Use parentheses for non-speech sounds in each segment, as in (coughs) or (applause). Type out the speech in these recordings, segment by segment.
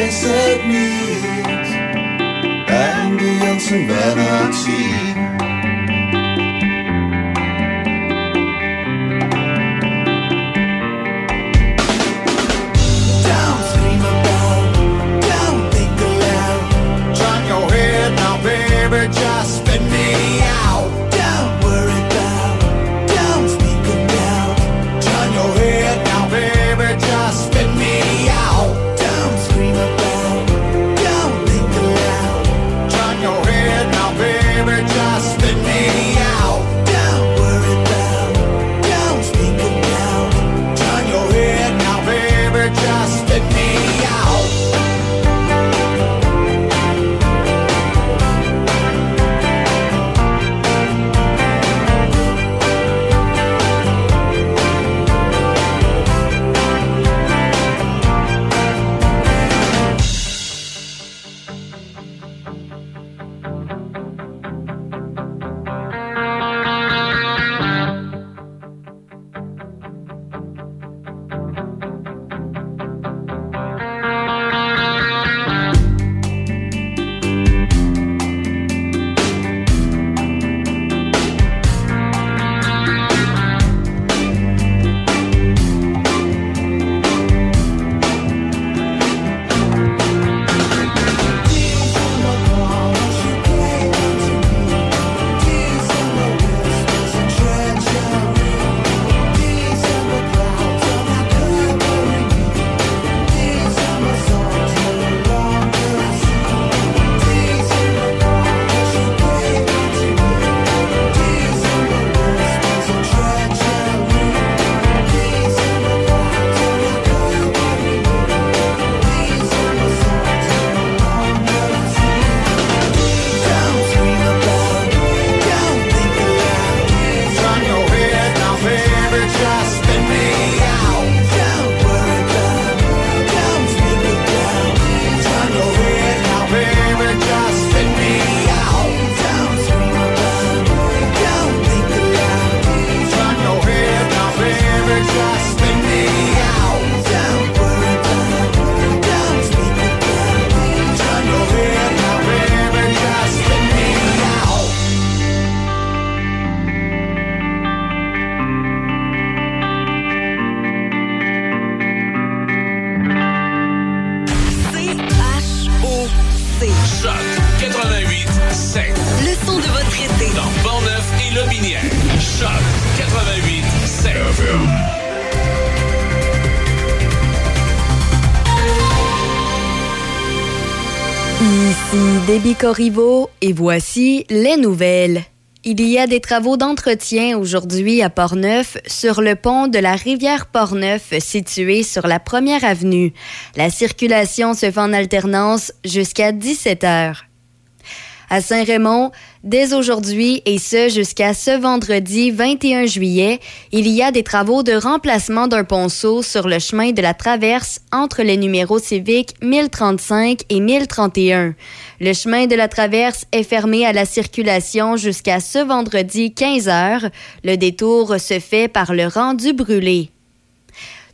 wist het niet. En die Jansen ben het zien. Corriveau et voici les nouvelles. Il y a des travaux d'entretien aujourd'hui à Portneuf sur le pont de la rivière Portneuf situé sur la première avenue. La circulation se fait en alternance jusqu'à 17 heures. À Saint-Raymond, dès aujourd'hui et ce jusqu'à ce vendredi 21 juillet, il y a des travaux de remplacement d'un ponceau sur le chemin de la traverse entre les numéros civiques 1035 et 1031. Le chemin de la traverse est fermé à la circulation jusqu'à ce vendredi 15 heures. Le détour se fait par le rendu brûlé.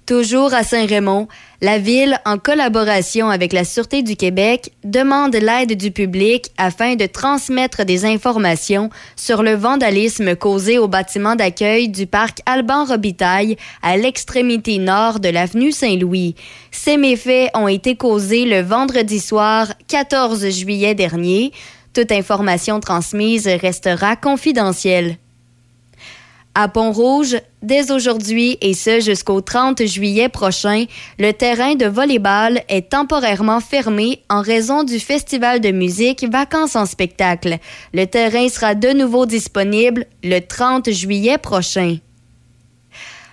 Toujours à Saint-Raymond, la ville, en collaboration avec la Sûreté du Québec, demande l'aide du public afin de transmettre des informations sur le vandalisme causé au bâtiment d'accueil du parc Alban Robitaille à l'extrémité nord de l'avenue Saint-Louis. Ces méfaits ont été causés le vendredi soir 14 juillet dernier. Toute information transmise restera confidentielle. À Pont-Rouge, dès aujourd'hui et ce jusqu'au 30 juillet prochain, le terrain de volleyball est temporairement fermé en raison du festival de musique Vacances en spectacle. Le terrain sera de nouveau disponible le 30 juillet prochain.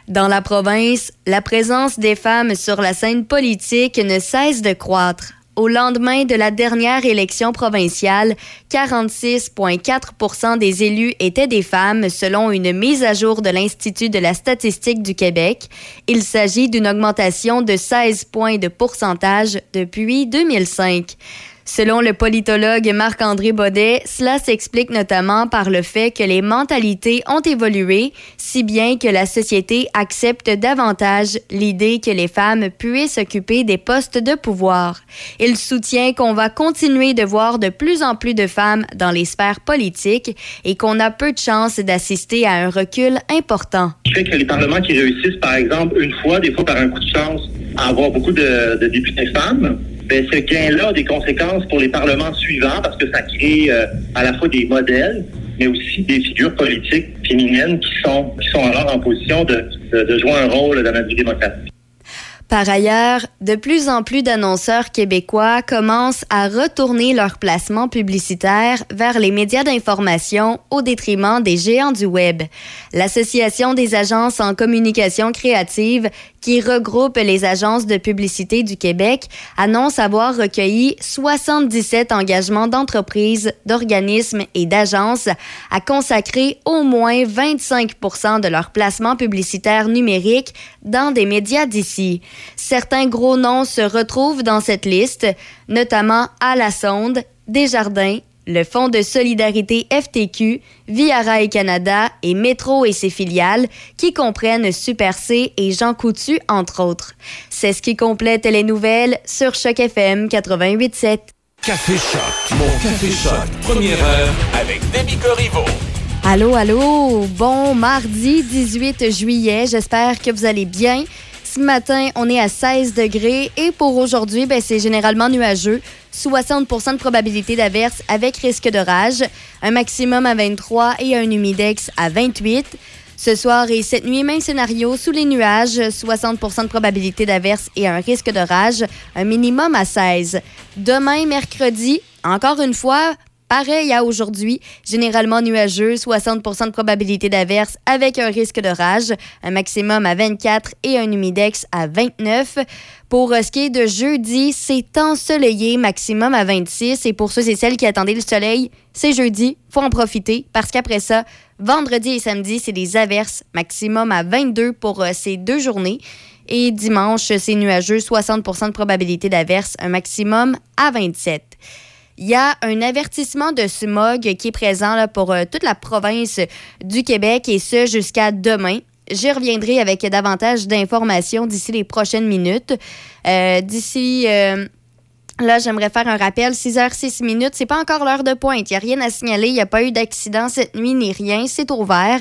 Dans la province, la présence des femmes sur la scène politique ne cesse de croître. Au lendemain de la dernière élection provinciale, 46,4% des élus étaient des femmes selon une mise à jour de l'Institut de la statistique du Québec. Il s'agit d'une augmentation de 16 points de pourcentage depuis 2005. Selon le politologue Marc-André Baudet, cela s'explique notamment par le fait que les mentalités ont évolué, si bien que la société accepte davantage l'idée que les femmes puissent occuper des postes de pouvoir. Il soutient qu'on va continuer de voir de plus en plus de femmes dans les sphères politiques et qu'on a peu de chances d'assister à un recul important. Je sais que les parlements qui réussissent, par exemple, une fois, des fois par un coup de chance, à avoir beaucoup de, de députés femmes, ben, ce gain-là a des conséquences pour les parlements suivants parce que ça crée euh, à la fois des modèles, mais aussi des figures politiques féminines qui sont, qui sont alors en position de, de, de jouer un rôle dans notre vie démocratique. Par ailleurs, de plus en plus d'annonceurs québécois commencent à retourner leur placement publicitaire vers les médias d'information au détriment des géants du Web. L'Association des agences en communication créative, qui regroupe les agences de publicité du Québec, annonce avoir recueilli 77 engagements d'entreprises, d'organismes et d'agences à consacrer au moins 25% de leur placement publicitaire numérique dans des médias d'ici. Certains gros noms se retrouvent dans cette liste, notamment à la Sonde, Desjardins, le Fonds de solidarité FTQ, Via Rail Canada et Métro et ses filiales, qui comprennent Super C et Jean Coutu, entre autres. C'est ce qui complète les nouvelles sur Choc FM 88.7. Café Choc, mon Café Choc, première heure avec Demi Corriveau. Allô, allô, bon mardi 18 juillet, j'espère que vous allez bien. Ce matin, on est à 16 degrés et pour aujourd'hui, ben, c'est généralement nuageux. 60% de probabilité d'averse avec risque d'orage, un maximum à 23 et un humidex à 28. Ce soir et cette nuit, même scénario sous les nuages, 60% de probabilité d'averse et un risque d'orage, un minimum à 16. Demain, mercredi, encore une fois, Pareil à aujourd'hui, généralement nuageux, 60% de probabilité d'averse avec un risque d'orage, un maximum à 24 et un humidex à 29. Pour euh, ce qui est de jeudi, c'est ensoleillé, maximum à 26. Et pour ceux et celles qui attendaient le soleil, c'est jeudi, faut en profiter parce qu'après ça, vendredi et samedi, c'est des averses, maximum à 22 pour euh, ces deux journées. Et dimanche, c'est nuageux, 60% de probabilité d'averse, un maximum à 27. Il y a un avertissement de smog qui est présent là, pour euh, toute la province du Québec et ce jusqu'à demain. J'y reviendrai avec davantage d'informations d'ici les prochaines minutes. Euh, d'ici. euh, Là, j'aimerais faire un rappel. 6 h 6 minutes, c'est pas encore l'heure de pointe. Il n'y a rien à signaler. Il n'y a pas eu d'accident cette nuit ni rien. C'est ouvert.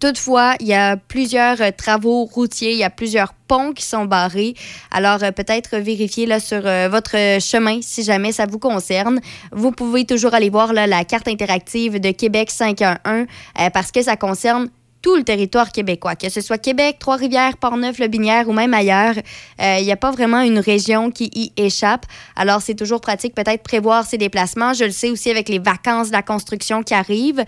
Toutefois, il y a plusieurs euh, travaux routiers. Il y a plusieurs ponts qui sont barrés. Alors, euh, peut-être vérifier là, sur euh, votre chemin si jamais ça vous concerne. Vous pouvez toujours aller voir la carte interactive de Québec 511 euh, parce que ça concerne tout le territoire québécois, que ce soit Québec, Trois-Rivières, Port-Neuf, Le Binière ou même ailleurs. Il n'y a pas vraiment une région qui y échappe. Alors, c'est toujours pratique peut-être prévoir ses déplacements. Je le sais aussi avec les vacances de la construction qui arrivent.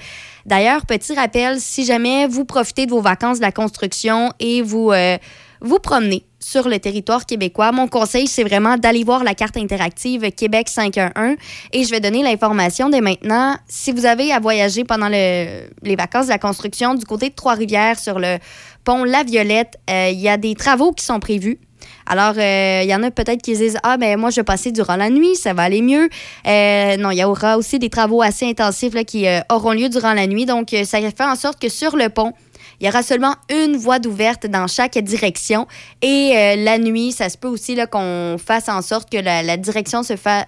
D'ailleurs, petit rappel, si jamais vous profitez de vos vacances de la construction et vous euh, vous promenez sur le territoire québécois, mon conseil, c'est vraiment d'aller voir la carte interactive Québec 511 et je vais donner l'information dès maintenant. Si vous avez à voyager pendant le- les vacances de la construction du côté de Trois-Rivières sur le pont La Violette, euh, il y a des travaux qui sont prévus. Alors, euh, il y en a peut-être qui se disent Ah, ben moi, je vais passer durant la nuit, ça va aller mieux. Euh, non, il y aura aussi des travaux assez intensifs là, qui auront lieu durant la nuit. Donc, ça fait en sorte que sur le pont, il y aura seulement une voie d'ouverte dans chaque direction. Et euh, la nuit, ça se peut aussi qu'on fasse en sorte que la, direction se fasse.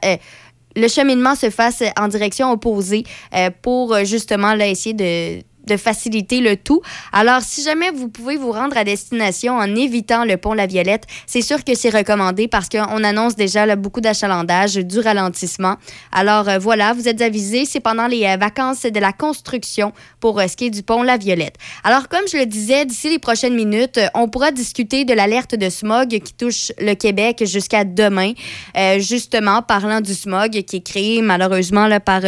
le cheminement se fasse en direction opposée euh, pour euh, justement là, essayer de de faciliter le tout. Alors, si jamais vous pouvez vous rendre à destination en évitant le pont La Violette, c'est sûr que c'est recommandé parce qu'on annonce déjà beaucoup d'achalandage, du ralentissement. Alors, euh, voilà, vous êtes avisés, c'est pendant les euh, vacances de la construction pour euh, ce qui est du pont La Violette. Alors, comme je le disais, d'ici les prochaines minutes, euh, on pourra discuter de l'alerte de smog qui touche le Québec jusqu'à demain. Justement, parlant du smog qui est créé malheureusement par...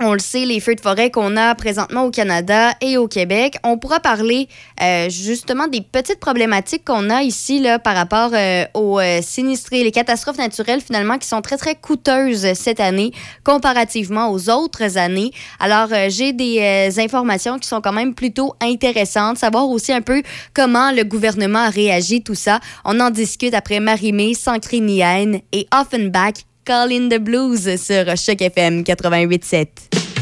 on le sait, les feux de forêt qu'on a présentement au Canada et au Québec. On pourra parler euh, justement des petites problématiques qu'on a ici là, par rapport euh, aux euh, sinistrés, les catastrophes naturelles finalement qui sont très très coûteuses cette année comparativement aux autres années. Alors euh, j'ai des euh, informations qui sont quand même plutôt intéressantes, savoir aussi un peu comment le gouvernement a réagi tout ça. On en discute après Marimé, Sancré-Niaine et Offenbach Call in the Blues sur Choc FM 88.7.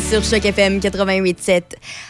sur Choc FM 88.7.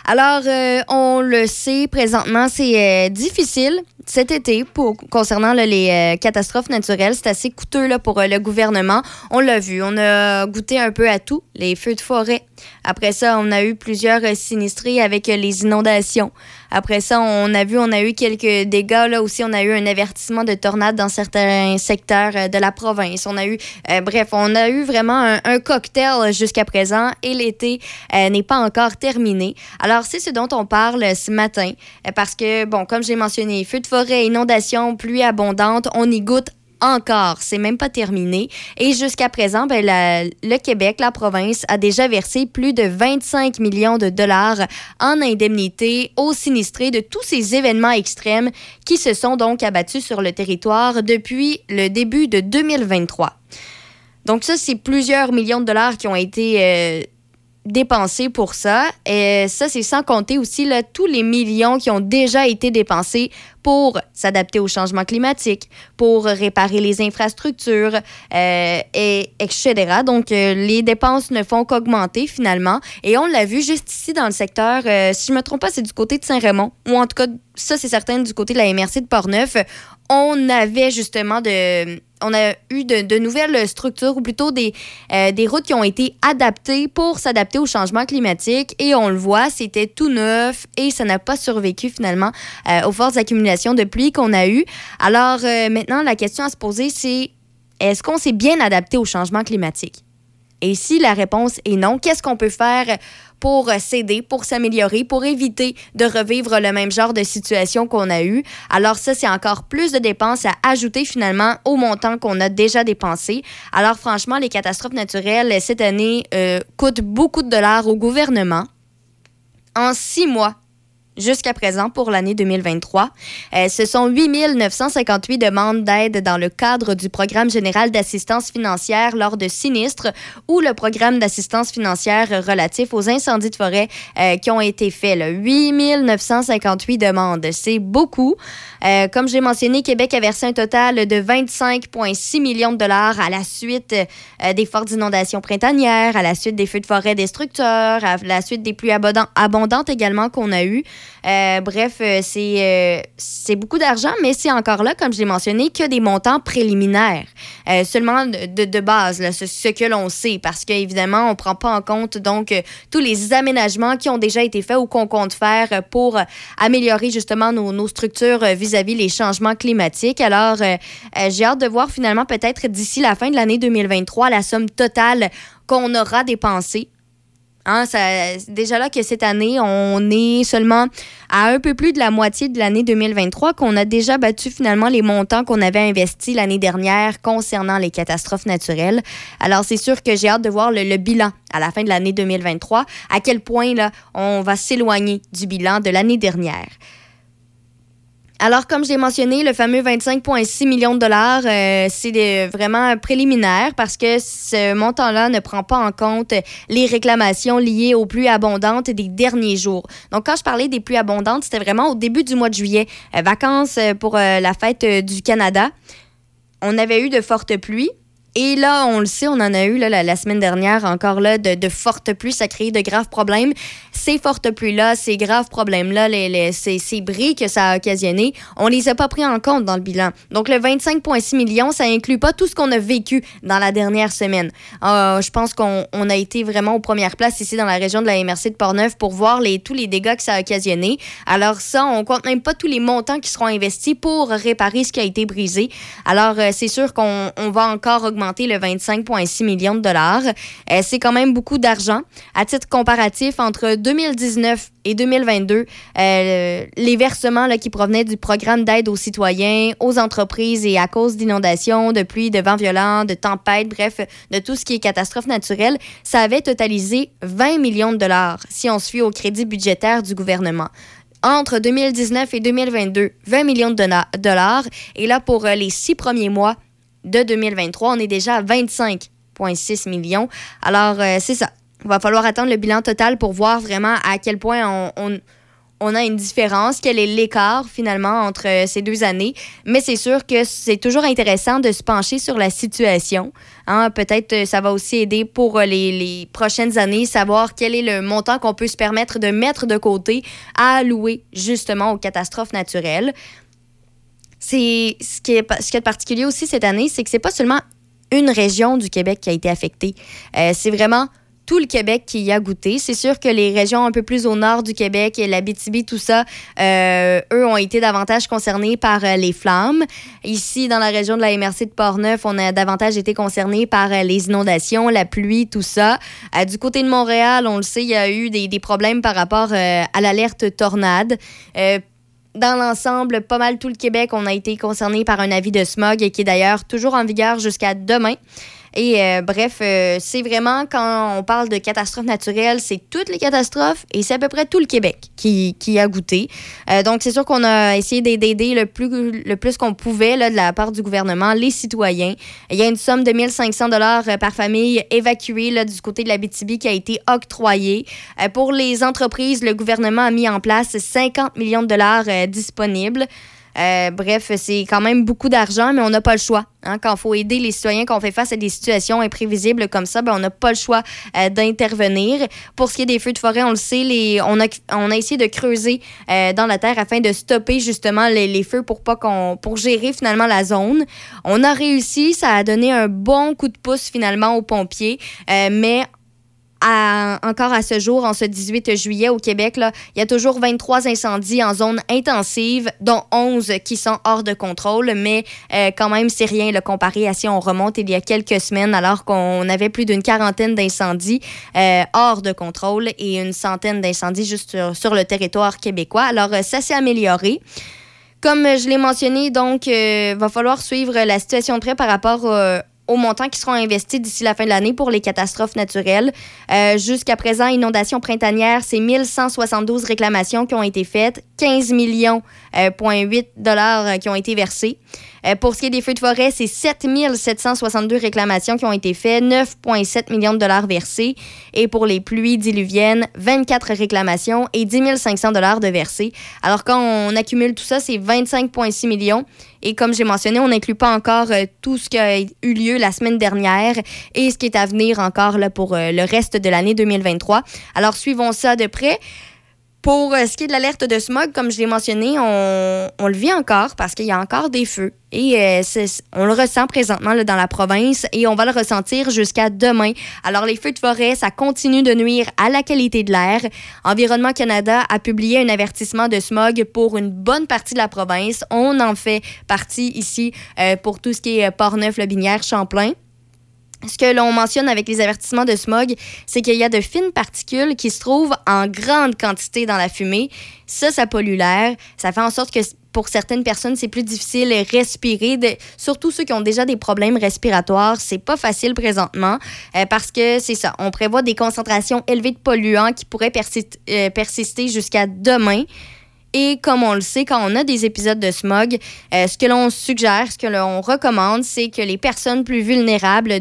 Alors, euh, on le sait, présentement, c'est euh, difficile cet été pour, concernant les euh, catastrophes naturelles. C'est assez coûteux là, pour le gouvernement. On l'a vu, on a goûté un peu à tout, les feux de forêt. Après ça, on a eu plusieurs euh, sinistrés avec euh, les inondations. Après ça, on a vu, on a eu quelques dégâts. Là aussi, on a eu un avertissement de tornade dans certains secteurs euh, de la province. On a eu, bref, on a eu vraiment un, cocktail jusqu'à présent et l'été n'est pas encore terminé. Alors, c'est ce dont on parle ce matin parce que, bon, comme j'ai mentionné, feux de forêt, inondations, pluie abondante, on y goûte encore. C'est même pas terminé. Et jusqu'à présent, ben, le Québec, la province, a déjà versé plus de 25 millions de dollars en indemnité aux sinistrés de tous ces événements extrêmes qui se sont donc abattus sur le territoire depuis le début de 2023. Donc ça, c'est plusieurs millions de dollars qui ont été euh, dépensés pour ça. Et ça, c'est sans compter aussi tous les millions qui ont déjà été dépensés pour s'adapter au changement climatique, pour réparer les infrastructures, euh, et etc. Donc, euh, les dépenses ne font qu'augmenter finalement. Et on l'a vu juste ici dans le secteur, euh, si je ne me trompe pas, c'est du côté de Saint-Raymond, ou en tout cas, ça, c'est certain, du côté de la MRC de Portneuf. On avait justement de on a eu de, nouvelles structures, ou plutôt des, des routes qui ont été adaptées pour s'adapter au changement climatique. Et on le voit, c'était tout neuf et ça n'a pas survécu finalement aux fortes accumulations de pluie qu'on a eues. Alors euh, maintenant, la question à se poser, c'est est-ce qu'on s'est bien adapté au changement climatique? Et si la réponse est non, qu'est-ce qu'on peut faire pour s'aider, pour s'améliorer, pour éviter de revivre le même genre de situation qu'on a eu? Alors ça, c'est encore plus de dépenses à ajouter finalement au montant qu'on a déjà dépensé. Alors franchement, les catastrophes naturelles cette année euh, coûtent beaucoup de dollars au gouvernement. En six mois, jusqu'à présent pour l'année 2023. Euh, ce sont 8 958 demandes d'aide dans le cadre du programme général d'assistance financière lors de sinistres ou le programme d'assistance financière relatif aux incendies de forêt euh, qui ont été faits. là. 8 958 demandes, c'est beaucoup. Euh, comme j'ai mentionné, Québec a versé un total de 25,6 millions de dollars à la suite euh, des fortes inondations printanières, à la suite des feux de forêt destructeurs, à la suite des pluies abondan- abondantes également qu'on a eues. Euh, bref, euh, c'est euh, c'est beaucoup d'argent, mais c'est encore là, comme je l'ai mentionné, que des montants préliminaires. Seulement de, de- base, là, ce, ce que l'on sait, parce qu'évidemment, on ne prend pas en compte donc tous les aménagements qui ont déjà été faits ou qu'on compte faire pour améliorer justement nos, nos structures vis-à-vis les changements climatiques. Alors, j'ai hâte de voir finalement peut-être d'ici la fin de l'année 2023 la somme totale qu'on aura dépensée. Hein, ça, déjà là que cette année, on est seulement à un peu plus de la moitié de l'année 2023, qu'on a déjà battu finalement les montants qu'on avait investis l'année dernière concernant les catastrophes naturelles. Alors, c'est sûr que j'ai hâte de voir le, le bilan à la fin de l'année 2023, à quel point là, on va s'éloigner du bilan de l'année dernière. Alors, comme je l'ai mentionné, le fameux 25,6 millions de dollars, euh, c'est vraiment préliminaire parce que ce montant-là ne prend pas en compte les réclamations liées aux pluies abondantes des derniers jours. Donc, quand je parlais des pluies abondantes, c'était vraiment au début du mois de juillet, euh, vacances euh, pour la fête du Canada. On avait eu de fortes pluies. Et là, on le sait, on en a eu la, semaine dernière encore là, de, fortes pluies. Ça crée de graves problèmes. Ces fortes pluies-là, ces graves problèmes-là, les, ces, ces bris que ça a occasionné, on les a pas pris en compte dans le bilan. Donc, le 25,6 millions, ça inclut pas tout ce qu'on a vécu dans la dernière semaine. Euh, je pense qu'on on a été vraiment aux premières places ici dans la région de la MRC de Portneuf pour voir tous les dégâts que ça a occasionné. Alors ça, on compte même pas tous les montants qui seront investis pour réparer ce qui a été brisé. Alors, euh, c'est sûr qu'on on va encore augmenter le 25,6 millions de dollars. Euh, c'est quand même beaucoup d'argent. À titre comparatif, entre 2019 et 2022, euh, les versements là, qui provenaient du programme d'aide aux citoyens, aux entreprises et à cause d'inondations, de pluies, de vents violents, de tempêtes, bref, de tout ce qui est catastrophe naturelle, ça avait totalisé 20 millions de dollars si on se fie au crédit budgétaire du gouvernement entre 2019 et 2022, 20 millions de dollars. Et là, pour euh, les six premiers mois de 2023, on est déjà à 25,6 millions. Alors, euh, c'est ça. Il va falloir attendre le bilan total pour voir vraiment à quel point on, a une différence, quel est l'écart finalement entre euh, ces deux années. Mais c'est sûr que c'est toujours intéressant de se pencher sur la situation. Hein, Peut-être euh, ça va aussi aider pour euh, les, les prochaines années, savoir quel est le montant qu'on peut se permettre de mettre de côté à allouer justement aux catastrophes naturelles. C'est ce qui est ce qui particulier aussi cette année, c'est que c'est pas seulement une région du Québec qui a été affectée. Euh, c'est vraiment tout le Québec qui y a goûté. C'est sûr que les régions un peu plus au nord du Québec, la BTB, tout ça, euh, eux ont été davantage concernés par euh, les flammes. Ici, dans la région de la MRC de Portneuf, on a davantage été concernés par les inondations, la pluie, tout ça. Du côté de Montréal, on le sait, il y a eu des, problèmes par rapport à l'alerte tornade. Dans l'ensemble, pas mal tout le Québec, on a été concerné par un avis de smog qui est d'ailleurs toujours en vigueur jusqu'à demain. Et euh, bref, euh, c'est vraiment quand on parle de catastrophes naturelles, c'est toutes les catastrophes et c'est à peu près tout le Québec qui, qui a goûté. Euh, donc, c'est sûr qu'on a essayé d'aider le plus, le plus qu'on pouvait là, de la part du gouvernement, les citoyens. Il y a une somme de 1500 dollars par famille évacuée là, du côté de la BTB qui a été octroyée. Pour les entreprises, le gouvernement a mis en place 50 millions de dollars disponibles. Euh, bref, c'est quand même beaucoup d'argent, mais on n'a pas le choix. hein. Quand il faut aider les citoyens, quand on fait face à des situations imprévisibles comme ça, ben, on n'a pas le choix euh, d'intervenir. Pour ce qui est des feux de forêt, on le sait, les, on, a, on a essayé de creuser euh, dans la terre afin de stopper justement les, les feux pour pas pour gérer finalement la zone. On a réussi, ça a donné un bon coup de pouce finalement aux pompiers, mais encore à ce jour, en ce 18 juillet au Québec, il y a toujours 23 incendies en zone intensive, dont 11 qui sont hors de contrôle, mais euh, quand même, c'est rien là, comparé à si on remonte il y a quelques semaines, alors qu'on avait plus d'une quarantaine d'incendies euh, hors de contrôle et une centaine d'incendies juste sur, le territoire québécois. Alors, euh, ça s'est amélioré. Comme je l'ai mentionné, donc, il va falloir suivre la situation de près par rapport aux montants qui seront investis d'ici la fin de l'année pour les catastrophes naturelles. Euh, Jusqu'à présent, inondations printanières, c'est 1172 réclamations qui ont été faites, 15 millions, euh, point 8 dollars euh, qui ont été versés. Euh, pour ce qui est des feux de forêt, c'est 7762 réclamations qui ont été faites, 9,7 millions de dollars versés. Et pour les pluies diluviennes, 24 réclamations et 10 500 dollars de versés. Alors quand on accumule tout ça, c'est 25,6 millions. Et comme j'ai mentionné, on n'inclut pas encore euh, tout ce qui a eu lieu la semaine dernière et ce qui est à venir encore pour euh, le reste de l'année 2023. Alors suivons ça de près. Pour euh, ce qui est de l'alerte de smog, comme je l'ai mentionné, on, on le vit encore parce qu'il y a encore des feux. Et euh, on le ressent présentement là, dans la province et on va le ressentir jusqu'à demain. Alors, les feux de forêt, ça continue de nuire à la qualité de l'air. Environnement Canada a publié un avertissement de smog pour une bonne partie de la province. On en fait partie ici euh, pour tout ce qui est euh, Port-Neuf, Le Binière, Champlain. Ce que l'on mentionne avec les avertissements de smog, c'est qu'il y a de fines particules qui se trouvent en grande quantité dans la fumée. Ça, ça pollue l'air. Ça fait en sorte que pour certaines personnes, c'est plus difficile de respirer. Surtout ceux qui ont déjà des problèmes respiratoires, c'est pas facile présentement euh, parce que c'est ça. On prévoit des concentrations élevées de polluants qui pourraient euh, persister jusqu'à demain. Et comme on le sait, quand on a des épisodes de smog, euh, ce que l'on suggère, ce que l'on recommande, c'est que les personnes plus vulnérables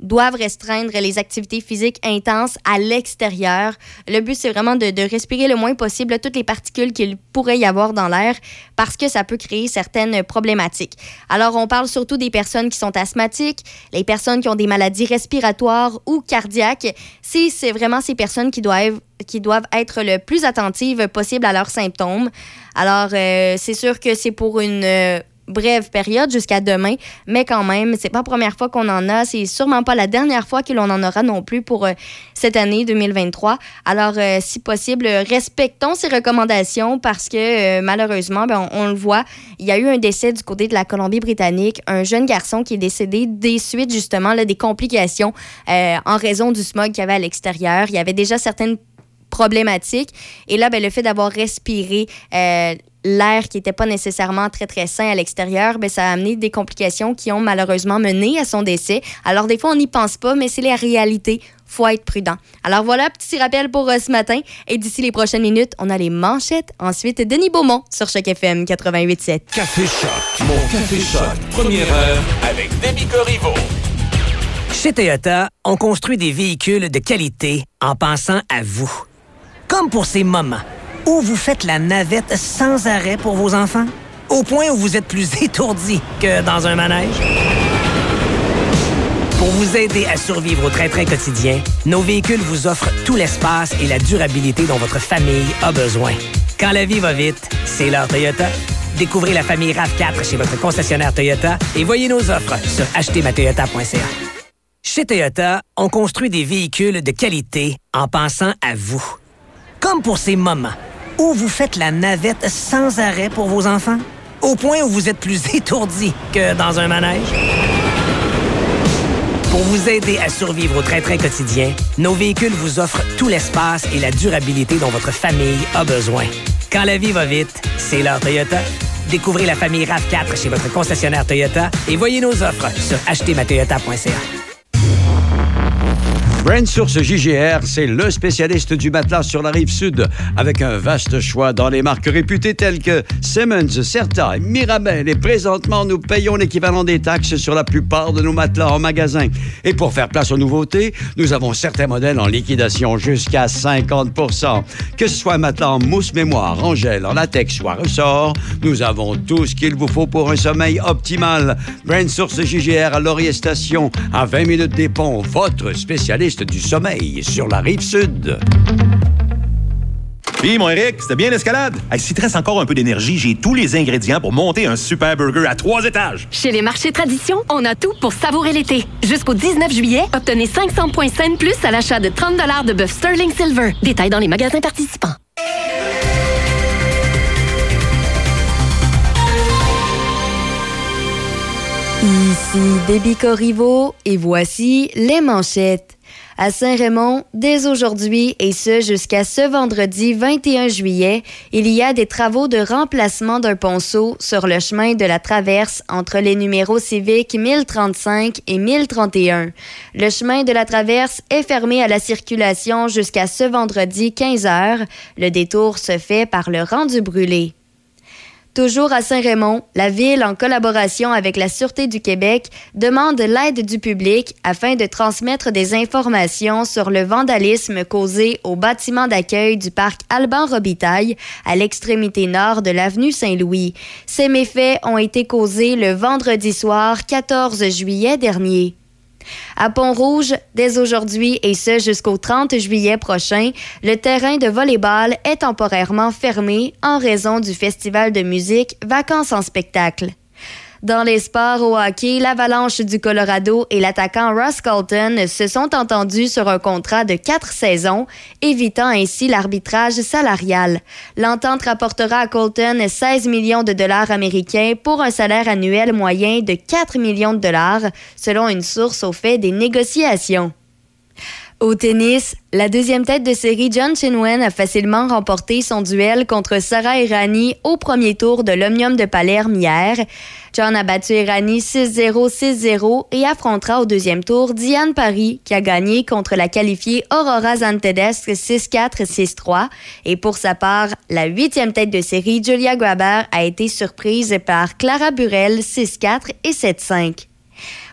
doivent restreindre les activités physiques intenses à l'extérieur. Le but, c'est vraiment de, respirer le moins possible toutes les particules qu'il pourrait y avoir dans l'air parce que ça peut créer certaines problématiques. Alors, on parle surtout des personnes qui sont asthmatiques, les personnes qui ont des maladies respiratoires ou cardiaques. C'est vraiment ces personnes qui doivent qui doivent être le plus attentives possible à leurs symptômes. Alors, euh, c'est sûr que c'est pour une euh, brève période jusqu'à demain, mais quand même, c'est pas la première fois qu'on en a, c'est sûrement pas la dernière fois que l'on en aura non plus pour euh, cette année 2023. Alors, euh, si possible, respectons ces recommandations parce que euh, malheureusement, ben, on, on le voit, il y a eu un décès du côté de la Colombie-Britannique, un jeune garçon qui est décédé des suites justement là, des complications en raison du smog qu'il y avait à l'extérieur. Il y avait déjà certaines problématiques. Et là, ben, le fait d'avoir respiré l'air qui n'était pas nécessairement très, très sain à l'extérieur, ben, ça a amené des complications qui ont malheureusement mené à son décès. Alors, des fois, on n'y pense pas, mais c'est la réalité. faut être prudent. Alors voilà, petit rappel pour euh, ce matin. Et d'ici les prochaines minutes, on a les manchettes. Ensuite, Denis Beaumont sur Choc FM 88.7. Café Choc. Mon Café Choc. Première heure avec Demi Corriveau. Chez Toyota, on construit des véhicules de qualité en pensant à vous. Comme pour ces moments où vous faites la navette sans arrêt pour vos enfants, au point où vous êtes plus (laughs) étourdi que dans un manège? Pour vous aider à survivre au train-train quotidien, nos véhicules vous offrent tout l'espace et la durabilité dont votre famille a besoin. Quand la vie va vite, c'est l'heure Toyota. Découvrez la famille RAV4 chez votre concessionnaire Toyota et voyez nos offres sur achetermatoyota.ca. Chez Toyota, on construit des véhicules de qualité en pensant à vous. Comme pour ces moments où vous faites la navette sans arrêt pour vos enfants, au point où vous êtes plus (laughs) étourdi que dans un manège? Pour vous aider à survivre au train-train quotidien, nos véhicules vous offrent tout l'espace et la durabilité dont votre famille a besoin. Quand la vie va vite, c'est l'heure Toyota. Découvrez la famille RAV4 chez votre concessionnaire Toyota et voyez nos offres sur achetermatoyota.ca. Brand Source JGR, c'est le spécialiste du matelas sur la rive sud, avec un vaste choix dans les marques réputées telles que Simmons, Certa et Mirabel. Et présentement, nous payons l'équivalent des taxes sur la plupart de nos matelas en magasin. Et pour faire place aux nouveautés, nous avons certains modèles en liquidation jusqu'à 50% Que ce soit un matelas en mousse mémoire, en gel, en latex ou à ressort, nous avons tout ce qu'il vous faut pour un sommeil optimal. Brand Source JGR à Laurier Station, à 20 minutes des ponts, votre spécialiste du sommeil sur la rive sud. Puis, mon Eric, c'était bien l'escalade? Hey, S'il te reste encore un peu d'énergie, j'ai tous les ingrédients pour monter un super burger à trois étages. Chez les marchés Tradition, on a tout pour savourer l'été. Jusqu'au 19 juillet, obtenez 500 points scène plus à l'achat de 30 de bœuf Sterling Silver. Détails dans les magasins participants. Ici Déby Corriveau et voici les manchettes. À Saint-Raymond, dès aujourd'hui et ce jusqu'à ce vendredi 21 juillet, il y a des travaux de remplacement d'un ponceau sur le chemin de la traverse entre les numéros civiques 1035 et 1031. Le chemin de la traverse est fermé à la circulation jusqu'à ce vendredi 15 heures. Le détour se fait par le rang du brûlé. Toujours à Saint-Raymond, la Ville, en collaboration avec la Sûreté du Québec, demande l'aide du public afin de transmettre des informations sur le vandalisme causé au bâtiment d'accueil du parc Alban Robitaille à l'extrémité nord de l'avenue Saint-Louis. Ces méfaits ont été causés le vendredi soir 14 juillet dernier. À Pont-Rouge, dès aujourd'hui et ce jusqu'au 30 juillet prochain, le terrain de volleyball est temporairement fermé en raison du festival de musique Vacances en spectacle. Dans les sports au hockey, l'Avalanche du Colorado et l'attaquant Ross Colton se sont entendus sur un contrat de quatre saisons, évitant ainsi l'arbitrage salarial. L'entente rapportera à Colton 16 millions de dollars américains pour un salaire annuel moyen de 4 millions de dollars, selon une source au fait des négociations. Au tennis, la deuxième tête de série John Chinwen a facilement remporté son duel contre Sarah Irani au premier tour de l'Omnium de Palerme hier. John a battu Irani 6-0, 6-0 et affrontera au deuxième tour Diane Paris qui a gagné contre la qualifiée Aurora Zantedesque 6-4, 6-3. Et pour sa part, la huitième tête de série Julia Graber a été surprise par Clara Burel 6-4 et 7-5.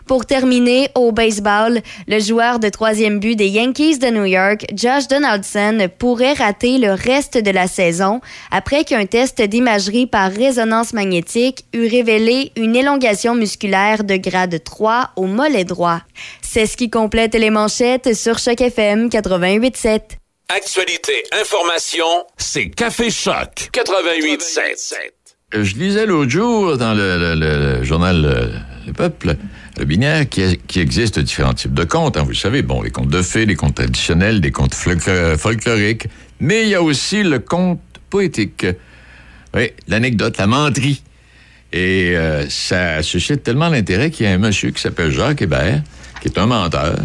Pour terminer, au baseball, le joueur de troisième but des Yankees de New York, Josh Donaldson, pourrait rater le reste de la saison après qu'un test d'imagerie par résonance magnétique eut révélé une élongation musculaire de grade 3 au mollet droit. C'est ce qui complète les manchettes sur Choc FM 88.7. Actualité, information, c'est Café Choc 88.7. Euh, Je lisais l'autre jour dans le, le- le- le journal euh, Le Peuple, le binaire, qui, qui existe différents types de contes. hein, vous le savez, bon, les contes de fées, les contes traditionnels, des contes folkloriques, mais il y a aussi le conte poétique. Oui, l'anecdote, la menterie. Et euh, ça suscite tellement d'intérêt qu'il y a un monsieur qui s'appelle Jacques Hébert, qui est un menteur,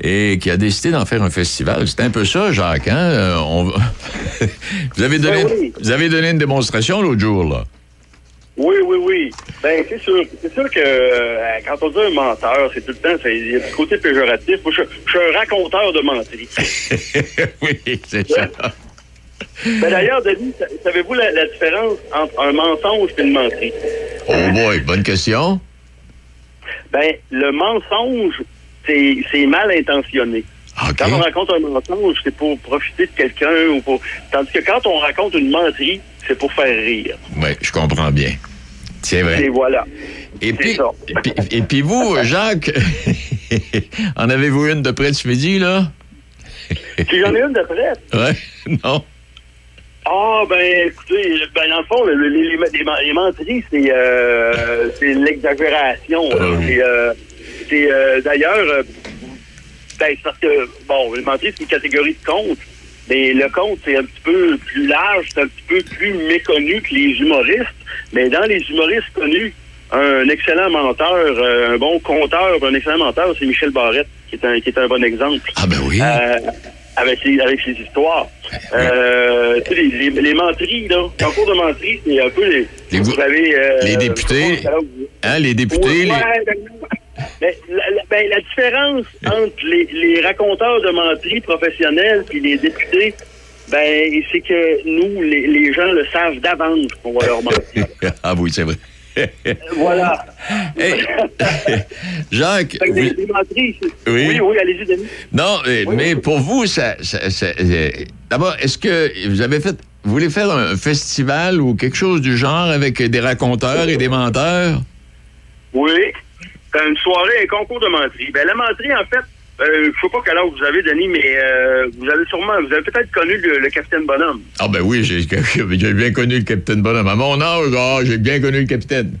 et qui a décidé d'en faire un festival. C'est un peu ça, Jacques, hein? Euh, on (laughs) vous, avez donné, Ben oui. vous avez donné une démonstration l'autre jour, là. Oui, oui, oui. Ben, c'est sûr. C'est sûr que euh, quand on dit un menteur, c'est tout le temps, il y a du côté péjoratif. Moi, je, je suis un raconteur de menterie. (laughs) oui, c'est ça. Ben, D'ailleurs, Denis, sa- savez-vous la, la différence entre un mensonge et une menterie? Oh boy, bonne question. Ben, le mensonge, c'est mal intentionné. Quand on raconte un mensonge, c'est pour profiter de quelqu'un ou pour. Tandis que quand on raconte une menterie, c'est pour faire rire. Oui, je comprends bien. C'est vrai. Et voilà. Et puis, et puis, et puis vous, (laughs) Jacques, (laughs) en avez-vous une de près de ce midi, là? Si j'en ai une de prête. Ouais, non. Ah, ben, écoutez, ben, dans le fond, le- le- les, les, les, menteries, c'est euh, c'est l'exagération. C'est, euh, c'est, euh, d'ailleurs, euh, ben, parce que, bon, les menteries, c'est une catégorie de contes, mais le conte, c'est un petit peu plus large, c'est un petit peu plus méconnu que les humoristes. Mais dans les humoristes connus, un excellent menteur, euh, un bon conteur, un excellent menteur, c'est Michel Barrette, qui est un, qui est un bon exemple. Ah, ben oui. avec, ses, avec ses histoires. Euh, tu sais, les, les, les menteries, là, en cours de menterie, c'est un peu les... vous avez... euh, les députés, hein, les députés, Ouais, les- ouais, ben, la, la- ben, la différence entre les, les raconteurs de menterie professionnels et les députés, ben, c'est que nous, les, les gens le savent d'avance qu'on va leur mentir. (laughs) ah oui, c'est vrai. voilà. (laughs) (laughs) Jacques, menteries, c'est- Oui. oui, oui, allez-y, Denis. non, euh, mais pour vous, ça, ça- ça- euh, d'abord, est-ce que vous avez fait, vous voulez faire un festival ou quelque chose du genre avec des raconteurs et des menteurs? Oui. C'est une soirée, un concours de menterie. Ben, la menterie, en fait, euh, je sais pas quel âge vous avez, Denis, mais euh, vous avez sûrement, vous avez peut-être connu le, le capitaine Bonhomme. Ah ben oui, j'ai (laughs) bien connu le capitaine Bonhomme. À mon âge, ah, j'ai bien connu le capitaine.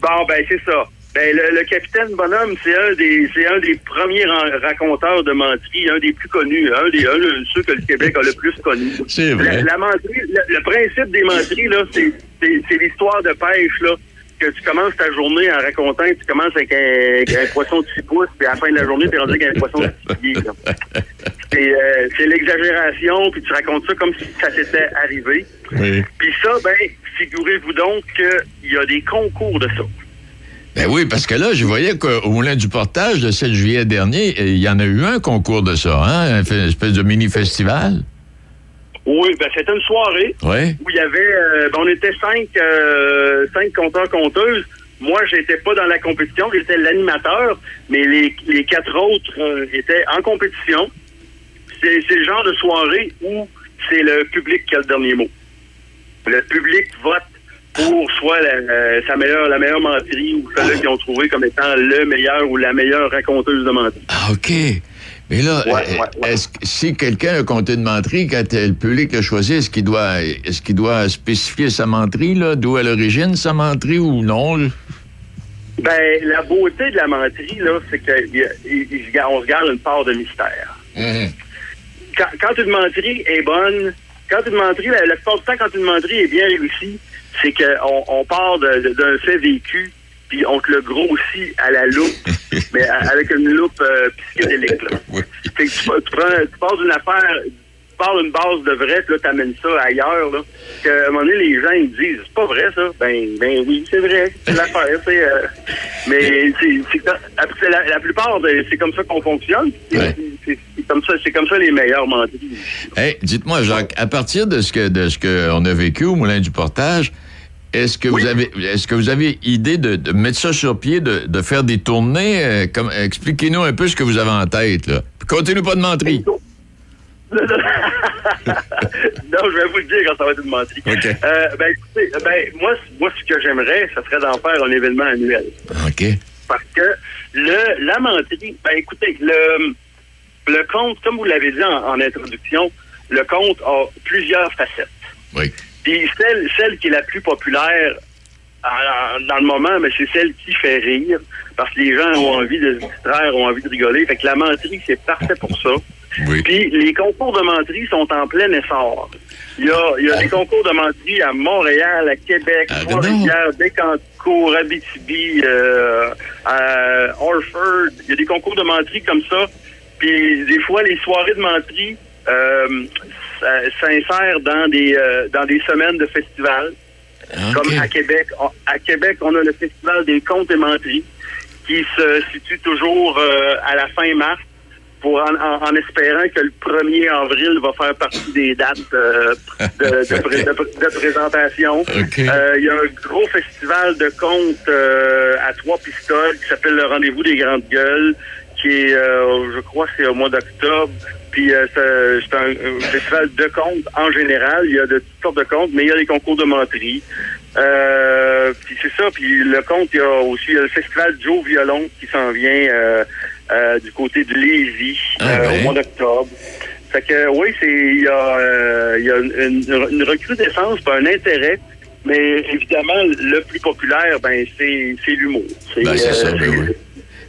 Bon, ben, c'est ça. Ben, le, le capitaine Bonhomme, c'est un des, c'est un des premiers raconteurs de menterie, un des plus connus, un des, un de ceux que le Québec a le plus connu. (laughs) C'est vrai. La, la menterie, le, le principe des menteries, là, c'est l'histoire de pêche, là, que tu commences ta journée en racontant que tu commences avec un, avec un poisson de 6 pouces, puis à la fin de la journée, tu es rendu avec un poisson de 6 pieds, (laughs) euh, c'est l'exagération, puis tu racontes ça comme si ça s'était arrivé. Oui. Puis ça, ben, figurez-vous donc qu'il y a des concours de ça. Ben oui, parce que là, je voyais qu'au Moulin du Portage, le 7 juillet dernier, il y en a eu un concours de ça, hein? Une espèce de mini-festival. Oui, ben c'était une soirée où il y avait, euh, ben, on était cinq, euh, cinq compteurs compteuses. Moi, j'étais pas dans la compétition, j'étais l'animateur, mais les, les quatre autres euh, étaient en compétition. C'est le genre de soirée où c'est le public qui a le dernier mot. Le public vote pour soit la, sa meilleure, la meilleure menterie ou celle qu'ils ont trouvé comme étant le meilleur ou la meilleure raconteuse de menterie. Ah, OK. Mais là, Ouais, ouais, est-ce que si quelqu'un a compté une menterie, quand le public l'a choisi, est-ce qu'il doit, est-ce qu'il doit spécifier sa menterie, là, d'où à l'origine sa menterie ou non? Ben, la beauté de la menterie, là, c'est qu'on se garde une part de mystère. Quand, quand une menterie est bonne, quand une menterie, la, plupart du temps, quand une menterie est bien réussie, c'est qu'on on part d'un fait vécu, puis on te le grossit à la loupe, (laughs) mais avec une loupe euh, psychédélique. Là. Fait que tu, tu prends, tu pars d'une affaire, tu pars d'une base de vrai, puis là, t'amènes ça ailleurs, là. Que, à un moment donné, les gens, ils disent, c'est pas vrai, ça. Ben, ben oui, c'est vrai, c'est l'affaire, c'est... euh, mais c'est, la, la plupart, de- c'est comme ça qu'on fonctionne. C'est, c'est- c'est comme ça, c'est comme ça les meilleurs menteries. Hey, dites-moi, Jacques, à partir de ce que de ce qu'on a vécu au Moulin du Portage, est-ce que vous avez est-ce que vous avez idée de, de mettre ça sur pied, de, de faire des tournées? euh, comme, expliquez-nous un peu ce que vous avez en tête, là. Comptez-nous pas de menterie. (laughs) non, je vais vous le dire quand ça va être une menterie. OK. Euh, ben, écoutez, ben, moi, moi, ce que j'aimerais, ça serait d'en faire un événement annuel. OK. Parce que le, la menterie, ben, écoutez, le, le conte, comme vous l'avez dit en, en introduction, le conte a plusieurs facettes. Oui. Puis celle, celle qui est la plus populaire dans le moment, mais c'est celle qui fait rire, parce que les gens ont envie de se distraire, ont envie de rigoler. Fait que la menterie, c'est parfait pour ça. Puis les concours de menterie sont en plein essor. Il y a, il y a des concours de menterie à Montréal, à Québec, Trois-Rivières, Bécancour, Abitibi, euh, à Orford. Il y a des concours de menterie comme ça. Puis des fois, les soirées de menterie euh, ça- s'insèrent dans des euh, dans des semaines de festivals. Comme à Québec. On- À Québec, on a le Festival des contes et menteries qui se situe toujours euh, à la fin mars pour en, en- en espérant que le 1er avril va faire partie des dates euh, de, de (laughs) pré- de- de présentation. Euh, Il y a un gros festival de contes euh, à trois pistoles qui s'appelle le Rendez-vous des Grandes Gueules, qui est, euh, je crois, c'est au mois d'octobre. Puis euh, c'est un, un festival de contes en général. Il y a de toutes sortes de contes, mais il y a des concours de menterie. Euh, puis c'est ça. Puis le conte, il y a aussi il y a le festival Joe Violon qui s'en vient du côté de Lévis euh, au mois d'octobre. Fait que oui, c'est il y a, il y a une, une, recrudescence, pas un intérêt. Mais évidemment, le plus populaire, ben c'est c'est l'humour. Ben, c'est euh, ça, ben oui.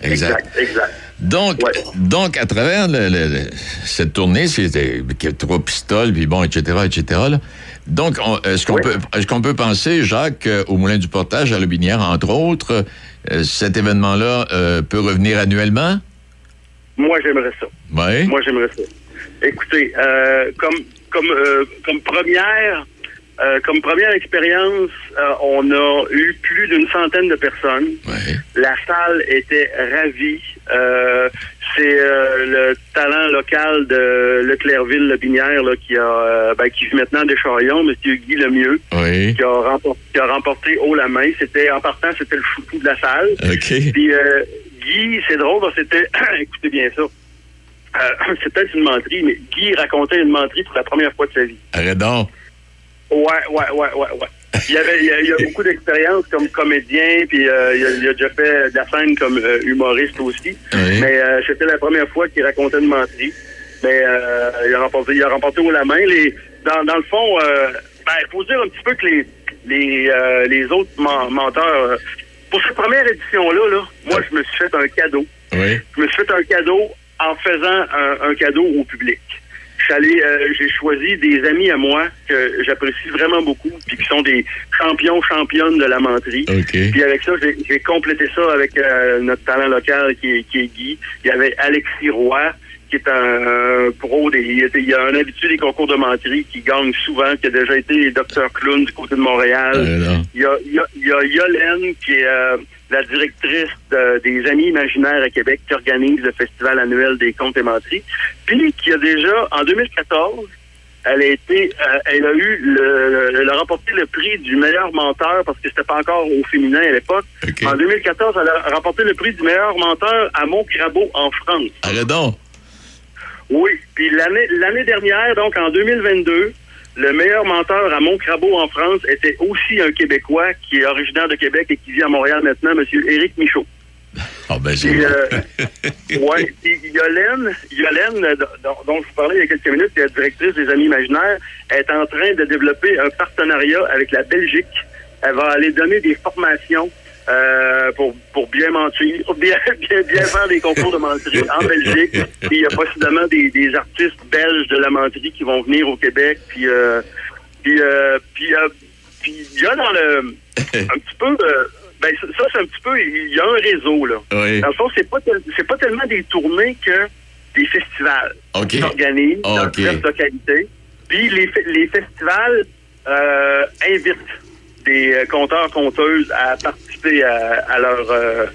Exact. Exact. Donc, donc à travers le- cette tournée, c'était trois pistoles, puis bon, etc., etc. là. Donc, on- est-ce qu'on peut, est-ce qu'on peut penser, Jacques, euh, au Moulin du Portage à Lobinière, entre autres, euh, cet événement-là euh, peut revenir annuellement? Moi, j'aimerais ça. Oui. Moi, j'aimerais ça. Écoutez, euh, comme comme euh, comme première euh, comme première expérience, euh, on a eu plus d'une centaine de personnes. La salle était ravie. Euh, c'est euh, le talent local de Leclerville-Lobinière là, qui a euh, ben, qui vit maintenant des Charillons, Monsieur Guy Lemieux, qui a remporté, qui a remporté haut la main. C'était en partant, c'était le chouchou de la salle. OK. Puis euh, Guy, c'est drôle, c'était, (coughs) écoutez bien ça, euh, (coughs) c'est peut-être une menterie, mais Guy racontait une menterie pour la première fois de sa vie. Arrête donc. Ouais, ouais, ouais, ouais, ouais. Il y avait, il y a, il y a (laughs) beaucoup d'expérience comme comédien, puis euh, il, a, il a déjà fait de la scène comme euh, humoriste aussi. Mais euh, c'était la première fois qu'il racontait une menterie. Mais euh, il a remporté, il a remporté haut la main. Les, dans, dans le fond, euh, ben, faut dire un petit peu que les les, euh, les autres men- menteurs, pour cette première édition-là, là, moi, je me suis fait un cadeau. Oui. Je me suis fait un cadeau en faisant un, un cadeau au public. Allé, euh, j'ai choisi des amis à moi que j'apprécie vraiment beaucoup, puis qui sont des champions, championnes de la menterie. Puis avec ça, j'ai complété ça avec euh, notre talent local qui est, qui est Guy. Il y avait Alexis Roy, qui est un, un pro, des, il, a un habitué des concours de menterie qui gagne souvent, qui a déjà été docteur clown du côté de Montréal. Il y a, il y a, il y a Yolène, qui est euh, la directrice de- des Amis imaginaires à Québec, qui organise le festival annuel des contes et menteries. Puis, qui a déjà, en 2014, elle a été, euh, elle a eu, le, elle a remporté le prix du meilleur menteur parce que c'était pas encore au féminin à l'époque. En 2014, elle a remporté le prix du meilleur menteur à Montcrabeau en France. Arrête donc. Oui. Puis l'année l'année dernière, donc en 2022, le meilleur menteur à Montcrabeau en France était aussi un Québécois qui est originaire de Québec et qui vit à Montréal maintenant, M. Éric Michaud. Ah, ben, c'est Puis, euh, ouais, puis Yolène, Yolène, dont, dont je vous parlais il y a quelques minutes, qui est la directrice des Amis Imaginaires, est en train de développer un partenariat avec la Belgique. Elle va aller donner des formations euh, pour, pour bien mentir, (laughs) bien, bien, bien faire des concours de menterie en Belgique. Puis il y a possiblement des, des artistes belges de la menterie qui vont venir au Québec. Puis, euh, puis, euh, puis, puis il y a dans le (laughs) un petit peu ben ça c'est un petit peu il y a un réseau là. Oui. Dans le fond, c'est pas tel- pas tellement des tournées que des festivals OK. qui s'organisent dans OK. diverses localités. Puis les, les festivals invitent des euh, conteurs, conteuses à participer à, euh,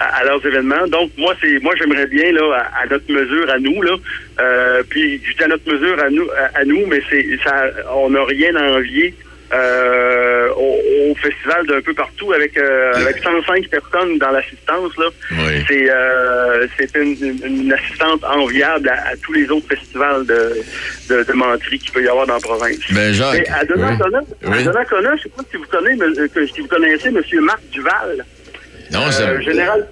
à, à leurs événements. Donc moi c'est moi j'aimerais bien là à, notre mesure à nous là. Euh, puis je à notre mesure à nous à nous, mais c'est ça on n'a rien à envier. Euh, au, au festival d'un peu partout avec euh, avec 105 personnes dans l'assistance là. Oui. C'est euh, c'est une, assistante enviable à, à tous les autres festivals de, de, de menterie qu'il peut y avoir dans la province. Ben, Jacques, Mais à Donnacona, oui. je ne sais pas si vous connaissez, euh, que- si vous connaissez M. Marc Duval. Non, ça- Euh, général,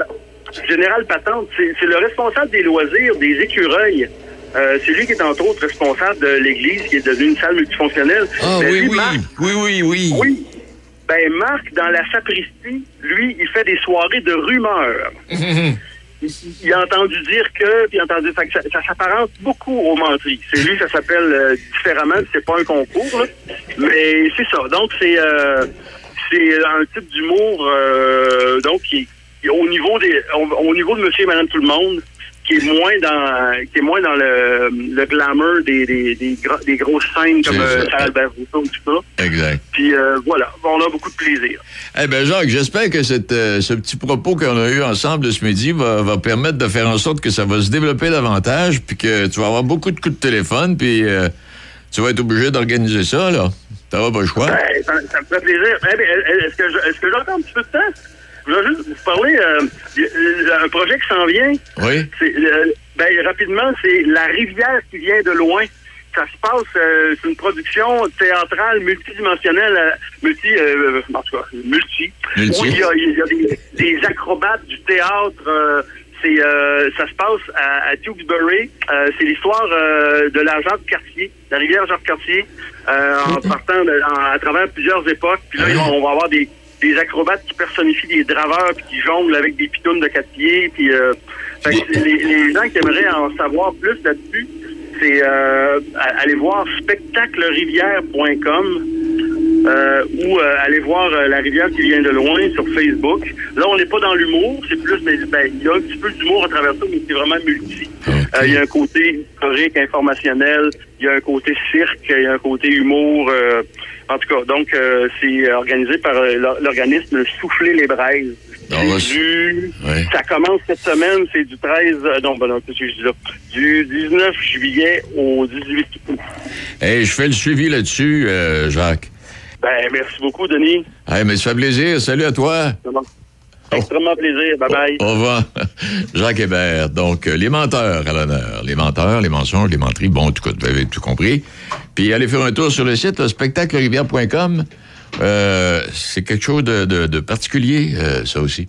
général Patente, c'est le responsable des loisirs des écureuils. Euh, c'est lui qui est entre autres responsable de l'église qui est devenue une salle multifonctionnelle. Ah Ben, oui, lui, oui. Marc, Oui, oui, oui. oui. Ben, Marc, dans la sacristie, lui, il fait des soirées de rumeurs. (laughs) il, il a entendu dire que, puis il a entendu ça, ça s'apparente beaucoup aux menteries. C'est lui, ça s'appelle euh, différemment, c'est pas un concours, là. mais c'est ça. Donc c'est euh, c'est un type d'humour euh, donc qui, au niveau des au, au niveau de Monsieur et Madame tout le monde qui est moins dans qui est moins dans le, le glamour des des, des, gros- des grosses scènes comme euh. Charles Albert Rousseau tout ça. Exact. Puis euh, voilà, on a beaucoup de plaisir. Eh bien, Jacques, j'espère que cette, euh, ce petit propos qu'on a eu ensemble de ce midi va, va permettre de faire en sorte que ça va se développer davantage, puis que tu vas avoir beaucoup de coups de téléphone, puis euh, tu vas être obligé d'organiser ça, là. T'auras pas le choix. Ben, ça, ça me fait plaisir. Eh bien, Est-ce que je- est-ce que j'ai encore un petit peu de temps? Je voulais juste vous parler euh, un projet qui s'en vient. Oui. C'est, euh, ben, rapidement, c'est La rivière qui vient de loin. Ça se passe, euh, c'est une production théâtrale multidimensionnelle, euh, multi, euh, en tout cas, multi. Multi. Où il y a, il y a des, des acrobates du théâtre. euh, c'est, euh, ça se passe à, à. Euh, c'est l'histoire euh, de la Jacques-Cartier, la rivière Jacques-Cartier, euh, en partant de- en- à travers plusieurs époques. Puis là, vont- on va avoir des, des acrobates qui personnifient des draveurs puis qui jonglent avec des pitounes de quatre pieds. Puis, euh, fait que les, les gens qui aimeraient en savoir plus là-dessus, c'est euh, aller voir spectaclerivière.com euh, ou euh, aller voir euh, La rivière qui vient de loin sur Facebook. Là, on n'est pas dans l'humour, c'est plus, mais ben, il y a un petit peu d'humour à travers ça, mais c'est vraiment multi. Euh, Il y a un côté historique, informationnel, il y a un côté cirque, il y a un côté humour. En tout cas, donc euh, c'est organisé par euh, l'or- l'organisme Souffler les braises. C'est du- Ça commence cette semaine, c'est du 13, euh, non, ben non, qu'est-ce que je dis là? Du 19 juillet au 18 août. Hey, je fais le suivi là-dessus, euh, Jacques. Ben, merci beaucoup, Denis. Hey, mais ça fait plaisir. Salut à toi. Extrêmement plaisir. Bye bye. Au revoir. (laughs) Jacques Hébert. Donc, euh, les menteurs à l'honneur. Les menteurs, les mensonges, les menteries. Bon, tout vous avez tout compris. Puis, allez faire un tour sur le site, le spectaclerivière.com. Euh, c'est quelque chose de, de- de particulier, euh, ça aussi.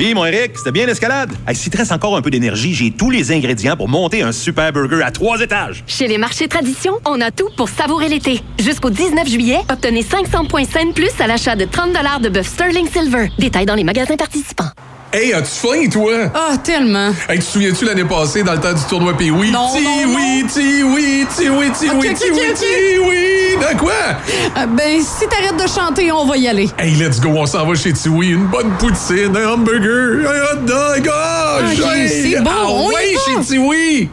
Puis, mon Eric, c'était bien l'escalade? S'il te encore un peu d'énergie, j'ai tous les ingrédients pour monter un super burger à trois étages. Chez les marchés tradition, on a tout pour savourer l'été. Jusqu'au 19 juillet, obtenez 500 points scène plus à l'achat de 30 de bœuf Sterling Silver. Détails dans les magasins participants. Hey, as-tu faim, toi? Ah, tellement. Hey, tu te souviens-tu l'année passée, dans le temps du tournoi Pee oui? Non, ti non, oui, ti oui, ti oui, ti Ok, oui, ti oui, ti oui. De quoi? Euh, ben, si t'arrêtes de chanter, on va y aller. Hey, let's go, on s'en va chez Tiwi. Une bonne poutine, un hamburger, un hot dog. Ok, j'ai- c'est bon, Ah on y ouais, va. chez Tiwi.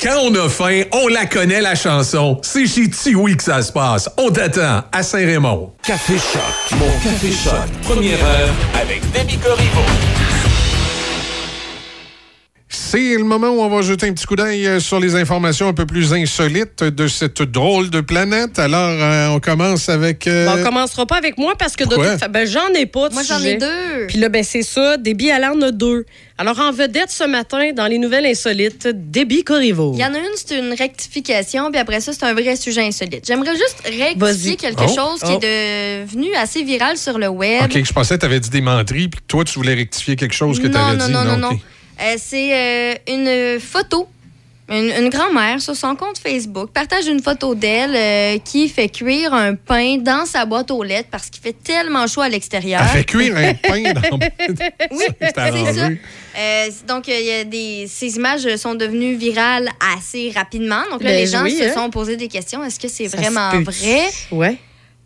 Quand on a faim, on la connaît, la chanson. C'est chez Tiwi que ça se passe. On t'attend à Saint-Raymond. Café Choc, mon Café Choc. Première heure avec Demi Corriveau. C'est le moment où on va jeter un petit coup d'œil euh, sur les informations un peu plus insolites de cette drôle de planète. Alors, euh, on commence avec... euh, Bon, on commencera pas avec moi parce que de Pourquoi? toute ben, j'en ai pas. de Moi, j'en ai deux. Puis là, ben, c'est ça. Déby Allen en a deux. Alors, en vedette ce matin, dans les nouvelles insolites, Déby Corriveau. Il y en a une, c'est une rectification, puis après ça, c'est un vrai sujet insolite. J'aimerais juste rectifier quelque Oh. chose qui est devenu assez viral sur le web. OK, je pensais que tu avais dit des menteries, puis toi, tu voulais rectifier quelque chose que tu non, avais non, dit. non, non, non, OK. Euh, c'est euh, une photo. Une, une grand-mère sur son compte Facebook partage une photo d'elle euh, qui fait cuire un pain dans sa boîte aux lettres parce qu'il fait tellement chaud à l'extérieur. Elle fait cuire un pain dans... (laughs) Oui, C'est ça. Euh, donc, euh, il y a des, ces images sont devenues virales assez rapidement. Donc là, Ben les gens oui, se hein. sont posé des questions. Est-ce que c'est vraiment vrai? Ouais.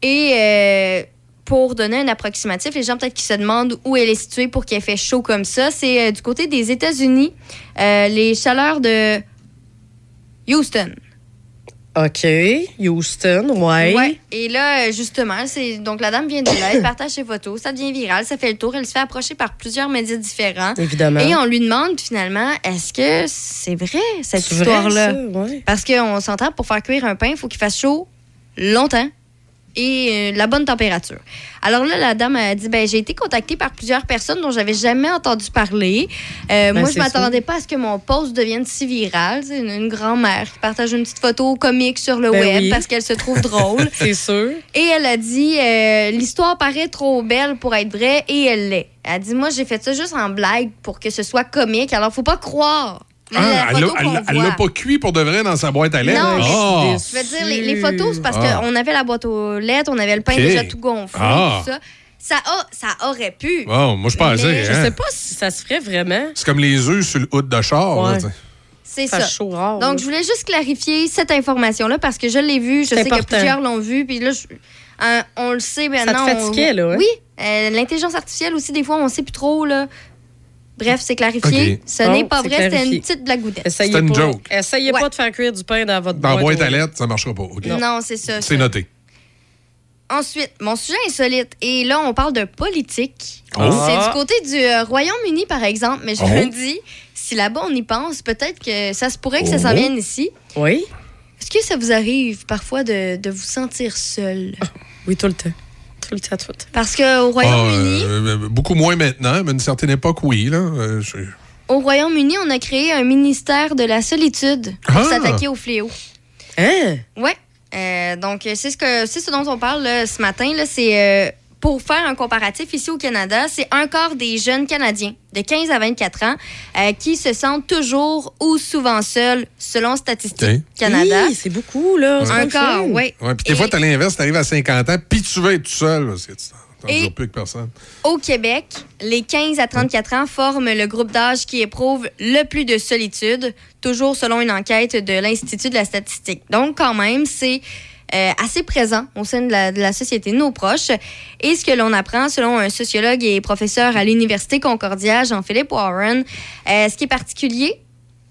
Et euh, pour donner un approximatif, les gens peut-être qui se demandent où elle est située pour qu'il ait fait chaud comme ça, c'est euh, du côté des États-Unis, euh, les chaleurs de Houston. OK. Houston, ouais. Ouais. Et là, euh, justement, c'est donc la dame vient de là, elle partage ses photos, ça devient viral, ça fait le tour, elle se fait approcher par plusieurs médias différents. Évidemment. Et on lui demande finalement, est-ce que c'est vrai cette histoire-là? Ouais. Parce qu'on s'entend, pour faire cuire un pain, il faut qu'il fasse chaud longtemps et euh, la bonne température. Alors là, la dame a dit, ben j'ai été contactée par plusieurs personnes dont j'avais jamais entendu parler. Euh, Ben, moi, je m'attendais pas à ce que mon post devienne si viral. C'est une, une grand-mère qui partage une petite photo comique sur le Ben web oui. parce qu'elle se trouve drôle. (laughs) C'est sûr. Et elle a dit euh, l'histoire paraît trop belle pour être vraie et elle l'est. Elle a dit moi j'ai fait ça juste en blague pour que ce soit comique. Alors faut pas croire. Ah, elle l'a- pas cuit pour de vrai dans sa boîte à lettres? Non, Ah! je veux dire, les, les photos, c'est parce Ah. qu'on avait la boîte aux lettres, on avait le pain Ok. déjà tout gonflé, Ah. tout ça. Ça, a, ça aurait pu. Moi, je pensais. Je hein. sais pas si ça se ferait vraiment. C'est comme les œufs sur le hood de char. Ouais. C'est Ça ça. chaud rare, Donc, je voulais juste clarifier cette information-là parce que je l'ai vue. Je sais que plusieurs l'ont vue. Puis là, je- euh, on le sait maintenant. te fatiguait, on- là, hein? Oui. Euh, L'intelligence artificielle aussi, des fois, on sait plus trop. Là. Bref, c'est clarifié. Ce Bon, n'est pas c'est vrai, c'était une petite blagoudette. Essayez C'était une pas, joke. Essayez Ouais. pas de faire cuire du pain dans votre Dans la boîte aux à lettres. ça marchera pas. OK. Non, c'est ça. C'est noté. Ensuite, mon sujet insolite. Et là, on parle de politique. Oh. C'est du côté du euh, Royaume-Uni, par exemple. Mais je Oh. me dis, si là-bas on y pense, peut-être que ça se pourrait que ça s'en Oh. vienne ici. Oui. Est-ce que ça vous arrive parfois de, de vous sentir seul? Oui, tout le temps. Tout le temps, tout le temps. Parce qu'au Royaume-Uni, Ah, euh, beaucoup moins maintenant, mais à une certaine époque, oui. Là. Euh, je- au Royaume-Uni, on a créé un ministère de la solitude pour Ah! s'attaquer au fléau. Hein? Ouais. Euh, donc, c'est ce, que, c'est ce dont on parle là, ce matin. Là, c'est euh, pour faire un comparatif ici au Canada, c'est un quart des jeunes Canadiens de 15 à 24 ans euh, qui se sentent toujours ou souvent seuls, selon Statistique. Canada. Hi, c'est beaucoup, là. Pas un quart, oui. Ouais, puis des fois, t'as l'inverse, t'arrives à 50 ans, puis tu veux être tout seul. Parce que tu t'en Et- plus que personne. Au Québec, les 15 à 34 ans forment le groupe d'âge qui éprouve le plus de solitude, toujours selon une enquête de l'Institut de la statistique. Donc, quand même, c'est euh, assez présent au sein de la, de la société, nos proches. Et ce que l'on apprend, selon un sociologue et professeur à l'Université Concordia, Jean-Philippe Warren, euh, ce qui est particulier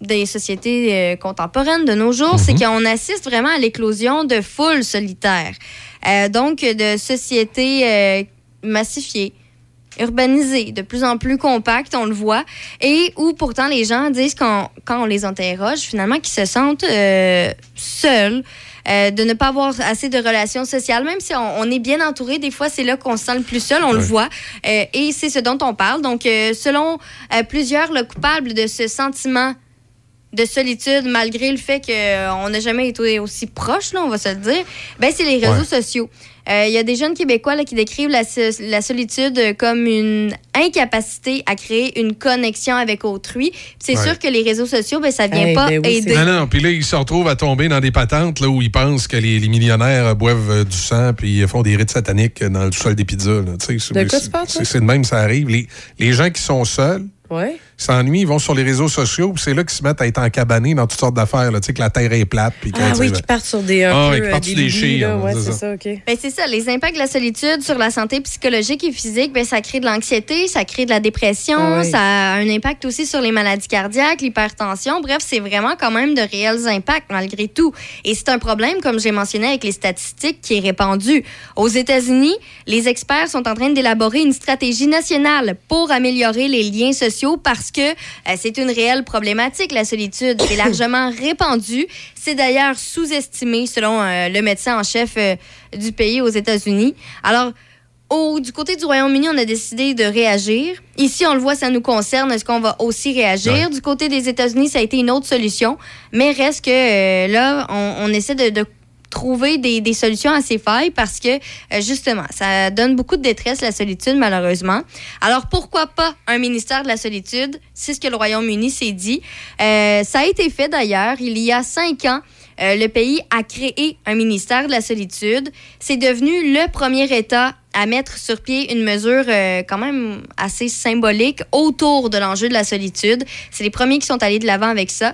des sociétés euh, contemporaines de nos jours, c'est qu'on assiste vraiment à l'éclosion de foules solitaires. Euh, donc, de sociétés massifiées, urbanisées, de plus en plus compactes, on le voit, et où pourtant les gens disent quand, quand on les interroge, finalement, qu'ils se sentent euh, seuls. Euh, de ne pas avoir assez de relations sociales, même si on, on est bien entouré, des fois c'est là qu'on se sent le plus seul, on le voit, Euh, et c'est ce dont on parle. Donc, euh, selon plusieurs, le coupable de ce sentiment de solitude, malgré le fait qu'on n'a jamais été aussi proche, là, on va se le dire, ben, c'est les réseaux Ouais. sociaux. Euh, Il y a des jeunes Québécois là, qui décrivent la, so- la solitude comme une incapacité à créer une connexion avec autrui. C'est Ouais. sûr que les réseaux sociaux, ben, ça vient Eh pas ben oui, aider. Non, non, puis là, ils se retrouvent à tomber dans des patentes là, où ils pensent que les, les millionnaires boivent euh, du sang puis font des rites sataniques dans le sol des pizzas. là. De quoi tu parles, c'est de même, ça arrive. Les, les gens qui sont seuls, Ouais. S'ennuient, ils vont sur les réseaux sociaux, puis c'est là qu'ils se mettent à être encabanés dans toutes sortes d'affaires. Tu sais, que la Terre est plate. Puis Ah oui, là- qui partent sur des. Ah, peu, qui euh, partent sur des chiens, hein, Ouais, c'est ça. ça, OK. Ben, c'est ça, les impacts de la solitude sur la santé psychologique et physique, ben, ça crée de l'anxiété, ça crée de la dépression, Ah oui. ça a un impact aussi sur les maladies cardiaques, l'hypertension. Bref, c'est vraiment quand même de réels impacts malgré tout. Et c'est un problème, comme j'ai mentionné avec les statistiques, qui est répandu. Aux États-Unis, les experts sont en train d'élaborer une stratégie nationale pour améliorer les liens sociaux parce parce que euh, c'est une réelle problématique, la solitude. C'est largement (coughs) répandu. C'est d'ailleurs sous-estimé selon euh, le médecin en chef euh, du pays aux États-Unis. Alors, au, du côté du Royaume-Uni, on a décidé de réagir. Ici, on le voit, ça nous concerne. Est-ce qu'on va aussi réagir? Ouais. Du côté des États-Unis, ça a été une autre solution. Mais reste que euh, là, on, on essaie de, de trouver des, des solutions à ces failles parce que, euh, justement, ça donne beaucoup de détresse, la solitude, malheureusement. Alors, pourquoi pas un ministère de la solitude? C'est ce que le Royaume-Uni s'est dit. Euh, ça a été fait, d'ailleurs, il y a cinq ans. Euh, le pays a créé un ministère de la solitude. C'est devenu le premier État à mettre sur pied une mesure quand même assez symbolique autour de l'enjeu de la solitude. C'est les premiers qui sont allés de l'avant avec ça.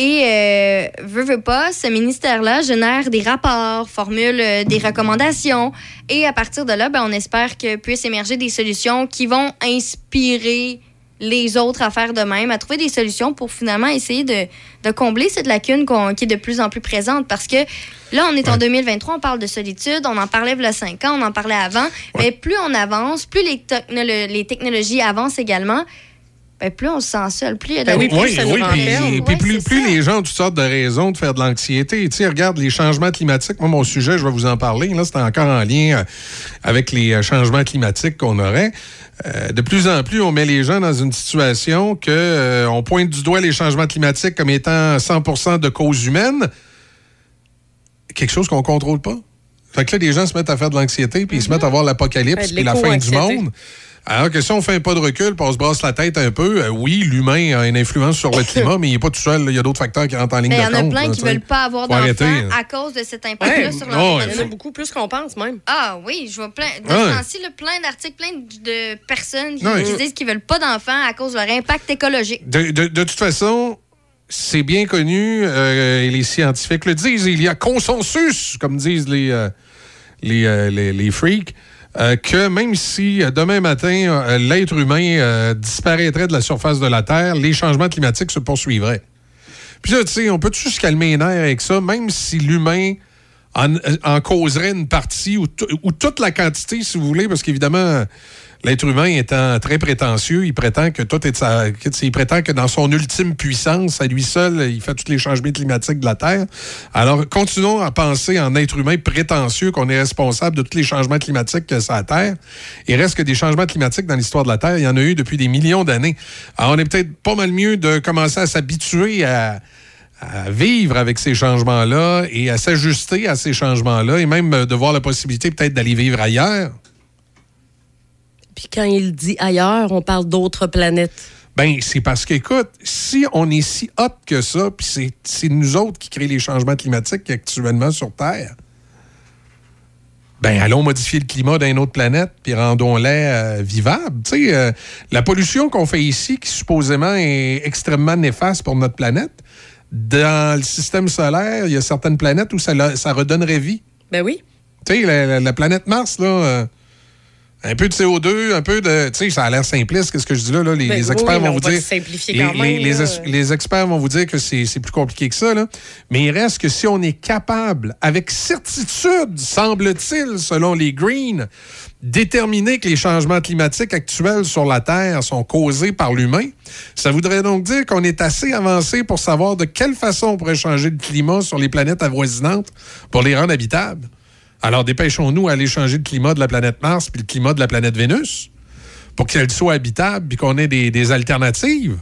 Et euh, veut, veut pas, ce ministère-là génère des rapports, formule euh, des recommandations. Et à partir de là, ben, on espère que puissent émerger des solutions qui vont inspirer les autres à faire de même, à trouver des solutions pour finalement essayer de, de combler cette lacune qui est de plus en plus présente. Parce que là, on est en 2023, on parle de solitude, on en parlait il y a 5 ans, on en parlait avant. Mais plus on avance, plus les, technolo- les technologies avancent également, ben, plus on se sent seul, plus il y a de la oui, plus oui, ça oui, puis, plus, les gens ont toutes sortes de raisons de faire de l'anxiété. Tu sais, regarde les changements climatiques. Moi, mon sujet, je vais vous en parler. Là, c'est encore en lien euh, avec les euh, changements climatiques qu'on aurait. Euh, de plus en plus, on met les gens dans une situation que euh, on pointe du doigt les changements climatiques comme étant 100% de cause humaine. Quelque chose qu'on contrôle pas. Fait que là, les gens se mettent à faire de l'anxiété, puis ils se mettent à voir l'apocalypse, puis la fin du monde. Alors que si on fait un pas de recul, puis on se brasse la tête un peu, euh, oui, l'humain a une influence sur le (laughs) climat, mais il n'est pas tout seul. Il y a d'autres facteurs qui rentrent en ligne Mais il y de en a compte. plein là, qui sais. veulent pas avoir d'enfants là. à cause de cet impact-là Ouais, sur l'environnement. Il y en a beaucoup plus qu'on pense, même. Ah oui, je vois plein. De Ouais. temps-ci, plein d'articles, plein de personnes qui, Ouais. qui disent qu'ils veulent pas d'enfants à cause de leur impact écologique. De, de- de toute façon, c'est bien connu, euh, et les scientifiques le disent, il y a consensus, comme disent les, euh, les, euh, les, les freaks, euh, que même si euh, demain matin, euh, l'être humain disparaîtrait de la surface de la Terre, les changements climatiques se poursuivraient. Puis là, tu sais, on peut-tu se calmer les nerfs avec ça, même si l'humain en, causerait une partie ou toute la quantité, si vous voulez, parce qu'évidemment, l'être humain étant très prétentieux, il prétend que tout est il prétend que dans son ultime puissance, à lui seul, il fait tous les changements climatiques de la Terre. Alors, continuons à penser en être humain prétentieux qu'on est responsable de tous les changements climatiques que ça a Terre. Il reste que des changements climatiques dans l'histoire de la Terre, il y en a eu depuis des millions d'années. Alors, on est peut-être pas mal mieux de commencer à s'habituer à vivre avec ces changements-là et à s'ajuster à ces changements-là et même de voir la possibilité peut-être d'aller vivre ailleurs. Puis quand il dit ailleurs, on parle d'autres planètes. Ben, c'est parce qu'écoute, si on est si hot que ça, puis c'est- nous autres qui créons les changements climatiques actuellement sur Terre, ben allons modifier le climat d'une autre planète, puis rendons-les euh, vivables. Tu sais, euh, la pollution qu'on fait ici, qui supposément est extrêmement néfaste pour notre planète, dans le système solaire, il y a certaines planètes où ça, la- ça redonnerait vie. Ben oui. Tu sais, la, la- la planète Mars, là, euh, un peu de CO2, un peu de. Tu sais, ça a l'air simpliste, qu'est-ce que je dis là? là? Les, Ben les experts vont on vous dire. les, quand même, les- experts vont vous dire que c'est c'est plus compliqué que ça, là. Mais il reste que si on est capable, avec certitude, semble-t-il, selon les Greens, déterminer que les changements climatiques actuels sur la Terre sont causés par l'humain, ça voudrait donc dire qu'on est assez avancé pour savoir de quelle façon on pourrait changer le climat sur les planètes avoisinantes pour les rendre habitables. Alors dépêchons-nous à aller changer le climat de la planète Mars puis le climat de la planète Vénus pour qu'elle soit habitable puis qu'on ait des, des alternatives.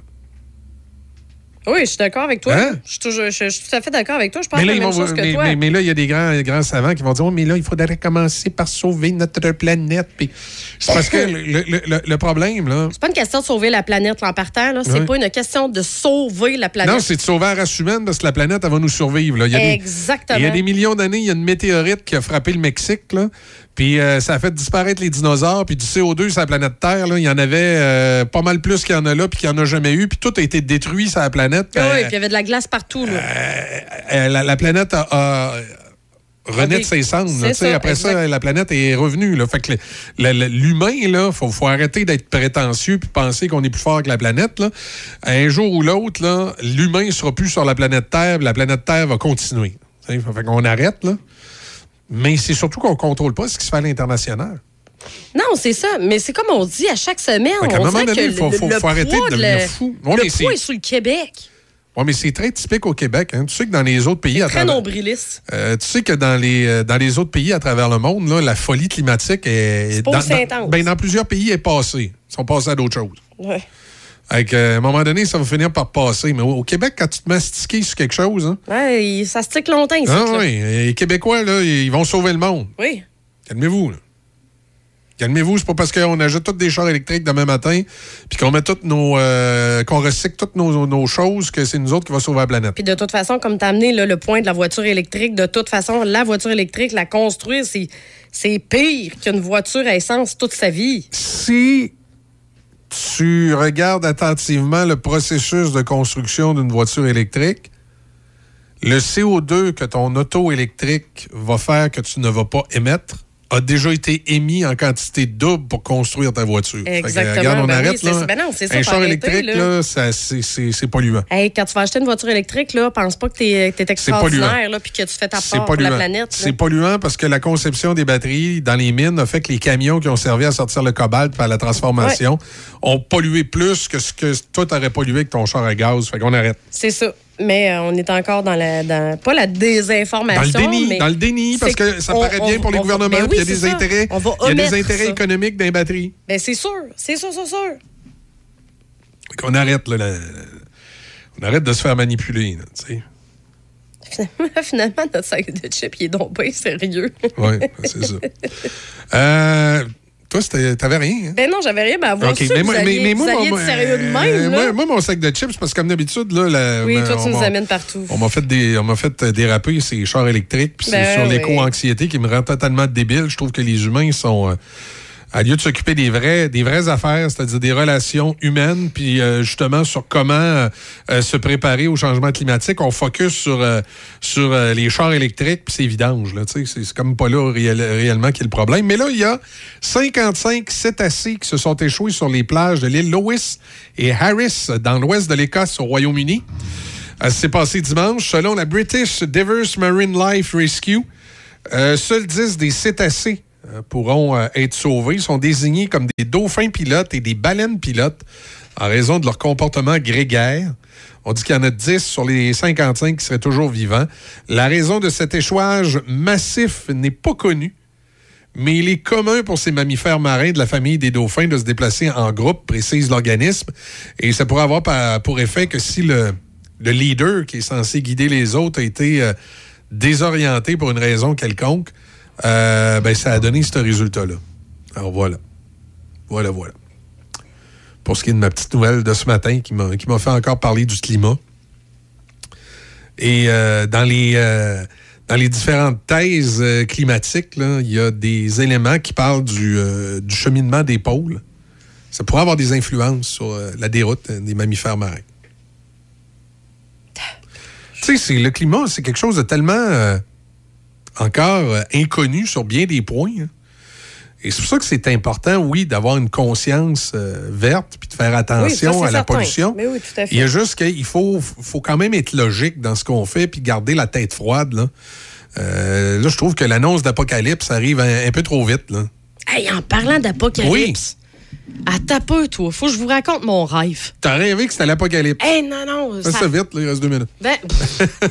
Oui, je suis d'accord avec toi. Hein? Je, suis toujours- je- je suis tout à fait d'accord avec toi. Je pense Mais là, la même vont- chose que mais, toi. mais- mais là, il y a des grands, grands savants qui vont dire Oh, mais là, il faudrait commencer par sauver notre planète. Puis c'est parce que le, le- le- le problème, là. C'est pas une question de sauver la planète là, en partant. là. C'est Ouais. pas une question de sauver la planète. Non, c'est de sauver la race humaine parce que la planète, elle va nous survivre. Là. Il y a des- Exactement. il y a des millions d'années, il y a une météorite qui a frappé le Mexique. Là. Puis euh, ça a fait disparaître les dinosaures. Puis du CO2 sur la planète Terre, là, il y en avait euh, pas mal plus qu'il y en a là, puis qu'il n'y en a jamais eu. Puis tout a été détruit sur la planète. Ah oui, Euh, puis il y avait de la glace partout. Là. euh, la, la planète a, a renaît de ses cendres. là, ça, Après ça, la planète est revenue. Là. Fait que l'humain, il faut, faut arrêter d'être prétentieux puis penser qu'on est plus fort que la planète. Là. Un jour ou l'autre, l'humain sera plus sur la planète Terre, puis la planète Terre va continuer. Fait qu'on arrête, là. Mais c'est surtout qu'on ne contrôle pas ce qui se fait à l'international. Non, c'est ça. Mais c'est comme on dit à chaque semaine. Fait qu'à un on moment donné, il faut- le- faut- faut arrêter de devenir le- fou. Le mais poids est sur le Québec. Oui, mais c'est très typique au Québec. hein. Tu sais que dans les autres pays à Très travers... nombriliste. Euh, tu sais que dans les, euh, dans les autres pays à travers le monde, là, la folie climatique est. pas dans, aussi dans- intense. ben, dans plusieurs pays, est passée. Ils sont passés à d'autres choses. Ouais. Euh, à un moment donné, ça va finir par passer. Mais au, Québec, quand tu te mastiques sur quelque chose, hein, Ouais, ça se tique longtemps ici. ah oui, les Québécois, là, ils vont sauver le monde. Oui. Calmez-vous. Calmez-vous, c'est pas parce qu'on ajoute tous des chars électriques demain matin, puis qu'on met toutes nos. euh, qu'on recycle toutes nos, nos choses, que c'est nous autres qui va sauver la planète. Puis de toute façon, comme tu as amené là, le point de la voiture électrique, de toute façon, la voiture électrique, la construire, c'est, c'est pire qu'une voiture à essence toute sa vie. Si tu regardes attentivement le processus de construction d'une voiture électrique, le CO2 que ton auto électrique va faire que tu ne vas pas émettre a déjà été émis en quantité double pour construire ta voiture. Fait que, Exactement. regarde, on Ben arrête, c'est là. ça. Ben non, c'est ça, Un char arrêter, électrique, là. c'est- polluant. Hey, quand tu vas acheter une voiture électrique, là, pense pas que tu es, polluant. extraordinaire là, puis que tu fais ta part pour la planète. C'est polluant parce que la conception des batteries dans les mines a fait que les camions qui ont servi à sortir le cobalt par la transformation ont pollué plus que ce que toi t'aurais pollué avec ton char à gaz. Fait qu'on arrête. C'est ça. Mais euh, on est encore dans la. Dans, pas la Dans désinformation. le déni, mais dans le déni, parce que ça on- paraît bien on- pour les gouvernements, ben puis il y oui, a des ça. intérêts. On va Il y a des intérêts ça. économiques dans les batteries. Ben c'est sûr. C'est sûr, c'est sûr. Qu'on arrête, là, la- la- on arrête de se faire manipuler, tu sais. Finalement, (laughs) finalement, notre sac de chips, il est donc pas sérieux. Oui, c'est ça. Euh, toi, t'avais rien, hein? Ben non, j'avais rien. Ben, mais que moi, vous mais, vous moi, moi, être sérieux de même, euh, là. moi, moi, mon sac de chips, parce que comme d'habitude, là, la- oui, ben, toi, tu nous amènes partout. On m'a fait, des, on m'a fait euh, déraper ces chars électriques, puis Ben c'est sur oui. l'éco-anxiété qui me rend totalement débile. Je trouve que les humains sont. À lieu de s'occuper des vrais, des vraies affaires, c'est-à-dire des relations humaines, puis euh, justement sur comment euh, euh, se préparer au changement climatique, on focus sur, euh, sur euh, les chars électriques puis ces vidanges. Là, tu sais, c'est, c'est comme pas là réel- réellement qui est le problème. Mais là, il y a 55 cétacés qui se sont échoués sur les plages de l'île Lewis et Harris, dans l'ouest de l'Écosse, au Royaume-Uni. Euh, C'est passé dimanche. Selon la British Diverse Marine Life Rescue, euh, seuls 10 des cétacés pourront euh, être sauvés. Ils sont désignés comme des dauphins pilotes et des baleines pilotes en raison de leur comportement grégaire. On dit qu'il y en a 10 sur les 55 qui seraient toujours vivants. La raison de cet échouage massif n'est pas connue, mais il est commun pour ces mammifères marins de la famille des dauphins de se déplacer en groupe, précise l'organisme. Et ça pourrait avoir pour effet que si le, le leader qui est censé guider les autres a été euh, désorienté pour une raison quelconque, euh, ben, ça a donné ce résultat-là. Alors voilà. Voilà, voilà. Pour ce qui est de ma petite nouvelle de ce matin qui m'a fait encore parler du climat. Et euh, dans les euh, dans les différentes thèses climatiques, il y a des éléments qui parlent du, du cheminement des pôles. Ça pourrait avoir des influences sur la déroute des mammifères marins. Tu sais, le climat, c'est quelque chose de tellement encore euh, inconnu sur bien des points. hein. Et c'est pour ça que c'est important, oui, d'avoir une conscience euh, verte puis de faire attention Oui, ça, à la pollution. Mais oui, tout à fait. Il y a juste qu'il faut, faut quand même être logique dans ce qu'on fait puis garder la tête froide. Là, Euh, là je trouve que l'annonce d'Apocalypse arrive un, un peu trop vite. Là. Hey, en parlant d'apocalypse, à ta peu, toi, faut que je vous raconte mon rêve. T'as rêvé que c'était l'Apocalypse? Hey, non, non. Fais ça vite, là, il reste deux minutes. Ben, (laughs)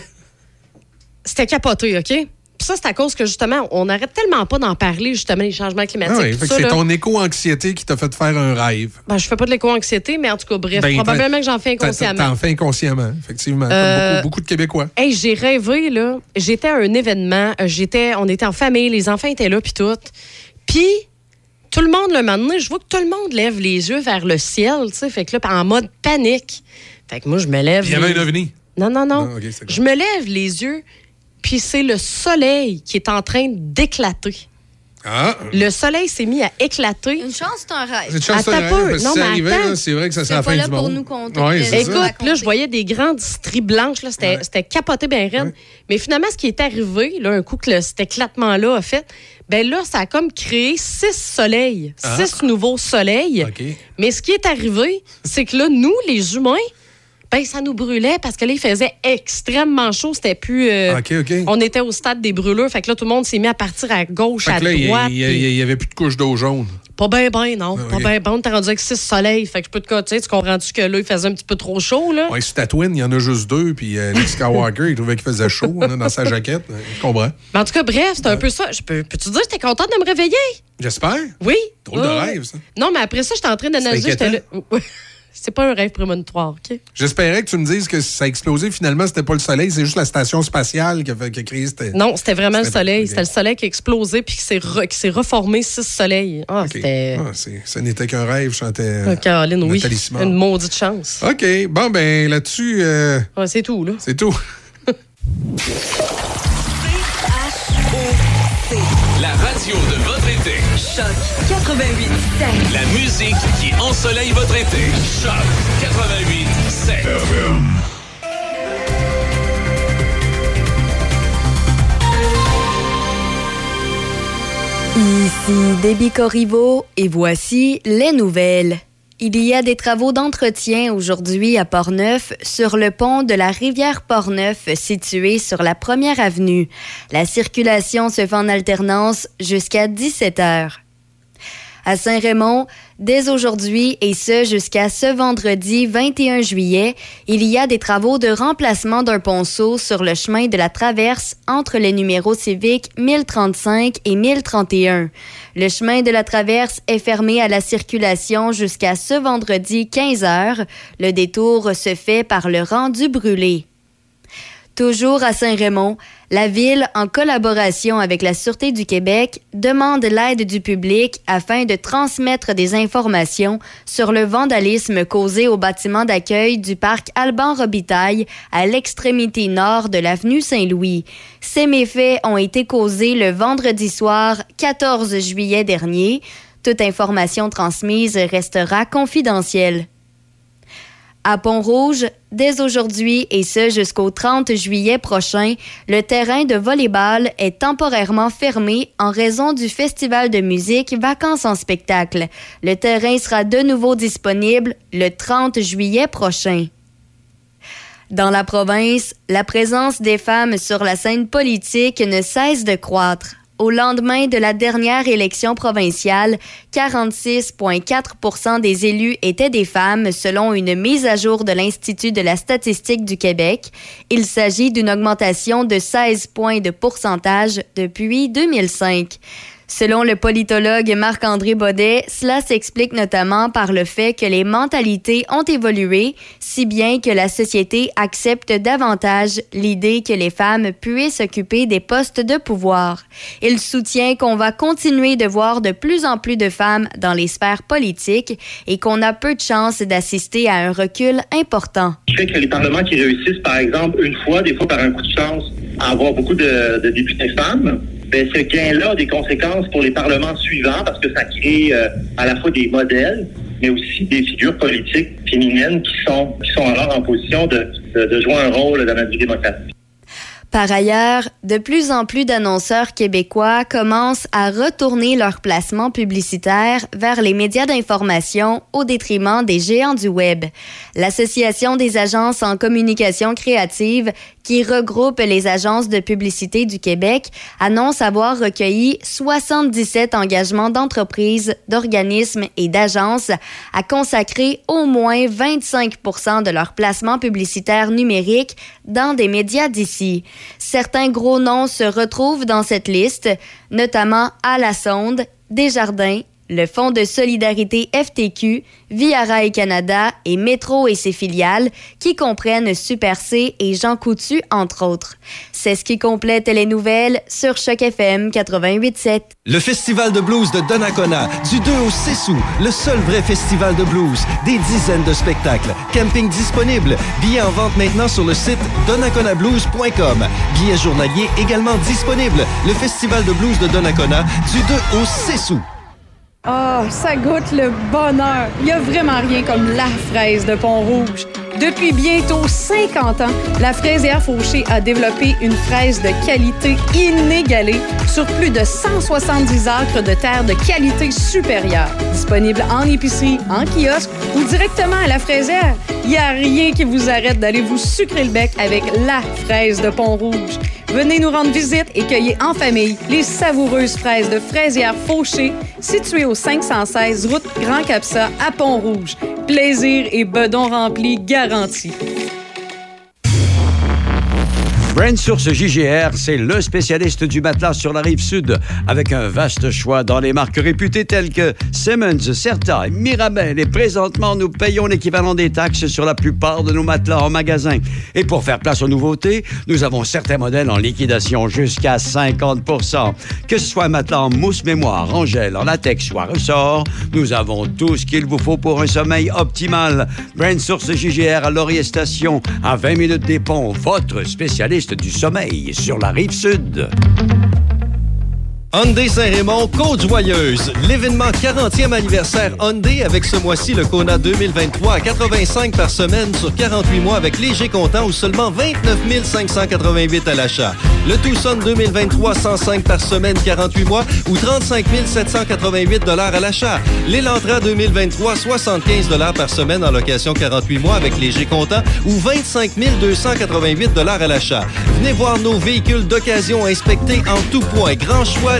c'était capoté, OK? Puis ça, c'est à cause que, justement, on n'arrête tellement pas d'en parler, justement, les changements climatiques. Ah oui, c'est là. ton éco-anxiété qui t'a fait faire un rêve. Ben, je fais pas de l'éco-anxiété, mais en tout cas, bref, Ben, probablement que j'en fais inconsciemment. T'en fais inconsciemment, effectivement. Euh, Comme beaucoup, beaucoup de Québécois. Hey, j'ai rêvé, là. J'étais à un événement. euh, J'étais, on était en famille, les enfants étaient là, puis tout. Puis, tout le monde, le donné, je vois que tout le monde lève les yeux vers le ciel, tu sais. Fait que là, en mode panique. Fait que moi, je me lève. Il y avait un ovni. Non, non, non. Non, c'est je me lève les yeux, puis c'est le soleil qui est en train d'éclater. Ah! Le soleil s'est mis à éclater. Une chance, c'est un rêve. C'est une chance, c'est un rêve, Non, mais là, c'est vrai que ça C'est serait la pas fin là du pour monde. nous Ouais, ça. Écoute, là, je voyais des grandes stries blanches. là, C'était c'était capoté bien raide. Mais finalement, ce qui est arrivé, là, un coup que le- cet éclatement-là a fait, ben là, ça a comme créé six soleils, Ah. six nouveaux soleils. OK. Mais ce qui est arrivé, c'est que là, nous, les humains, Ben, ça nous brûlait parce que là, il faisait extrêmement chaud. C'était plus. euh, OK, OK. On était au stade des brûlures. Fait que là, tout le monde s'est mis à partir à gauche, Fait à là, il droite. il- puis- il y avait plus de couche d'eau jaune. Pas bien, bien, non. Pas bien, bien. On rendu avec six soleils. Fait que je peux te coter. Tu comprends-tu que là, il faisait un petit peu trop chaud, là? Ouais, sur Tatooine, il y en a juste deux, puis euh, Luke Skywalker, il trouvait qu'il faisait chaud hein, dans sa jaquette. Je comprends. Mais en tout cas, bref, c'était un peu ça. Je peux, peux-tu dire que j'étais contente de me réveiller? J'espère. Oui. Drôle de rêve, ça. Non, mais après ça, j'étais en train de nager. (laughs) C'est pas un rêve prémonitoire, OK? J'espérais que tu me dises que ça a explosé. Finalement, c'était pas le soleil, c'est juste la station spatiale qui a, qui a créé cette. Non, c'était vraiment le soleil. C'était le soleil qui a explosé puis qui s'est, re- qui s'est reformé six soleils. Ah, OK. c'était. Ah, c'est- ce n'était qu'un rêve, chantait. euh, Ah, Caroline, oui. Une maudite chance. OK. Bon, ben là-dessus, euh, Ouais, c'est tout, là. c'est tout. (laughs) La radio de votre été. Choc 88 La musique qui ensoleille votre été. Choc 88 7. Ici Déby Corriveau et voici les nouvelles. Il y a des travaux d'entretien aujourd'hui à Portneuf sur le pont de la rivière Portneuf situé sur la première avenue. La circulation se fait en alternance jusqu'à 17 heures. À Saint-Raymond, dès aujourd'hui et ce jusqu'à ce vendredi 21 juillet, il y a des travaux de remplacement d'un ponceau sur le chemin de la traverse entre les numéros civiques 1035 et 1031. Le chemin de la traverse est fermé à la circulation jusqu'à ce vendredi 15 heures. Le détour se fait par le rendu brûlé. Toujours à Saint-Raymond, la ville, en collaboration avec la Sûreté du Québec, demande l'aide du public afin de transmettre des informations sur le vandalisme causé au bâtiment d'accueil du parc Alban Robitaille à l'extrémité nord de l'avenue Saint-Louis. Ces méfaits ont été causés le vendredi soir 14 juillet dernier. Toute information transmise restera confidentielle. À Pont-Rouge, dès aujourd'hui et ce jusqu'au 30 juillet prochain, le terrain de volleyball est temporairement fermé en raison du festival de musique Vacances en spectacle. Le terrain sera de nouveau disponible le 30 juillet prochain. Dans la province, la présence des femmes sur la scène politique ne cesse de croître. Au lendemain de la dernière élection provinciale, 46,4% des élus étaient des femmes selon une mise à jour de l'Institut de la statistique du Québec. Il s'agit d'une augmentation de 16 points de pourcentage depuis 2005. Selon le politologue Marc-André Baudet, cela s'explique notamment par le fait que les mentalités ont évolué, si bien que la société accepte davantage l'idée que les femmes puissent occuper des postes de pouvoir. Il soutient qu'on va continuer de voir de plus en plus de femmes dans les sphères politiques et qu'on a peu de chances d'assister à un recul important. qui fait que les parlements qui réussissent, par exemple, une fois, des fois par un coup de chance, à avoir beaucoup de députés femmes, ben, ce gain-là a des conséquences pour les parlements suivants parce que ça crée euh, à la fois des modèles, mais aussi des figures politiques féminines qui sont, qui sont alors en position de, de, jouer un rôle dans notre vie démocratique. Par ailleurs, de plus en plus d'annonceurs québécois commencent à retourner leur placement publicitaire vers les médias d'information au détriment des géants du Web. L'Association des agences en communication créative, qui regroupe les agences de publicité du Québec, annonce avoir recueilli 77 engagements d'entreprises, d'organismes et d'agences à consacrer au moins 25 de leur placement publicitaire numérique dans des médias d'ici. Certains gros noms se retrouvent dans cette liste, notamment à la Sonde, Desjardins, le Fonds de solidarité FTQ, Via Rail Canada et Métro et ses filiales, qui comprennent Super C et Jean Coutu, entre autres. C'est ce qui complète les nouvelles sur Choc FM 88.7. Le Festival de blues de Donnacona, du 2 au 6 août, le seul vrai festival de blues. Des dizaines de spectacles, camping disponible, billets en vente maintenant sur le site donnaconablues.com. Billets journaliers également disponibles. Le Festival de blues de Donnacona, du 2 au 6 août. Ah, ça goûte le bonheur. Il y a vraiment rien comme la fraise de Pont-Rouge. Depuis bientôt 50 ans, la fraisière Fauché a développé une fraise de qualité inégalée sur plus de 170 acres de terre de qualité supérieure. Disponible en épicerie, en kiosque ou directement à la fraisière, il n'y a rien qui vous arrête d'aller vous sucrer le bec avec la fraise de Pont-Rouge. Venez nous rendre visite et cueillez en famille les savoureuses fraises de fraisière Fauché, situées au 516 route Grand Capsa à Pont-Rouge. Plaisir et bedon rempli garantis. Brand Source JGR, c'est le spécialiste du matelas sur la rive sud, avec un vaste choix dans les marques réputées telles que Simmons, Certa, Mirabel. Et présentement, nous payons l'équivalent des taxes sur la plupart de nos matelas en magasin. Et pour faire place aux nouveautés, nous avons certains modèles en liquidation jusqu'à 50% Que ce soit un matelas en mousse mémoire, en gel, en latex ou ressort, nous avons tout ce qu'il vous faut pour un sommeil optimal. Brand Source JGR à Laurier Station, à 20 minutes des ponts, votre spécialiste du sommeil sur la rive sud. Hyundai Saint-Raymond, Côte-Joyeuse. L'événement 40e anniversaire Hyundai avec ce mois-ci le Kona 2023 à 85 par semaine sur 48 mois avec léger comptant ou seulement 29 588 à l'achat. Le Tucson 2023 105 par semaine 48 mois ou 35 788 dollars à l'achat. L'Elantra 2023 75 dollars par semaine en location 48 mois avec léger comptant ou 25 288 dollars à l'achat. Venez voir nos véhicules d'occasion inspectés en tout point. Grand choix,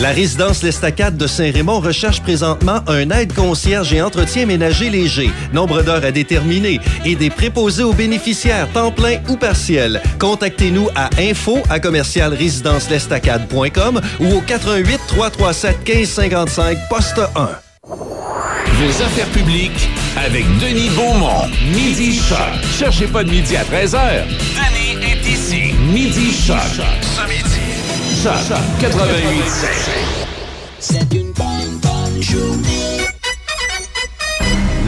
La résidence L'Estacade de Saint-Raymond recherche présentement un aide concierge et entretien ménager léger, nombre d'heures à déterminer et des préposés aux bénéficiaires temps plein ou partiel. Contactez-nous à info à commercial résidence-l'estacade.com ou au 88 337 1555 poste 1. Vos affaires publiques avec Denis Beaumont. Midi Choc. Cherchez pas de midi à 13h. Denis est ici. Midi Choc. Choc 88 C'est une bonne, bonne journée.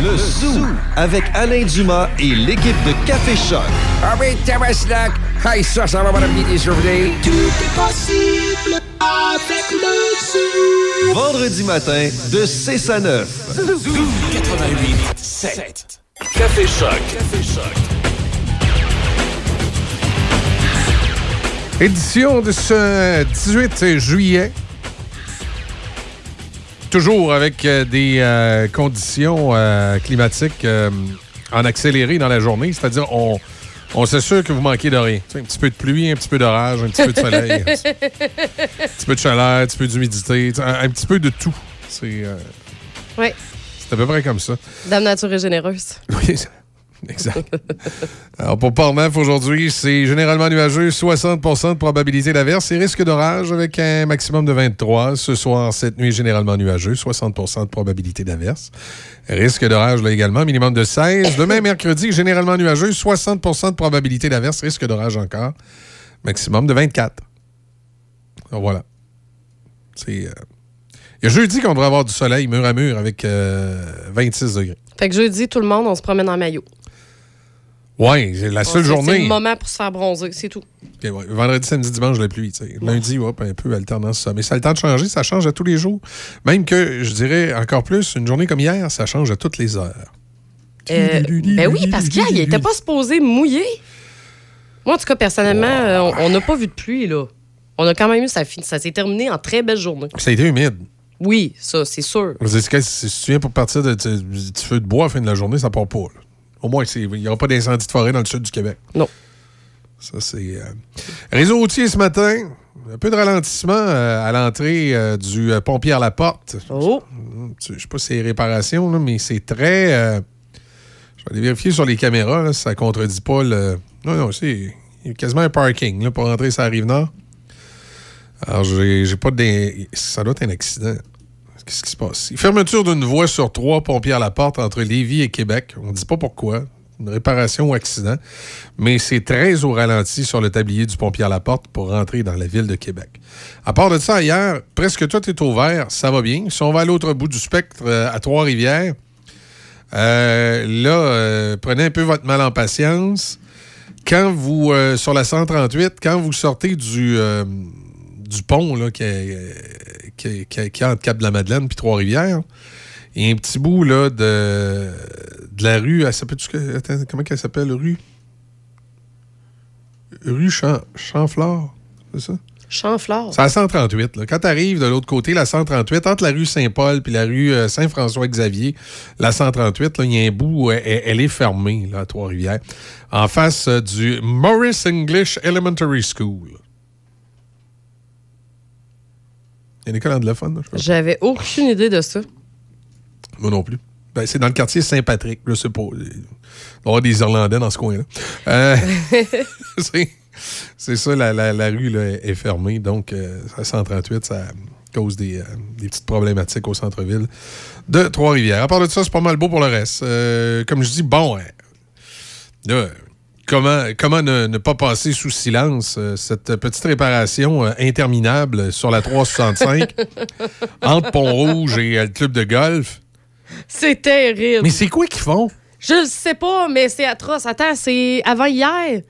Le Zoo avec Alain Dumas et l'équipe de Café Choc. Ah oui, Tabaslac. Hey, ça, ça va, madame Midi Journée. Tout est possible avec le zoo. Vendredi matin de 6 à 9. 88 7. Café Choc. Café Choc. Édition de ce 18 juillet. Toujours avec euh, des euh, conditions euh, climatiques euh, en accéléré dans la journée, c'est-à-dire on, on s'assure que vous manquez de rien. Tu sais, un petit peu de pluie, un petit peu d'orage, un petit peu de soleil, un petit un (laughs) petit peu de chaleur, un petit peu d'humidité, un, un petit peu de tout. C'est Oui, c'est à peu près comme ça. Dame Nature est généreuse. Oui, (laughs) exact. Alors, pour Port-Neuf, aujourd'hui, c'est généralement nuageux, 60% de probabilité d'averse et risque d'orage avec un maximum de 23. Ce soir, cette nuit, généralement nuageux, 60% de probabilité d'averse. Risque d'orage, là également, minimum de 16. Demain, mercredi, généralement nuageux, 60% de probabilité d'averse, risque d'orage encore, maximum de 24. Alors, voilà. C'est. euh, Il y a jeudi qu'on devrait avoir du soleil mur à mur avec euh, 26 degrés. Fait que jeudi, tout le monde, on se promène en maillot. Oui, c'est la seule journée. C'est le moment pour se faire bronzer, c'est tout. Ouais. Vendredi, samedi, dimanche, la pluie. tu sais. Lundi, hop, un peu alternance ça. Mais ça a le temps de changer, ça change à tous les jours. Même que, je dirais encore plus, une journée comme hier, ça change à toutes les heures. Euh, ben oui, parce qu'hier, il n'était pas supposé mouiller. Moi, en tout cas, personnellement, euh, on- n'a pas vu de pluie, là. On a quand même eu, ça, ça s'est terminé en très belle journée. Ça a été humide. Oui, ça, c'est sûr. Si tu viens pour partir de, de- du feu de bois à la fin de la journée, ça part pas. là. Au moins, il n'y aura pas d'incendie de forêt dans le sud du Québec. Non. Ça, c'est. euh, Réseau routier ce matin. Un peu de ralentissement euh, à l'entrée euh, du pont Pierre-Laporte. Oh! Je sais pas si c'est réparation, là, mais c'est très. Je vais aller vérifier sur les caméras là, si ça contredit pas le. Non, non, c'est il y a quasiment un parking là, pour rentrer sur la rive nord. Alors, j'ai j'ai pas de. Ça doit être un accident. Qu'est-ce qui se passe? Fermeture d'une voie sur trois, pompiers à la porte entre Lévis et Québec. On ne dit pas pourquoi. une réparation ou accident. Mais c'est très au ralenti sur le tablier du pompier à la porte pour rentrer dans la ville de Québec. À part de ça, hier, presque tout est ouvert. Ça va bien. Si on va à l'autre bout du spectre, euh, à Trois-Rivières, euh, là, euh, prenez un peu votre mal en patience. Quand vous, sur la 138, quand vous sortez du, du pont là, qui, est, euh, qui, est- qui est- qui est entre Cap-de-la-Madeleine puis Trois-Rivières, il y a un petit bout là, de, de la rue. Elle s'appelle, attends, comment elle s'appelle, rue? Rue Champ, Champflore, c'est ça? Champflore. C'est à 138. Là. Quand tu arrives de l'autre côté, la 138, entre la rue Saint-Paul puis la rue euh, Saint-François-Xavier, la 138, là, il y a un bout où elle, elle est fermée là, à Trois-Rivières, en face euh, du Morris English Elementary School. Il y a une école anglophone, là, je pense. J'avais aucune idée de ça. Moi non plus. Ben, c'est dans le quartier Saint-Patrick, je sais pas. Il doit y avoir des Irlandais dans ce coin-là. Euh, (laughs) (laughs) c'est- ça, la, la- la rue là, est fermée. Donc, euh, à 138, ça cause des, euh, des petites problématiques au centre-ville de Trois-Rivières. À part de ça, c'est pas mal beau pour le reste. Euh, comme je dis, bon, hein, là, comment, comment ne, ne pas passer sous silence euh, cette petite réparation euh, interminable sur la 365 (laughs) entre Pont-Rouge et euh, le club de golf? C'est terrible. Mais c'est quoi qu'ils font? Je le sais pas, mais c'est atroce. Attends, c'est avant hier?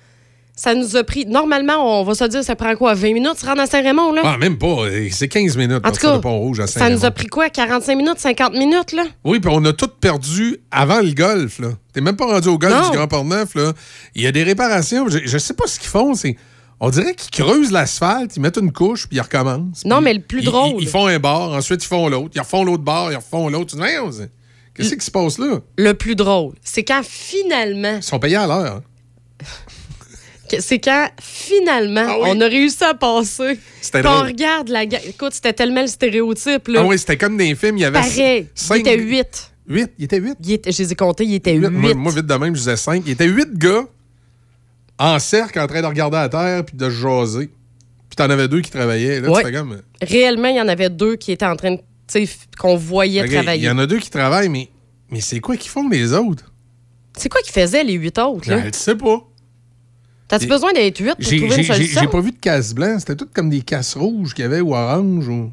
Ça nous a pris. Normalement, on va se dire, ça prend quoi? 20 minutes, se rendre à Saint-Raymond, là? Ah, même pas. euh, C'est 15 minutes En tout cas, de Pont-Rouge à ça Saint-Raymond. nous a pris quoi? 45 minutes, 50 minutes, là? Oui, puis on a tout perdu avant le golf. là. T'es même pas rendu au golf Non. du Grand Port-Neuf. là. Il y a des réparations. Je, je sais pas ce qu'ils font. C'est, on dirait qu'ils creusent l'asphalte, ils mettent une couche, puis ils recommencent. Non, mais le plus drôle. Ils, ils font un bar, ensuite ils font l'autre. Ils refont l'autre bar, ils refont l'autre. Tu Qu'est-ce qui se passe là? Le plus drôle, c'est quand finalement. Ils sont payés à l'heure. C'est quand finalement Ah oui? on a réussi à passer. C'était Puis on regarde la Écoute, c'était tellement le stéréotype. Là. Ah oui, c'était comme dans les films. Il y avait Pareil. cinq- Il était 8. 8? Il était 8? je les ai comptés, il était 8. Moi, moi, vite de même, je disais 5. Il était 8 gars en cercle en train de regarder à terre puis de se jaser. Puis t'en avais deux qui travaillaient. Là, Ouais. comme. Réellement, il y en avait deux qui étaient en train de. tu sais, f- qu'on voyait travailler. Il y en a deux qui travaillent, mais, mais c'est quoi qu'ils font les autres? C'est quoi qu'ils faisaient, les huit autres? Là? Je ne sais pas. T'as-tu besoin d'être huit pour trouver une solution? j'ai pas vu de casse blanc. C'était tout comme des casses rouges qu'il y avait ou orange. Ou...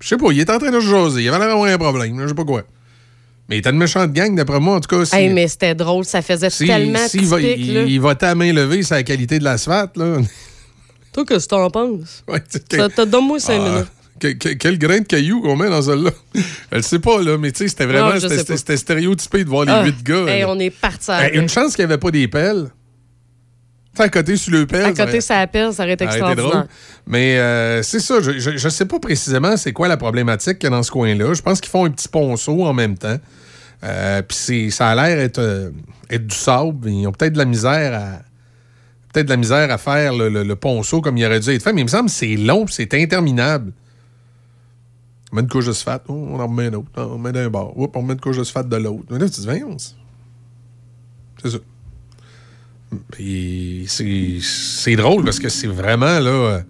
Je sais pas. Il était en train de se jaser. Il avait l'air d'avoir un problème. Je sais pas quoi. Mais il était une méchante gang, d'après moi. En tout cas, si, Hey, mais c'était drôle, ça faisait si- tellement va, typique. il, là. il votait à main levée sur la qualité de l'asphalte. là. (laughs) Toi, qu'est-ce que t'en penses? Ouais, Ça te donne-moi cinq Ah, minutes. que- que- quel grain de caillou qu'on met dans celle-là? (laughs) Elle sait pas, là, mais tu sais, c'était vraiment Non, c'était- stéréotypé de voir les Ah, huit gars. hey, on est parti Hey, une chance qu'il n'y avait pas des pelles. À côté sur le pelle. À côté, ça appelle, ça aurait été Ça aurait été extraordinaire. drôle. Mais euh, c'est ça, je, je sais pas précisément c'est quoi la problématique qu'il y a dans ce coin-là. Je pense qu'ils font un petit ponceau en même temps. Euh, Puis ça a l'air être, euh, être du sable. Ils ont peut-être de la misère à. Peut-être de la misère à faire le, le- le ponceau comme il aurait dû être fait, mais il me semble que c'est long, c'est interminable. On met une couche de sphate, oh, on en remet une autre, on met d'un bord, Oups, on met une couche de sphate de l'autre. Mais là, tu te dis, voyons, c'est- c'est ça. C'est- drôle parce que c'est vraiment là. euh,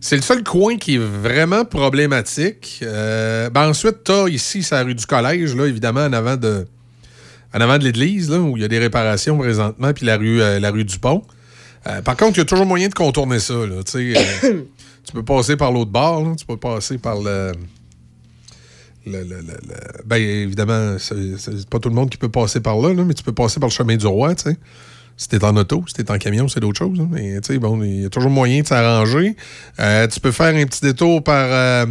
c'est le seul coin qui est vraiment problématique. Euh, ben ensuite, ici, c'est la rue du collège, là, évidemment, en avant de, en avant de l'église, là, où il y a des réparations présentement, puis la rue, euh, du Pont. Euh, par contre, il y a toujours moyen de contourner ça. (coughs) Tu peux passer par l'autre bord, tu peux passer par le. le- le- ben, évidemment, c'est pas tout le monde qui peut passer par là, là, mais tu peux passer par le chemin du roi. Si t'es en auto, si t'es en camion, c'est d'autres choses. hein. Mais tu sais, bon, il y a toujours moyen de s'arranger. Euh, tu peux faire un petit détour par, euh,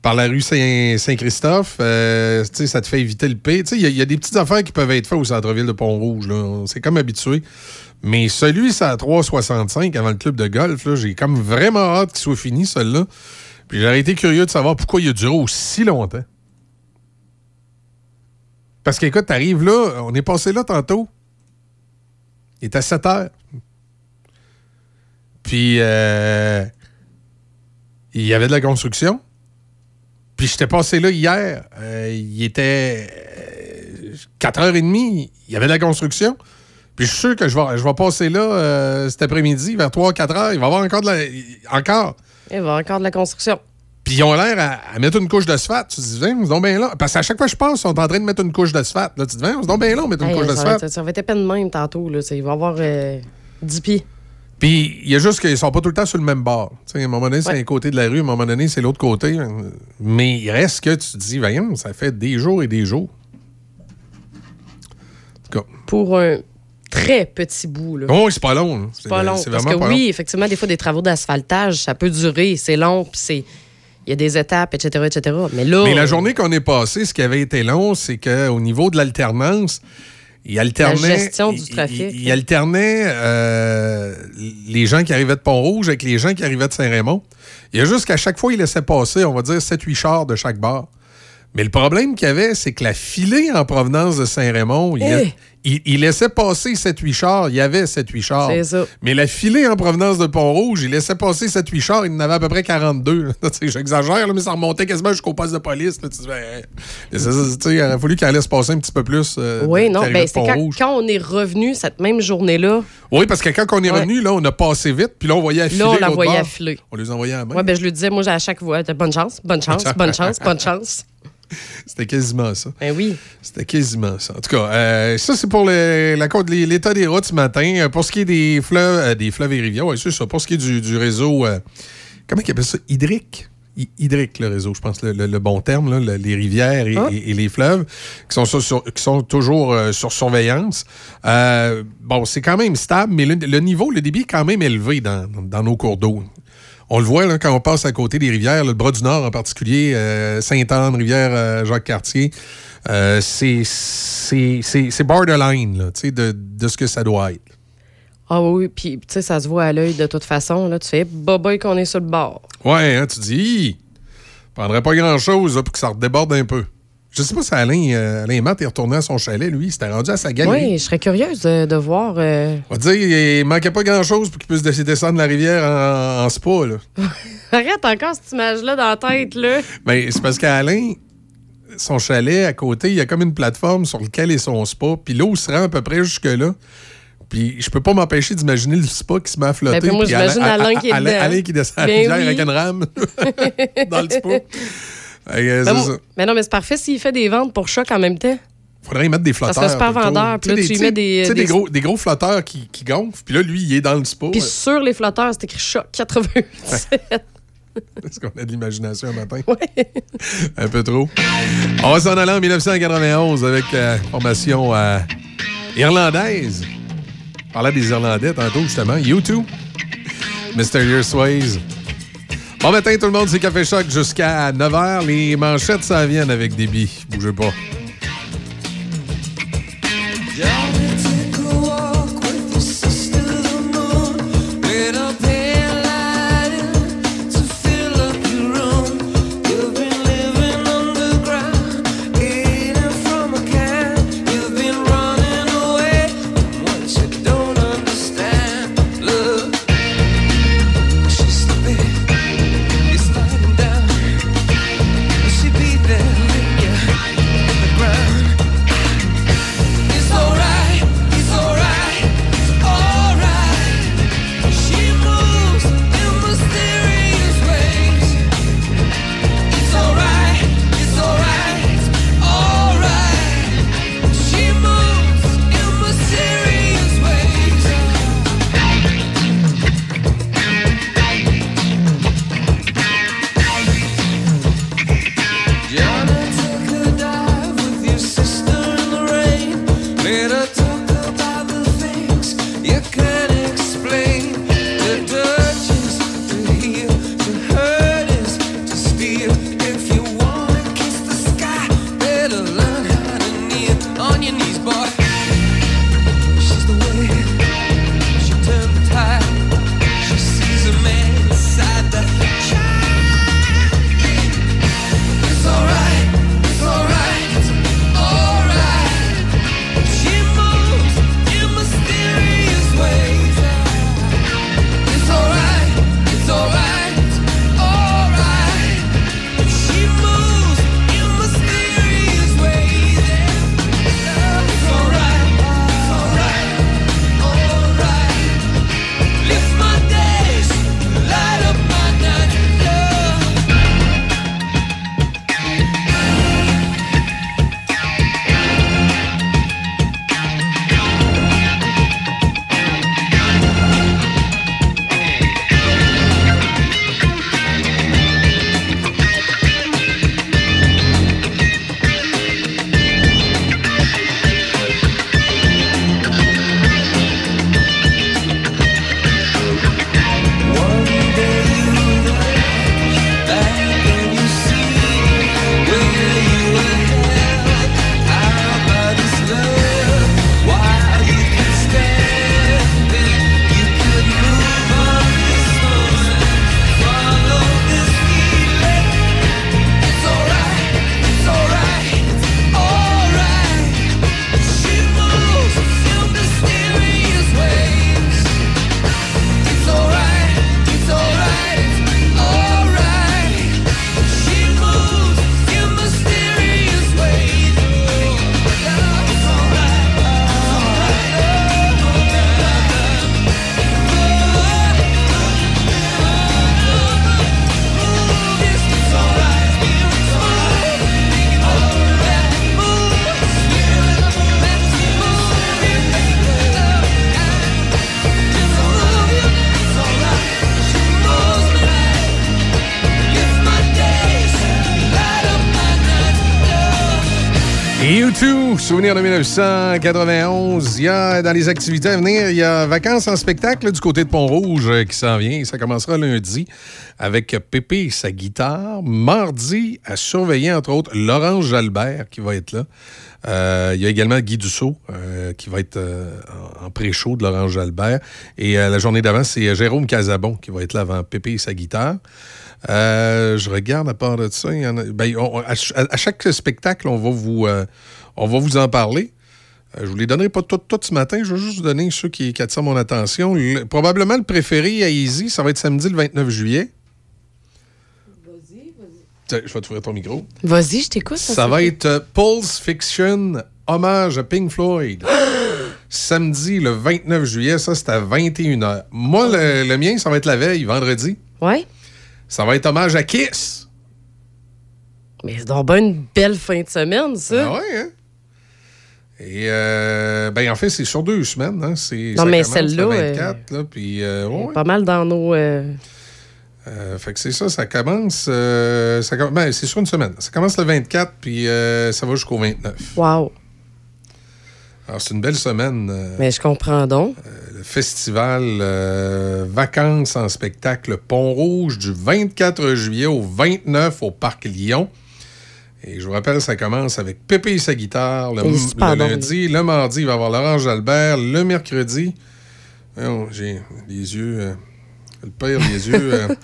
par la rue Saint- Saint-Christophe. Euh, tu sais, ça te fait éviter le P. Tu sais, il y a- des petites affaires qui peuvent être faites au centre-ville de Pont-Rouge. On s'est comme habitué. Mais celui, c'est à 3,65 avant le club de golf. J'ai comme vraiment hâte qu'il soit fini, celui-là. Puis j'aurais été curieux de savoir pourquoi il a duré aussi longtemps. Parce qu'écoute, t'arrives là, on est passé là tantôt. Il à 7 heures. Puis, euh, il y avait de la construction. Puis, j'étais passé là hier. Euh, il était euh, 4h30. Il y avait de la construction. Puis, je suis sûr que je vais, passer là euh, cet après-midi, vers 3-4 heures. Il va y avoir encore de la. Encore. Il va y avoir encore de la construction. Puis ils ont l'air à, à mettre une couche d'asphalte. Tu te dis, viens, donc bien là. Parce qu'à chaque fois que je passe, ils sont en train de mettre une couche d'asphalte. Là, tu te dis, viens, donc bien là, mettre une Hey, couche d'asphalte. ça va être à peine de même tantôt. Là. Il va y avoir euh, 10 pieds. Puis il y a juste qu'ils sont pas tout le temps sur le même bord. Tu sais, à un moment donné, c'est Ouais. un côté de la rue, à un moment donné, c'est l'autre côté. Mais il reste que tu te dis, voyons, ça fait des jours et des jours. En tout cas, Pour un très petit bout. Là. oh, c'est pas long. C'est pas long. Parce que pas oui, long. effectivement, des fois, des travaux d'asphaltage, ça peut durer. C'est long, puis c'est. Il y a des étapes, etc., etc. Mais là. Mais la journée qu'on est passée, ce qui avait été long, c'est qu'au niveau de l'alternance, il alternait. La gestion du trafic. Il, il alternait euh, les gens qui arrivaient de Pont-Rouge avec les gens qui arrivaient de Saint-Raymond. Il y a juste qu'à chaque fois, il laissait passer, on va dire, 7-8 chars de chaque bar. Mais le problème qu'il y avait, c'est que la filée en provenance de Saint-Raymond, il, Eh! Il- il laissait passer 7-8 chars. Il y avait 7-8 chars. C'est ça. Mais la filée en provenance de Pont-Rouge, il laissait passer 7-8 chars. Il en avait à peu près 42. (laughs) Tu sais, J'exagère, mais ça remontait quasiment jusqu'au poste de police. là. Ben, il aurait fallu qu'elle laisse passer un petit peu plus. euh, Oui, non, ben, c'est quand, on est revenu cette même journée-là, Oui, parce que quand on est Ouais. revenu, là, on a passé vite, puis là, on voyait affiler. là, on la voyait affiler. On les envoyait à la main. Ouais, ben, je lui disais, moi, à chaque fois, bonne chance, bonne chance, bonne (laughs) chance, bonne chance. (laughs) C'était quasiment ça. Ben oui. C'était quasiment ça. En tout cas, euh, ça, c'est pour le- la côte- les- l'état des routes ce matin. Euh, Pour ce qui est des fleuves, euh, des fleuves et rivières, oui, c'est ça. Pour ce qui est du, du réseau, euh, comment ils appellent ça? Hydrique? Hy- Hydrique, le réseau, je pense, le, le- le bon terme, là, le- les rivières et, Ah. et- et les fleuves, qui sont, sur- sur- qui sont toujours euh, sur surveillance. Euh, bon, c'est quand même stable, mais le, le niveau, le débit est quand même élevé dans, dans nos cours d'eau. On le voit là, quand on passe à côté des rivières, là, le bras du Nord en particulier, euh, Sainte-Anne, rivière euh, Jacques-Cartier, euh, c'est- borderline là, de, de ce que ça doit être. Ah oui, puis tu sais, ça se voit à l'œil de toute façon. Là, tu fais, boboy qu'on est sur le bord. Ouais, hein, tu dis, prendrait pas grand-chose pour que ça redéborde un peu. Je sais pas si Alain, euh, Alain Matt est retourné à son chalet, lui, il s'était rendu à sa galerie. Oui, je serais curieuse de, de voir. euh, On va dire, il manquait pas grand-chose pour qu'il puisse descendre la rivière en, en spa. Là. (laughs) Arrête encore cette image-là dans la tête, là. Ben, c'est parce qu'Alain, son chalet à côté, il y a comme une plateforme sur laquelle est son spa, puis l'eau se rend à peu près jusque-là. Puis je peux pas m'empêcher d'imaginer le spa qui se met à flotter. Ben, moi, j'imagine Alain qui est Alain. Alain qui descend à la Ben rivière oui. avec une rame (laughs) dans le spa. (laughs) Ben, ça. mais non, mais c'est parfait s'il fait des ventes pour choc en même temps. Faudrait y mettre des flotteurs. serait super vendeur, puis là, tu y mets des- sais, des, des- gros, des gros flotteurs qui, qui gonflent, puis là, lui, il est dans le spa. Puis sur les flotteurs, c'est écrit choc 87. (laughs) Est-ce qu'on a de l'imagination un matin? (laughs) un peu trop. On va s'en aller en 1991 avec euh, formation euh, irlandaise. On parlait des Irlandais tantôt, justement. U2. Mysterious Ways. Bon matin, tout le monde, c'est Café Choc jusqu'à 9h. Les manchettes, ça viennent avec des billes. Bougez pas. Souvenir de 1991. Il y a, dans les activités à venir, il y a vacances en spectacle du côté de Pont-Rouge euh, qui s'en vient. Ça commencera lundi avec Pépé et sa guitare. Mardi, à surveiller, entre autres, Laurence Jalbert qui va être là. Euh, il y a également Guy Dussault euh, qui va être en pré-show de Laurence Jalbert. Et la journée d'avant, c'est Jérôme Casabon qui va être là avant Pépé et sa guitare. Je regarde à part de ça. ben, à, ch- à chaque spectacle, on va vous, on va vous en parler. Euh, je vous les donnerai pas tout, tout ce matin. Je vais juste vous donner ceux qui, qui attirent mon attention. Le- probablement le préféré à Easy, ça va être samedi le 29 juillet. Tiens, Je vais t'ouvrir ton micro. Vas-y, je t'écoute. Ça va être euh, Pulse Fiction, hommage à Pink Floyd. (gasps) Samedi, le 29 juillet, ça, c'est à 21h. Moi, le, le mien, ça va être la veille, vendredi. Ouais. Ça va être hommage à Kiss. Mais c'est donc ben une belle fin de semaine, ça. Ah ouais, hein? Et, euh, ben, en fait, c'est sur deux semaines. Hein? C'est, Non, ça mais celle-là, Le 24, là, puis, euh, ouais, Pas mal dans nos. euh, Euh, fait que c'est ça, ça commence. euh, ça ben, c'est sur une semaine. Ça commence le 24, puis euh, ça va jusqu'au 29. Wow. Alors, c'est une belle semaine. euh, Mais je comprends donc. le festival euh, Vacances en spectacle Pont-Rouge du 24 juillet au 29 au Parc Lyon. Et je vous rappelle, ça commence avec Pépé et sa guitare le, lundi. Le mardi, il va y avoir Laurence Albert. Le mercredi, voyons, j'ai les yeux, euh, le pire, les yeux. euh, (laughs)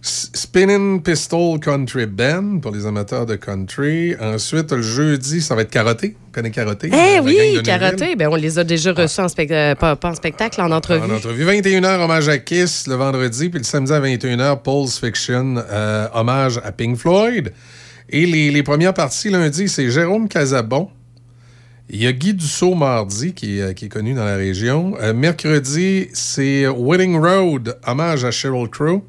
Spinning Pistol Country Band pour les amateurs de country. Ensuite, le jeudi, ça va être Karaté. Vous connaissez Karaté? Eh oui, karaté. Ben, on les a déjà reçus en spect- euh, pas, pas en spectacle, en entrevue. En entrevue. 21h, hommage à Kiss le vendredi, puis le samedi à 21h, Pulse Fiction, euh, hommage à Pink Floyd. Et les, les premières parties lundi, c'est Jérôme Casabon. Il y a Guy Dussault mardi, qui, est, euh, qui est connu dans la région. Euh, mercredi, c'est Wedding Road, hommage à Sheryl Crow.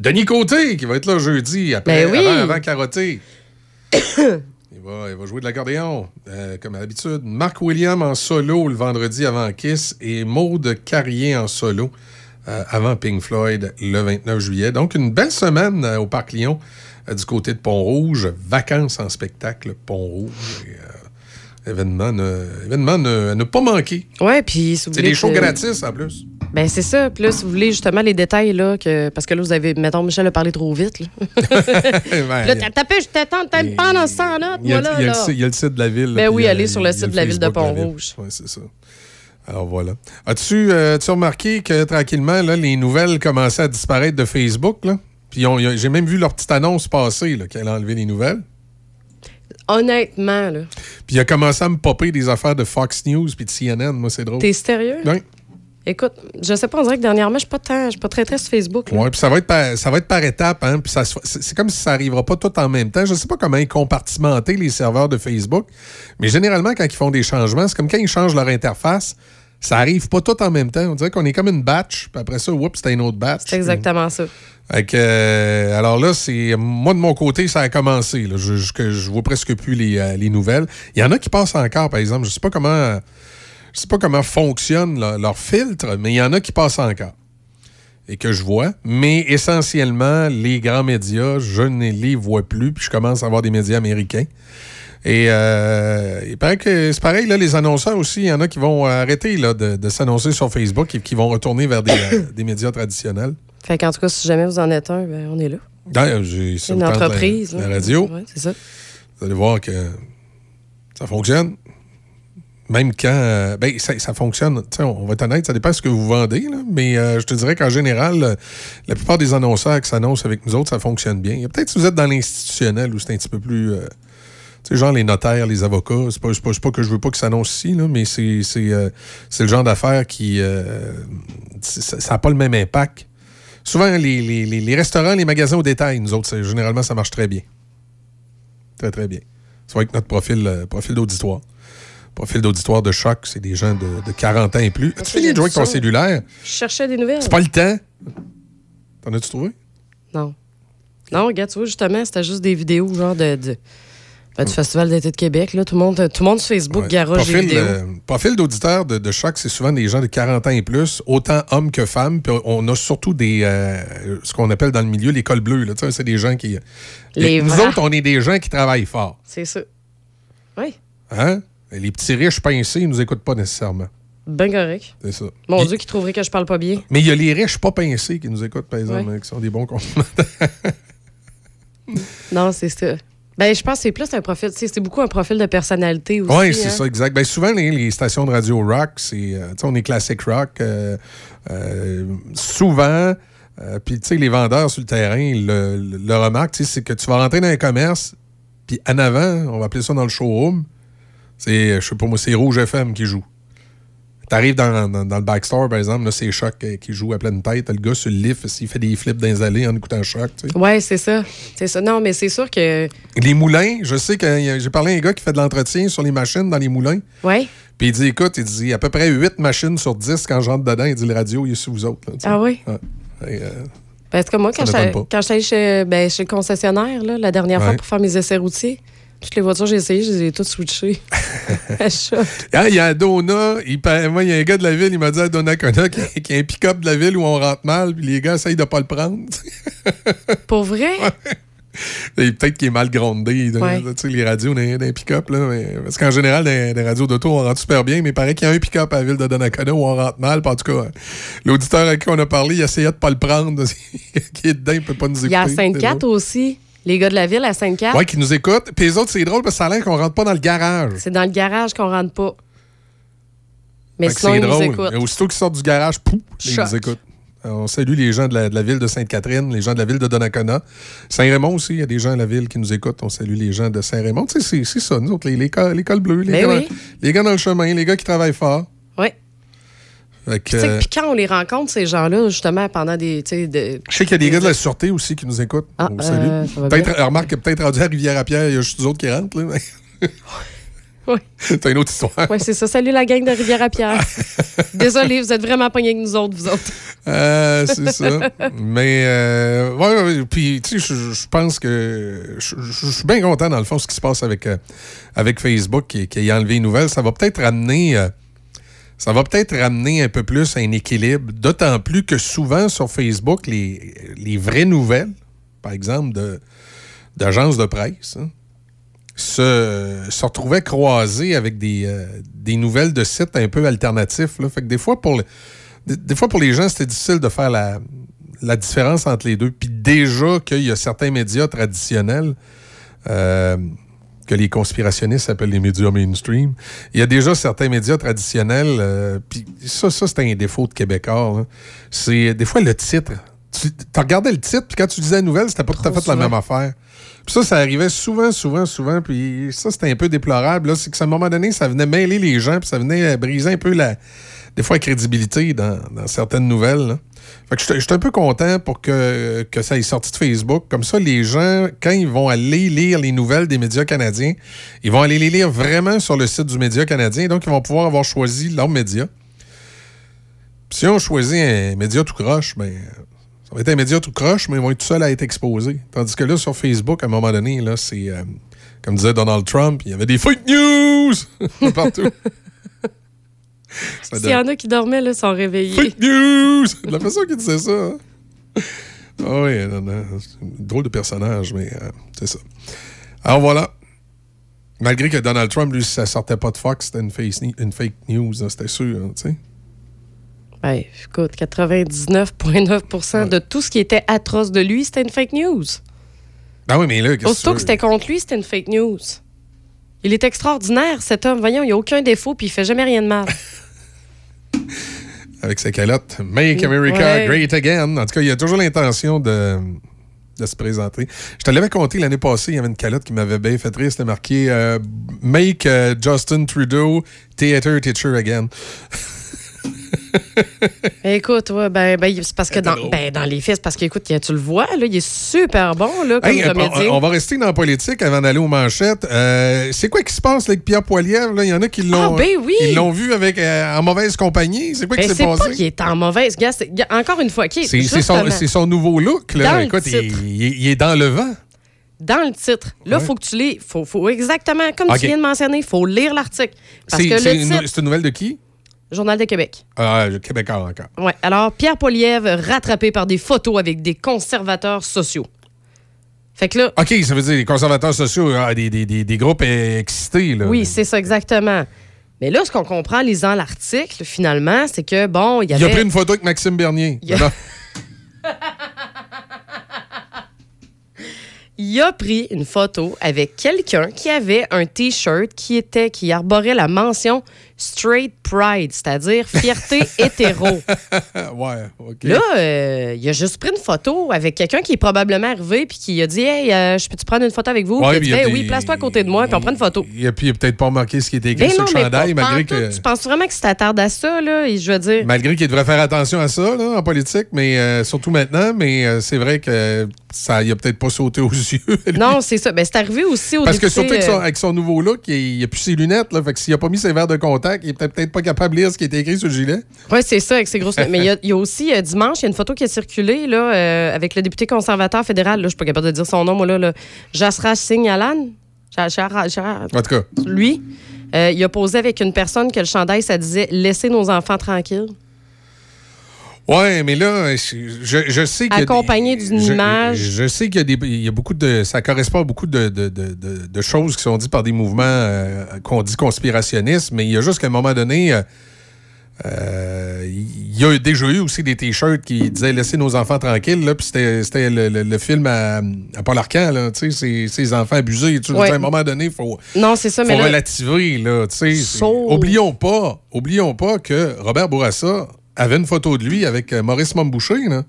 Denis Côté, qui va être là jeudi, après, Ben oui. avant, avant. (coughs) Il va, il va jouer de l'accordéon, euh, comme à l'habitude. Marc William en solo le vendredi avant Kiss et Maude Carrier en solo euh, avant Pink Floyd le 29 juillet. Donc, une belle semaine euh, au Parc Lyon du côté de Pont-Rouge. Vacances en spectacle Pont-Rouge. Euh, événement, ne, événement ne, à ne pas manquer. Ouais, puis si C'est des shows que- gratis en plus. Ben, c'est ça. Puis là, si vous voulez justement les détails, là, que... parce que là, vous avez, mettons, Michel a parlé trop vite. Là, Ben, là t'as tapé, je t'attends, t'as pendant 100 notes, Il y, a, moi, là. il y a le site- il y a le site de la ville. Ben oui, allez sur le site de la ville de Pont-Rouge. Oui, c'est ça. Alors voilà. As-tu euh, as-tu remarqué que tranquillement, là, les nouvelles commençaient à disparaître de Facebook? Là? Puis j'ai même vu leur petite annonce passer qu'elle a enlevé les nouvelles. Honnêtement, là. Puis il a commencé à me popper des affaires de Fox News puis de CNN. Moi, c'est drôle. T'es sérieux? Oui. Écoute, je sais pas, on dirait que dernièrement, je suis pas tant, je suis pas très très sur Facebook. Oui, puis ça va être par, ça va être par étapes. Hein, puis c'est comme si ça arrivera pas tout en même temps. Je sais pas comment ils compartimenter les serveurs de Facebook, mais généralement, quand ils font des changements, c'est comme quand ils changent leur interface, ça arrive pas tout en même temps. On dirait qu'on est comme une batch, puis après ça, oups, c'était une autre batch. C'est exactement ça. Fait que, euh, alors là, c'est moi de mon côté, ça a commencé. là. Je, je, vois presque plus les, euh, les nouvelles. Il y en a qui passent encore, par exemple. Je sais pas comment, je sais pas comment fonctionne leur, leur filtre, mais il y en a qui passent encore et que je vois. Mais essentiellement, les grands médias, je ne les vois plus. Puis je commence à avoir des médias américains. Et euh, il paraît que c'est pareil, là, les annonceurs aussi, il y en a qui vont arrêter là, de, de s'annoncer sur Facebook et qui vont retourner vers des, (coughs) euh, des médias traditionnels. Fait qu'en tout cas, si jamais vous en êtes un, ben, on est là. D'ailleurs, j'ai sur Une la- entreprise. La, radio. Ouais, c'est ça. Vous allez voir que ça fonctionne. Même quand. euh, ben, ça, ça fonctionne. sais, On va être honnête, ça dépend de ce que vous vendez. là, mais euh, je te dirais qu'en général, euh, la plupart des annonceurs qui s'annoncent avec nous autres, ça fonctionne bien. Peut-être si vous êtes dans l'institutionnel où c'est un petit peu plus. Tu sais, genre les notaires, les avocats, c'est pas, pas, que je veux pas qu'ils s'annoncent ici, là, mais c'est euh, c'est le genre d'affaires qui. euh, ça n'a pas le même impact. Souvent, les, les- les- restaurants, les magasins au détail, nous autres, généralement, ça marche très bien. Très, très bien. C'est vrai que notre profil, euh, profil d'auditoire. Profil d'auditoire de choc, c'est des gens de, de 40 ans et plus. As-tu fini de jouer avec ton ça. cellulaire? Je cherchais des nouvelles. C'est pas le temps. T'en as-tu trouvé? Non. Non, regarde, tu vois, justement, c'était juste des vidéos, genre de, de- ben, du Festival d'été de Québec. Là. Tout, le monde, tout le monde sur Facebook Ouais. des Profil, vidéos. euh, profil d'auditeur de, de choc, c'est souvent des gens de 40 ans et plus, autant hommes que femmes. Puis on a surtout des euh, ce qu'on appelle dans le milieu les cols bleus. là. Tu sais, C'est des gens qui. Les nous autres, on est des gens qui travaillent fort. C'est ça. Oui. Hein? Les petits riches pincés, ils nous écoutent pas nécessairement. Ben correct. C'est ça. Mon Il- Dieu, qui trouverait que je parle pas bien. Mais il y a les riches pas pincés qui nous écoutent, par exemple, Ouais. hein, qui sont des bons consommateurs. Non, c'est ça. Ben, je pense que c'est plus un profil, c'est beaucoup un profil de personnalité aussi. Oui, c'est hein. ça, exact. Ben, souvent, les, les stations de radio rock, c'est, euh, on est classic rock. euh, euh, souvent, euh, puis tu sais, les vendeurs sur le terrain, le, le, sais, c'est que tu vas rentrer dans un commerce, puis en avant, on va appeler ça dans le showroom, c'est, je sais pas moi, c'est Rouge FM qui joue. T'arrives dans, dans, dans le backstore, par exemple, là, c'est Choc qui joue à pleine tête. Le gars sur le lift, il fait des flips dans les allées en écoutant Choc, tu sais. Ouais, c'est ça. C'est ça. Non, mais c'est sûr que. Les moulins, je sais que j'ai parlé à un gars qui fait de l'entretien sur les machines dans les moulins. Ouais. Puis il dit, écoute, il dit à peu près 8 machines sur 10 quand je rentre dedans. Il dit, le radio, il est sur vous autres. là. Ah oui? Ouais. Et, euh, Parce que moi, quand j'étais chez, ben, chez le concessionnaire, là, la dernière fois pour faire mes essais routiers, toutes les voitures j'ai essayées, je les ai toutes switchées. (laughs) Ah, il y a Dona, il moi, il y a un gars de la ville, il m'a dit à Donnacona qu'il y a- un pick-up de la ville où on rentre mal, puis les gars essayent de pas le prendre. (laughs) Pour vrai? Peut-être qu'il est mal grondé, Ouais. les radios d'un pick-up. Parce qu'en général, des, radios d'auto, on rentre super bien, mais il paraît qu'il y a un pick-up à la ville de Donnacona où on rentre mal. En tout cas, l'auditeur à qui on a parlé, il essayait de pas le prendre. (laughs) qui est dedans, il peut pas nous Il y écouter. a Sainte-Cat aussi. Les gars de la ville à Sainte-Cat. Ouais, qui nous écoutent. Puis les autres, c'est drôle parce que ça a l'air qu'on rentre pas dans le garage. C'est dans le garage qu'on rentre pas. Mais Fait sinon, c'est ils nous drôle. écoutent. Et aussitôt qu'ils sortent du garage, pouf, ils nous écoutent. Alors, on salue les gens de la, de la ville de Sainte-Catherine, les gens de la ville de Donnacona. Saint-Raymond aussi, il y a des gens de la ville qui nous écoutent. On salue les gens de Saint-Raymond. Tu sais, c'est- ça, nous autres, les, les, les cols bleus, les, Ben gars, oui. les gars dans le chemin, les gars qui travaillent fort. Que, Puis, tu sais, euh, puis quand on les rencontre, ces gens-là, justement, pendant des. de- je sais qu'il y a des gars de la sûreté aussi qui nous écoutent. Ah, on salue. euh, peut-être, remarque que peut-être rendu à Rivière-à-Pierre, il y a juste nous autres qui rentrent. Là. Oui. (laughs) c'est une autre histoire. Oui, c'est ça. Salut la gang de Rivière-à-Pierre. (laughs) Désolé, vous êtes vraiment pognés avec nous autres, vous autres. Euh, c'est (laughs) ça. Mais, euh, ouais, puis, tu sais, je- pense que je suis bien content, dans le fond, ce qui se passe avec, euh, avec Facebook qui, qui a enlevé les nouvelles. Ça va peut-être ramener. Ça va peut-être ramener un peu plus un équilibre, d'autant plus que souvent sur Facebook, les, les vraies nouvelles, par exemple, de, d'agences de presse, hein, se, se retrouvaient croisées avec des, euh, des nouvelles de sites un peu alternatifs. Fait que des fois, pour des, des fois, pour les gens, c'était difficile de faire la, la différence entre les deux. Puis déjà qu'il y a certains médias traditionnels euh, que les conspirationnistes appellent les médias mainstream. Il y a déjà certains médias traditionnels, euh, puis ça, ça c'est un défaut de Québécois. C'est des fois le titre. Tu regardé le titre, puis quand tu disais la nouvelle, c'était pas tout à fait la même affaire. Puis ça, ça arrivait souvent, souvent, souvent, puis ça, c'était un peu déplorable. là. C'est que, à un moment donné, ça venait mêler les gens, puis ça venait briser un peu la, des fois, la crédibilité dans, dans certaines nouvelles. là. Fait que je suis- un peu content pour que, que ça ait sorti de Facebook. Comme ça, les gens, quand ils vont aller lire les nouvelles des médias canadiens, ils vont aller les lire vraiment sur le site du média canadien. Donc, ils vont pouvoir avoir choisi leur média. Si on choisit un média tout croche, ben, ça va être un média tout croche, mais ils vont être tout seuls à être exposés. Tandis que là, sur Facebook, à un moment donné, c'est, euh, comme disait Donald Trump, il y avait des fake news (laughs) partout. (laughs) S'il y en a qui dormaient, là, sont réveillés. Fake news! La façon qu'il disait ça. hein. Ah oui, non, non, c'est un drôle de personnage, mais euh, c'est ça. Alors voilà. Malgré que Donald Trump, lui, ça sortait pas de Fox, c'était une, face- une fake news, hein, c'était sûr, hein, tu sais. Ben, écoute, 99,9% de tout ce qui était atroce de lui, c'était une fake news. Ben oui, mais là, qu'est-ce Aussitôt que c'était contre lui, c'était une fake news. Il est extraordinaire, cet homme. Voyons, il n'y a aucun défaut, puis il fait jamais rien de mal. (laughs) avec sa calotte Make America Ouais. Great Again. En tout cas, il a toujours l'intention de, de se présenter. Je te l'avais compté l'année passée, il y avait une calotte qui m'avait bien fait rire. C'était marqué euh, Make euh, Justin Trudeau Theater Teacher Again. (laughs) (laughs) Écoute, ouais, ben, ben, c'est parce que dans, ben, dans les faits, c'est parce qu'écoute, tu le vois, là, il est super bon là, comme Hey, euh, comédien. on, on va rester dans la politique avant d'aller aux manchettes. Euh, c'est quoi qui se passe avec Pierre Poilievre? Il y en a qui l'ont Ah, ben oui! ils l'ont vu avec, euh, en mauvaise compagnie. C'est quoi qui Ben, s'est c'est passé? pas qu'il est en mauvaise. C'est- encore une fois, C'est c'est son, c'est nouveau look. Là. Écoute, il, titre. il- il est dans le vent. dans le titre. Là, il Ouais. faut que tu lis. Faut, faut exactement, comme tu viens de mentionner, il faut lire l'article. Parce C'est que c'est le une, titre, c'est une nouvelle de qui? Journal de Québec. Ah, le Québécois encore. Ouais. Alors, Pierre Polièvre rattrapé par des photos avec des conservateurs sociaux. Fait que là, OK, ça veut dire les conservateurs sociaux, ah, des, des- des- des groupes excités. Là. oui, c'est ça exactement. Mais là, ce qu'on comprend en lisant l'article, finalement, c'est que, bon, il y Il avait... a pris une photo avec Maxime Bernier. Il a- (laughs) il a pris une photo avec quelqu'un qui avait un T-shirt qui était qui arborait la mention Straight Pride, c'est-à-dire fierté (laughs) hétéro. ouais, OK. Là, euh, il a juste pris une photo avec quelqu'un qui est probablement arrivé puis qui a dit Hey, euh, je peux-tu prendre une photo avec vous? Ouais, Puis il a dit il a Ben des- oui, place-toi à côté de moi, puis on prend une photo. Et puis, il n'a peut-être pas remarqué ce qui était écrit Ben sur non, le chandail, malgré tout. que. Tu penses vraiment que tu t'attardes à ça, là? Et je veux dire. Malgré qu'il devrait faire attention à ça là, en politique, mais euh, surtout maintenant, mais c'est vrai que ça il a peut-être pas sauté aux (laughs) yeux. lui. Non, c'est ça. Ben, c'est arrivé aussi au Parce que surtout avec son, avec son nouveau look, il n'a plus ses lunettes. Là, fait que s'il n'a pas mis ses verres de contact, il est peut-être pas capable de lire ce qui était écrit sur le gilet. Oui, c'est ça, avec ses grosses. Mais il y a- il y, a aussi euh, dimanche, il y a une photo qui a circulé là, euh, avec le député conservateur fédéral. Là, je suis pas capable de dire son nom, moi, là. là Jasraj Singh Alan. En tout cas. Lui, euh, il a posé avec une personne que le chandail, ça disait Laissez nos enfants tranquilles. Ouais, mais là, je, je sais des- Accompagné d'une je- image. Je, sais qu'il y a, des, il y a beaucoup de. Ça correspond à beaucoup de, de- de- de- choses qui sont dites par des mouvements euh, qu'on dit conspirationnistes, mais il y a juste qu'à un moment donné. euh, euh, il y a déjà eu aussi des t-shirts qui disaient laissez nos enfants tranquilles là puis c'était le, le- le film à, à Paul Arcand là tu sais ces, enfants abusés tu Ouais. à un moment donné faut Non, c'est ça, faut mais là- relativer là tu sais oublions pas oublions pas que Robert Bourassa avait une photo de lui avec euh, Maurice Momboucher là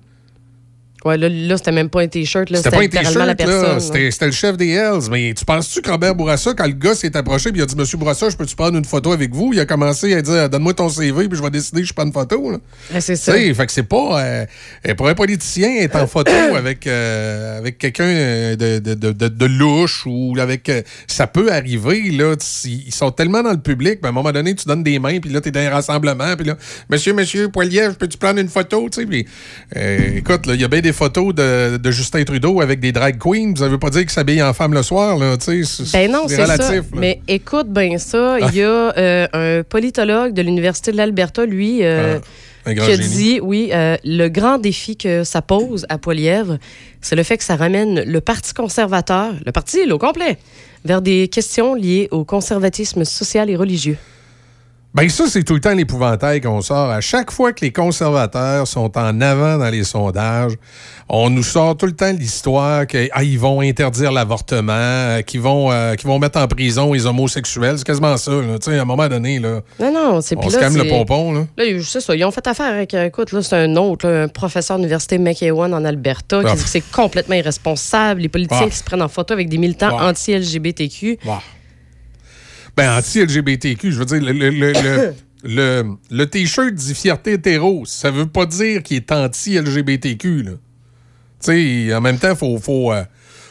Ouais, là, là c'était même pas un T-shirt. là, c'était pas un t-shirt. C'était le chef des Hells. Mais tu penses-tu que Robert Bourassa, quand le gars s'est approché puis il a dit Monsieur Bourassa, je peux-tu prendre une photo avec vous? Il a commencé à dire Donne-moi ton CV puis je vais décider que je prends une photo. Ouais, c'est ça. fait que c'est pas. euh, pour un politicien, être en photo (coughs) avec, euh, avec quelqu'un euh, de, de, de, de- louche ou avec. euh, ça peut arriver, là. Ils sont tellement dans le public, puis à un moment donné, tu donnes des mains, puis là, t'es dans un rassemblement, puis là, Monsieur, Monsieur Poilièvre, peux-tu prendre une photo, tu sais, écoute, là, il y a bien des photos de, de Justin Trudeau avec des drag queens. Ça veut pas dire qu'il s'habille en femme le soir, là, tu sais. Ben non, c'est ça. relatif. là. Mais écoute bien ça. Il y a euh, un politologue de l'Université de l'Alberta, lui, euh, Ah, un grand qui a génie. dit, oui, euh, le grand défi que ça pose à Poilièvre, c'est le fait que ça ramène le Parti conservateur, le parti au complet, vers des questions liées au conservatisme social et religieux. Ben ça, c'est tout le temps l'épouvantail qu'on sort. À chaque fois que les conservateurs sont en avant dans les sondages, on nous sort tout le temps l'histoire qu'ils vont interdire l'avortement, euh, qu'ils vont, euh, vont mettre en prison les homosexuels. C'est quasiment ça. là. Tu sais, à un moment donné, là, Non, non, c'est on se calme le pompon. Là. Là, ça. Ils ont fait affaire avec, euh, écoute, là, c'est un autre, là, un professeur d'université McEwan en Alberta, qui Ah. dit que c'est complètement irresponsable. Les politiciens Ah. qui se prennent en photo avec des militants Ah. anti-LGBTQ. Ben, anti-LGBTQ, je veux dire, le, le, le, le- le- T-shirt dit fierté hétéro. Ça veut pas dire qu'il est anti-LGBTQ. là. Tu sais, en même temps, il faut, faut, euh,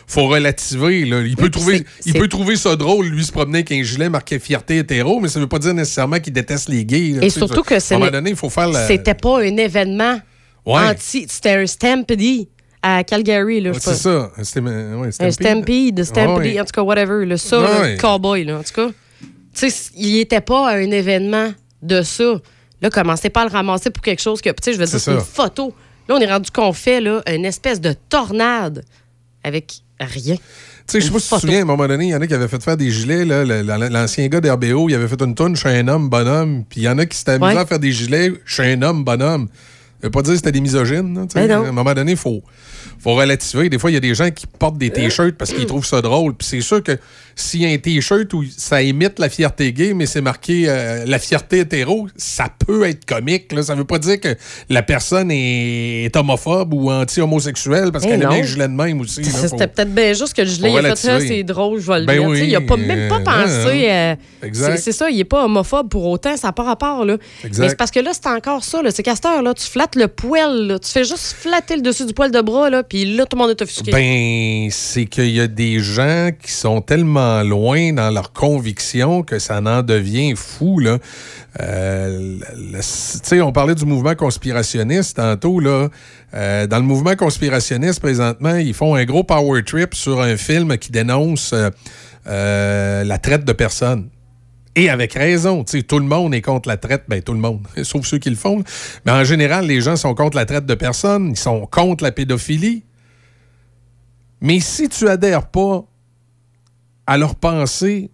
faut relativer. là. Il, peut trouver, il peut trouver ça drôle, lui, se promener avec un gilet marqué fierté hétéro, mais ça veut pas dire nécessairement qu'il déteste les gays. là, Et surtout que À un moment donné, il faut faire la. C'était pas un événement Ouais. anti. C'était un Stampede à Calgary. Là, Ouais, c'est ça. Ouais, Un Stampede. Stampede, Stampede, en tout cas, whatever. Là, ça, cowboy, là, en tout cas. Tu sais, il était pas à un événement de ça. Là, commencez pas à le ramasser pour quelque chose que, tu sais, je veux dire, C'est une photo. Là, on est rendu qu'on fait, là, une espèce de tornade avec rien. Tu sais, je sais pas si tu te souviens, à un moment donné, il y en a qui avaient fait faire des gilets. L'ancien gars d'RBO, il avait fait une tourne chez un homme, bonhomme. Puis il y en a qui s'étaient amusés Ouais. à faire des gilets chez un homme, bonhomme. Ça veut pas dire que c'était des misogynes. là. Ben à un moment donné, il faut, faut relativer. Des fois, il y a des gens qui portent des t-shirts parce qu'ils trouvent ça drôle. Puis c'est sûr que s'il y a un t-shirt où ça imite la fierté gay, mais c'est marqué euh, la fierté hétéro, ça peut être comique. Là. Ça veut pas dire que la personne est, est homophobe ou anti-homosexuelle parce Eh qu'elle a non. mis un gilet de même aussi. C'était peut-être bien juste que faut il a fait ça, relativer. c'est drôle, je vais le Ben dire. Oui, il a pas, même pas euh, pensé. hein. euh, Exact. c'est- ça, il est pas homophobe pour autant, ça n'a pas rapport. Là. Exact. Mais c'est parce que là, c'est encore ça. C'est heure, là, tu flattes le poil. là. Tu fais juste flatter le dessus du poil de bras, là, puis là, tout le monde est offusqué. Ben, c'est qu'il y a des gens qui sont tellement loin dans leurs convictions que ça en devient fou, là. Euh, on parlait du mouvement conspirationniste tantôt, là. Euh, dans le mouvement conspirationniste, présentement, ils font un gros power trip sur un film qui dénonce euh, la traite de personnes. Et avec raison, tu tout le monde est contre la traite, ben tout le monde, (laughs) sauf ceux qui le font. Mais en général, les gens sont contre la traite de personnes, ils sont contre la pédophilie. Mais si tu adhères pas à leur pensée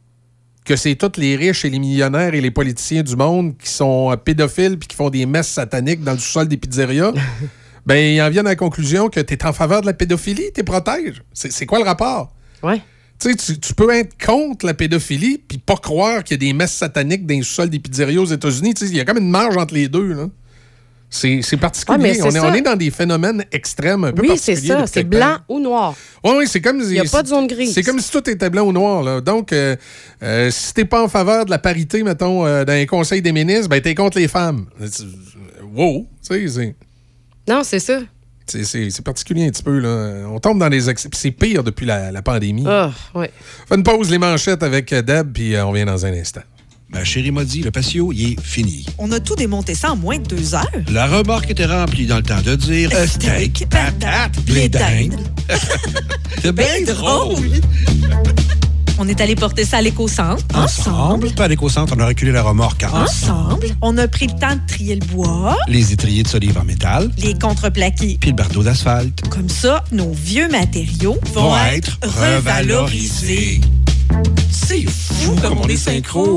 que c'est tous les riches et les millionnaires et les politiciens du monde qui sont euh, pédophiles puis qui font des messes sataniques dans le sous-sol des pizzerias, (laughs) ben ils en viennent à la conclusion que tu es en faveur de la pédophilie, tu protèges. C'est c'est quoi le rapport? Ouais. Tu tu, peux être contre la pédophilie puis pas croire qu'il y a des messes sataniques dans le sous-sol des pizzerias aux États-Unis. Il y a comme une marge entre les deux. là. C'est particulier. Ouais, on, est, on est dans des phénomènes extrêmes un peu Oui, c'est ça. C'est temps. blanc ou noir. Oui, oui, c'est comme. Il y a pas de zone grise. C'est comme si tout était blanc ou noir. Là. Donc, euh, euh, si t'es pas en faveur de la parité, mettons, euh, dans un conseil des ministres, ben t'es contre les femmes. Wow! Non, c'est ça. c'est- particulier un petit peu. Là. On tombe dans les. C'est pire depuis la, la pandémie. Ah. Fait une pause, les manchettes avec euh, Deb, puis euh, on vient dans un instant. Ma chérie m'a dit, le patio, il est fini. On a tout démonté ça en moins de deux heures. La remorque était remplie dans le temps de dire euh, steak, patate, blé d'Inde. (laughs) C'est bien drôle. On est allé porter ça à l'éco-centre. Ensemble. Pas à l'éco-centre, on a reculé la remorque Ensemble. On a pris le temps de trier le bois, Les étriers de solive en métal, les contreplaqués. puis le bardeau d'asphalte. Comme ça, nos vieux matériaux vont, Vont être être revalorisés. C'est fou comme on est synchro.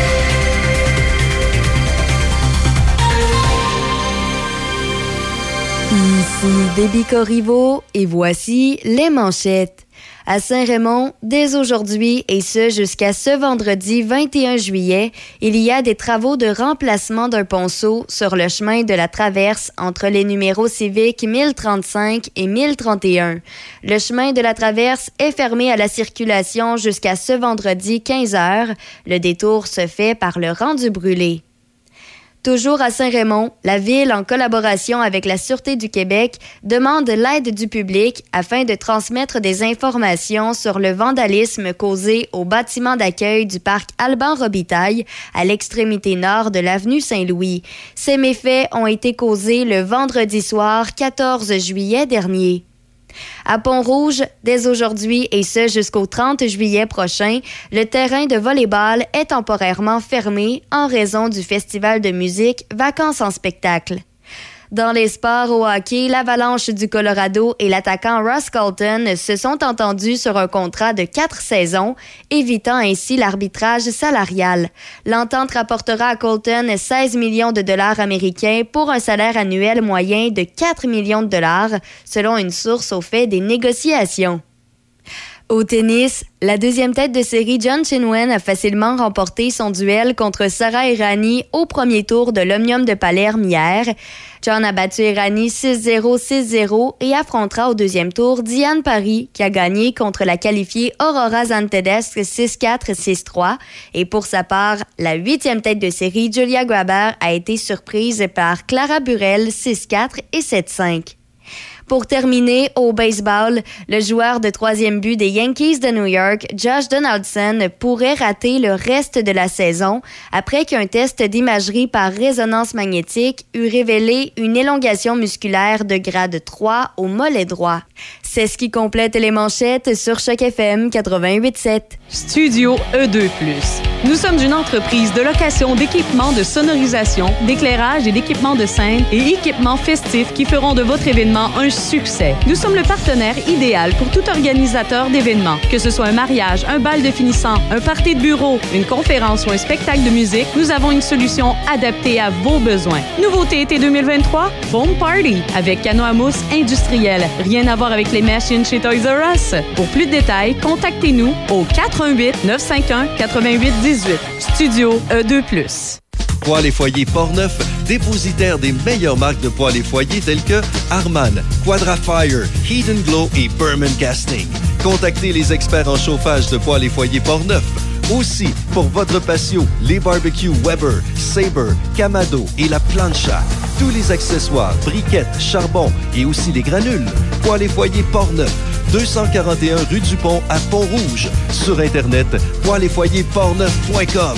Ici Déby Corriveau et voici les manchettes. À Saint-Raymond, dès aujourd'hui et ce jusqu'à ce vendredi 21 juillet, il y a des travaux de remplacement d'un ponceau sur le chemin de la traverse entre les numéros civiques 1035 et 1031. Le chemin de la traverse est fermé à la circulation jusqu'à ce vendredi 15 heures. Le détour se fait par le rendu brûlé. Toujours à Saint-Raymond, la Ville, en collaboration avec la Sûreté du Québec, demande l'aide du public afin de transmettre des informations sur le vandalisme causé au bâtiment d'accueil du parc Alban Robitaille à l'extrémité nord de l'avenue Saint-Louis. Ces méfaits ont été causés le vendredi soir 14 juillet dernier. À Pont-Rouge, dès aujourd'hui et ce jusqu'au 30 juillet prochain, le terrain de volleyball est temporairement fermé en raison du festival de musique Vacances en spectacle. Dans les sports au hockey, l'Avalanche du Colorado et l'attaquant Ross Colton se sont entendus sur un contrat de quatre saisons, évitant ainsi l'arbitrage salarial. L'entente rapportera à Colton 16 millions de dollars américains pour un salaire annuel moyen de 4 millions de dollars, selon une source au fait des négociations. Au tennis, la deuxième tête de série John Chinwen a facilement remporté son duel contre Sarah Irani au premier tour de l'Omnium de Palerme hier. John a battu Irani 6-0, 6-0 et affrontera au deuxième tour Diane Paris qui a gagné contre la qualifiée Aurora Zantedesque 6-4, 6-3. Et pour sa part, la huitième tête de série Julia Graber a été surprise par Clara Burel 6-4 et 7-5. Pour terminer, au baseball, le joueur de troisième but des Yankees de New York, Josh Donaldson, pourrait rater le reste de la saison après qu'un test d'imagerie par résonance magnétique eut révélé une élongation musculaire de grade 3 au mollet droit. C'est ce qui complète les manchettes sur Choc FM 88.7. Studio E2+. Nous sommes une entreprise de location d'équipements de sonorisation, d'éclairage et d'équipements de scène et équipements festifs qui feront de votre événement un succès. Nous sommes le partenaire idéal pour tout organisateur d'événements, que ce soit un mariage, un bal de finissant, un party de bureau, une conférence ou un spectacle de musique, nous avons une solution adaptée à vos besoins. Nouveauté été 2023, Foam Party avec canot à mousse industriel. Rien à voir avec les chez Toys R. Pour plus de détails, contactez-nous au 418 951 8818. Studio E E2+. Poêles et foyers Portneuf, dépositaire des meilleures marques de poêles et foyers telles que Harman, Quadrafire, and Glow et Berman Casting. Contactez les experts en chauffage de poêles et foyers Portneuf. Aussi, pour votre patio, les barbecues Weber, Sabre, Camado et la plancha. Tous les accessoires, briquettes, charbon et aussi les granules. Poêles et foyers Portneuf, 241 rue du Pont à Pont-Rouge. Sur Internet, poêles et foyers portneuf.com.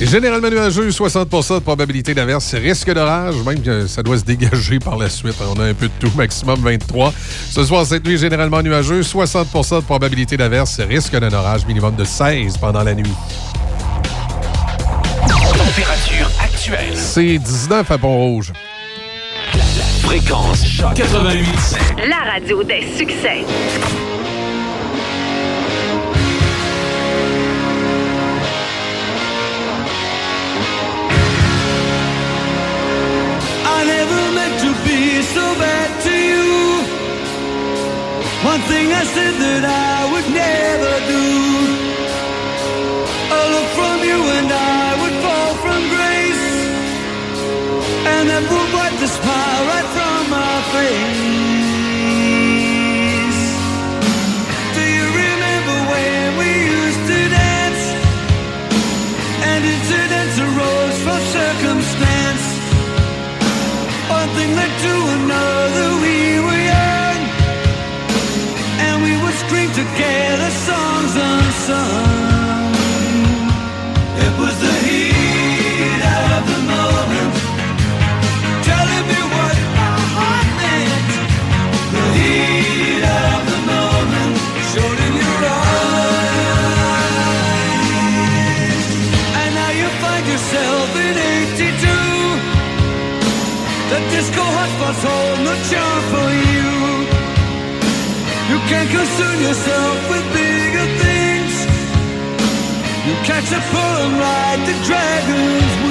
Généralement nuageux, 60% de probabilité d'averse, risque d'orage, même que ça doit se dégager par la suite. On a un peu de tout, maximum 23. Ce soir, cette nuit, généralement nuageux, 60% de probabilité d'averse, risque d'un orage, minimum de 16 pendant la nuit. Température actuelle. C'est 19 à Pont-Rouge. Fréquence choc 88. La radio des succès. Bad to you. One thing I said that I would never do. A look from you and I would fall from grace. And that would wipe the smile right from my face. and we will scream together songs on sun Can't concern yourself with bigger things. You catch a pull and ride the dragon's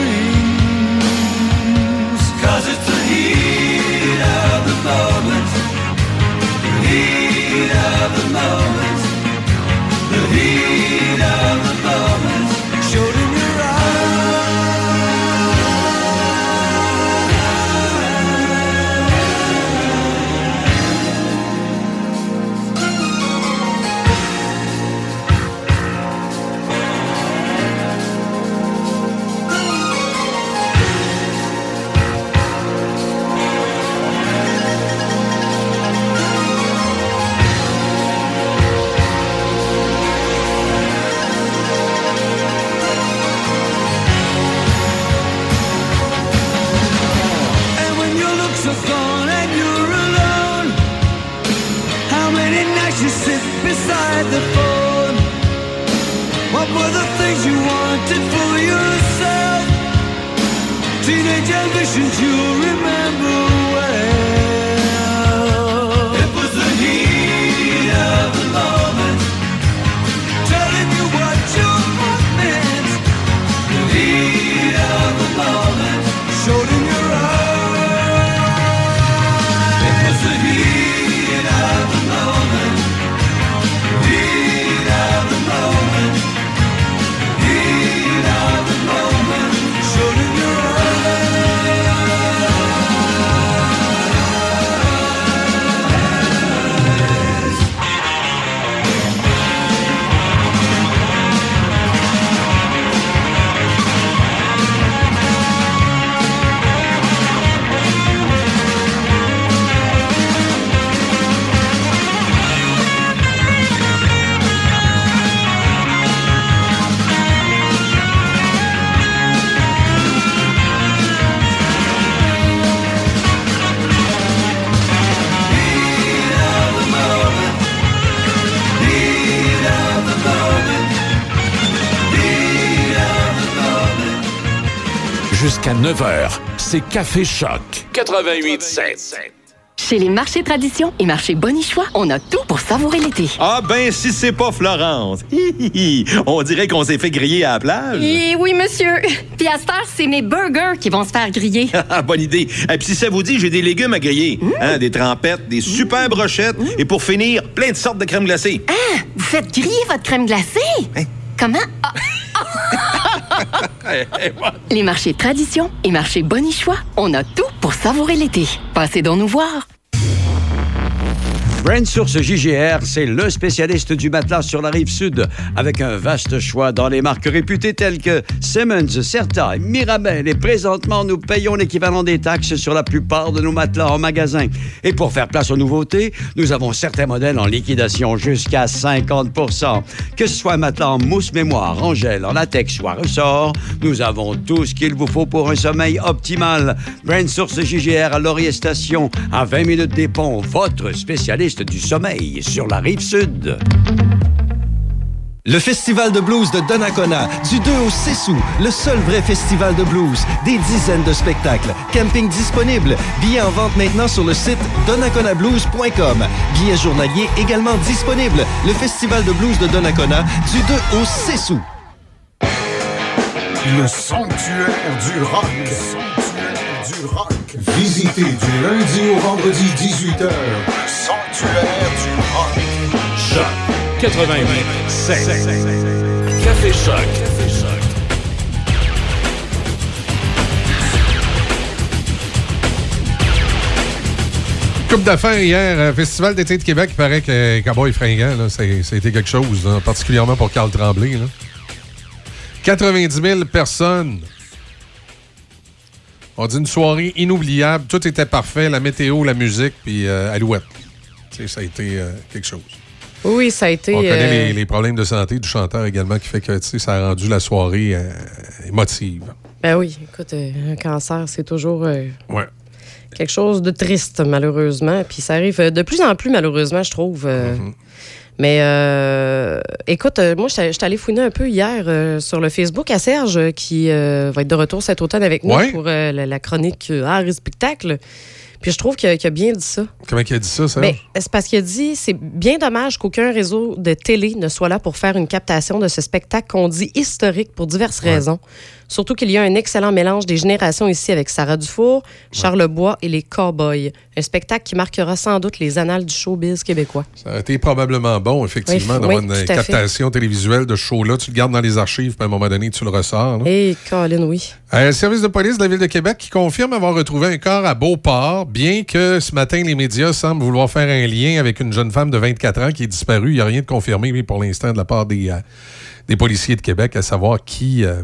were the things you wanted for yourself? Teenage ambitions you remember 9h, c'est Café Choc 88.7. Chez les marchés Tradition et marchés Bonichois, on a tout pour savourer l'été. Ah ben, si c'est pas Florence. (laughs) Hi, hi, hi. On dirait qu'on s'est fait griller à la plage. Et oui, monsieur. Puis à cette heure, c'est mes burgers qui vont se faire griller. (laughs) Ah, Bonne idée. Et puis si ça vous dit, j'ai des légumes à griller. Hein, des trempettes, des super brochettes et pour finir, plein de sortes de crème glacée. Ah, vous faites griller votre crème glacée? Comment? Les marchés Tradition et marchés Bonichois, on a tout pour savourer l'été. Passez donc nous voir. Brand Source JGR, c'est le spécialiste du matelas sur la rive sud, avec un vaste choix dans les marques réputées telles que Simmons, Certa, Mirabel. Et présentement, nous payons l'équivalent des taxes sur la plupart de nos matelas en magasin. Et pour faire place aux nouveautés, nous avons certains modèles en liquidation jusqu'à 50% Que ce soit un matelas en mousse mémoire, en gel, en latex ou à ressort, nous avons tout ce qu'il vous faut pour un sommeil optimal. Brand Source JGR à Laurier Station, à 20 minutes des ponts, votre spécialiste du sommeil sur la rive sud. Le Festival de blues de Donnacona, du 2 au 6 août, le seul vrai festival de blues. Des dizaines de spectacles, camping disponible, billets en vente maintenant sur le site donnaconablues.com. Billets journaliers également disponibles. Le Festival de blues de Donnacona, du 2 au 6 août. Le sanctuaire du rock. Du rock. Visitez du lundi au vendredi 18h. Sanctuaire du rock. Choc 88 Café Choc. Café Choc. Coupe d'affaires hier, euh, Festival d'été de Québec, il paraît que Cowboy Fringant, là, été quelque chose, hein, particulièrement pour Carl Tremblay. là. 90 000 personnes. On dit une soirée inoubliable, tout était parfait, la météo, la musique, puis euh, Alouette. Tu sais, ça a été euh, quelque chose. Oui, ça a été. On connaît euh, les, les problèmes de santé du chanteur également, qui fait que ça a rendu la soirée euh, émotive. Ben oui, écoute, un cancer, c'est toujours Ouais. quelque chose de triste, malheureusement. Puis ça arrive de plus en plus, malheureusement, je trouve. euh. Mm-hmm. Mais euh, écoute, euh, moi, je suis allée fouiner un peu hier euh, sur le Facebook à Serge, euh, qui euh, va être de retour cet automne avec nous Ouais. pour la, la chronique Art et spectacle. Puis je trouve qu'il a, qu'il a bien dit ça. Comment il a dit ça, ça? Ben, c'est parce qu'il a dit c'est bien dommage qu'aucun réseau de télé ne soit là pour faire une captation de ce spectacle qu'on dit historique pour diverses raisons. Surtout qu'il y a un excellent mélange des générations ici avec Sarah Dufour, Charles Bois et les Cowboys. Un spectacle qui marquera sans doute les annales du showbiz québécois. Ça aurait été probablement bon, effectivement, Oui, d'avoir oui, une fait. captation télévisuelle de ce show-là. Tu le gardes dans les archives, puis à un moment donné, tu le ressors. là. Et Colin, oui. Euh, le service de police de la Ville de Québec qui confirme avoir retrouvé un corps à Beauport, bien que ce matin, les médias semblent vouloir faire un lien avec une jeune femme de 24 ans qui est disparue. Il n'y a rien de confirmé mais pour l'instant de la part des, euh, des policiers de Québec à savoir qui, euh,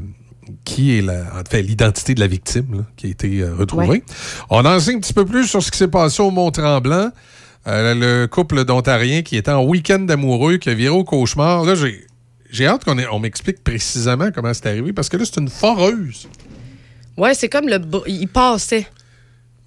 qui est la, en fait, l'identité de la victime là, qui a été euh, retrouvée. Ouais. On en sait un petit peu plus sur ce qui s'est passé au Mont-Tremblant. Euh, le couple d'Ontariens qui était en week-end d'amoureux, qui a viré au cauchemar. Là, j'ai, j'ai hâte qu'on ait- on m'explique précisément comment c'est arrivé, parce que là, c'est une foreuse. Ouais, c'est comme le. Il passait.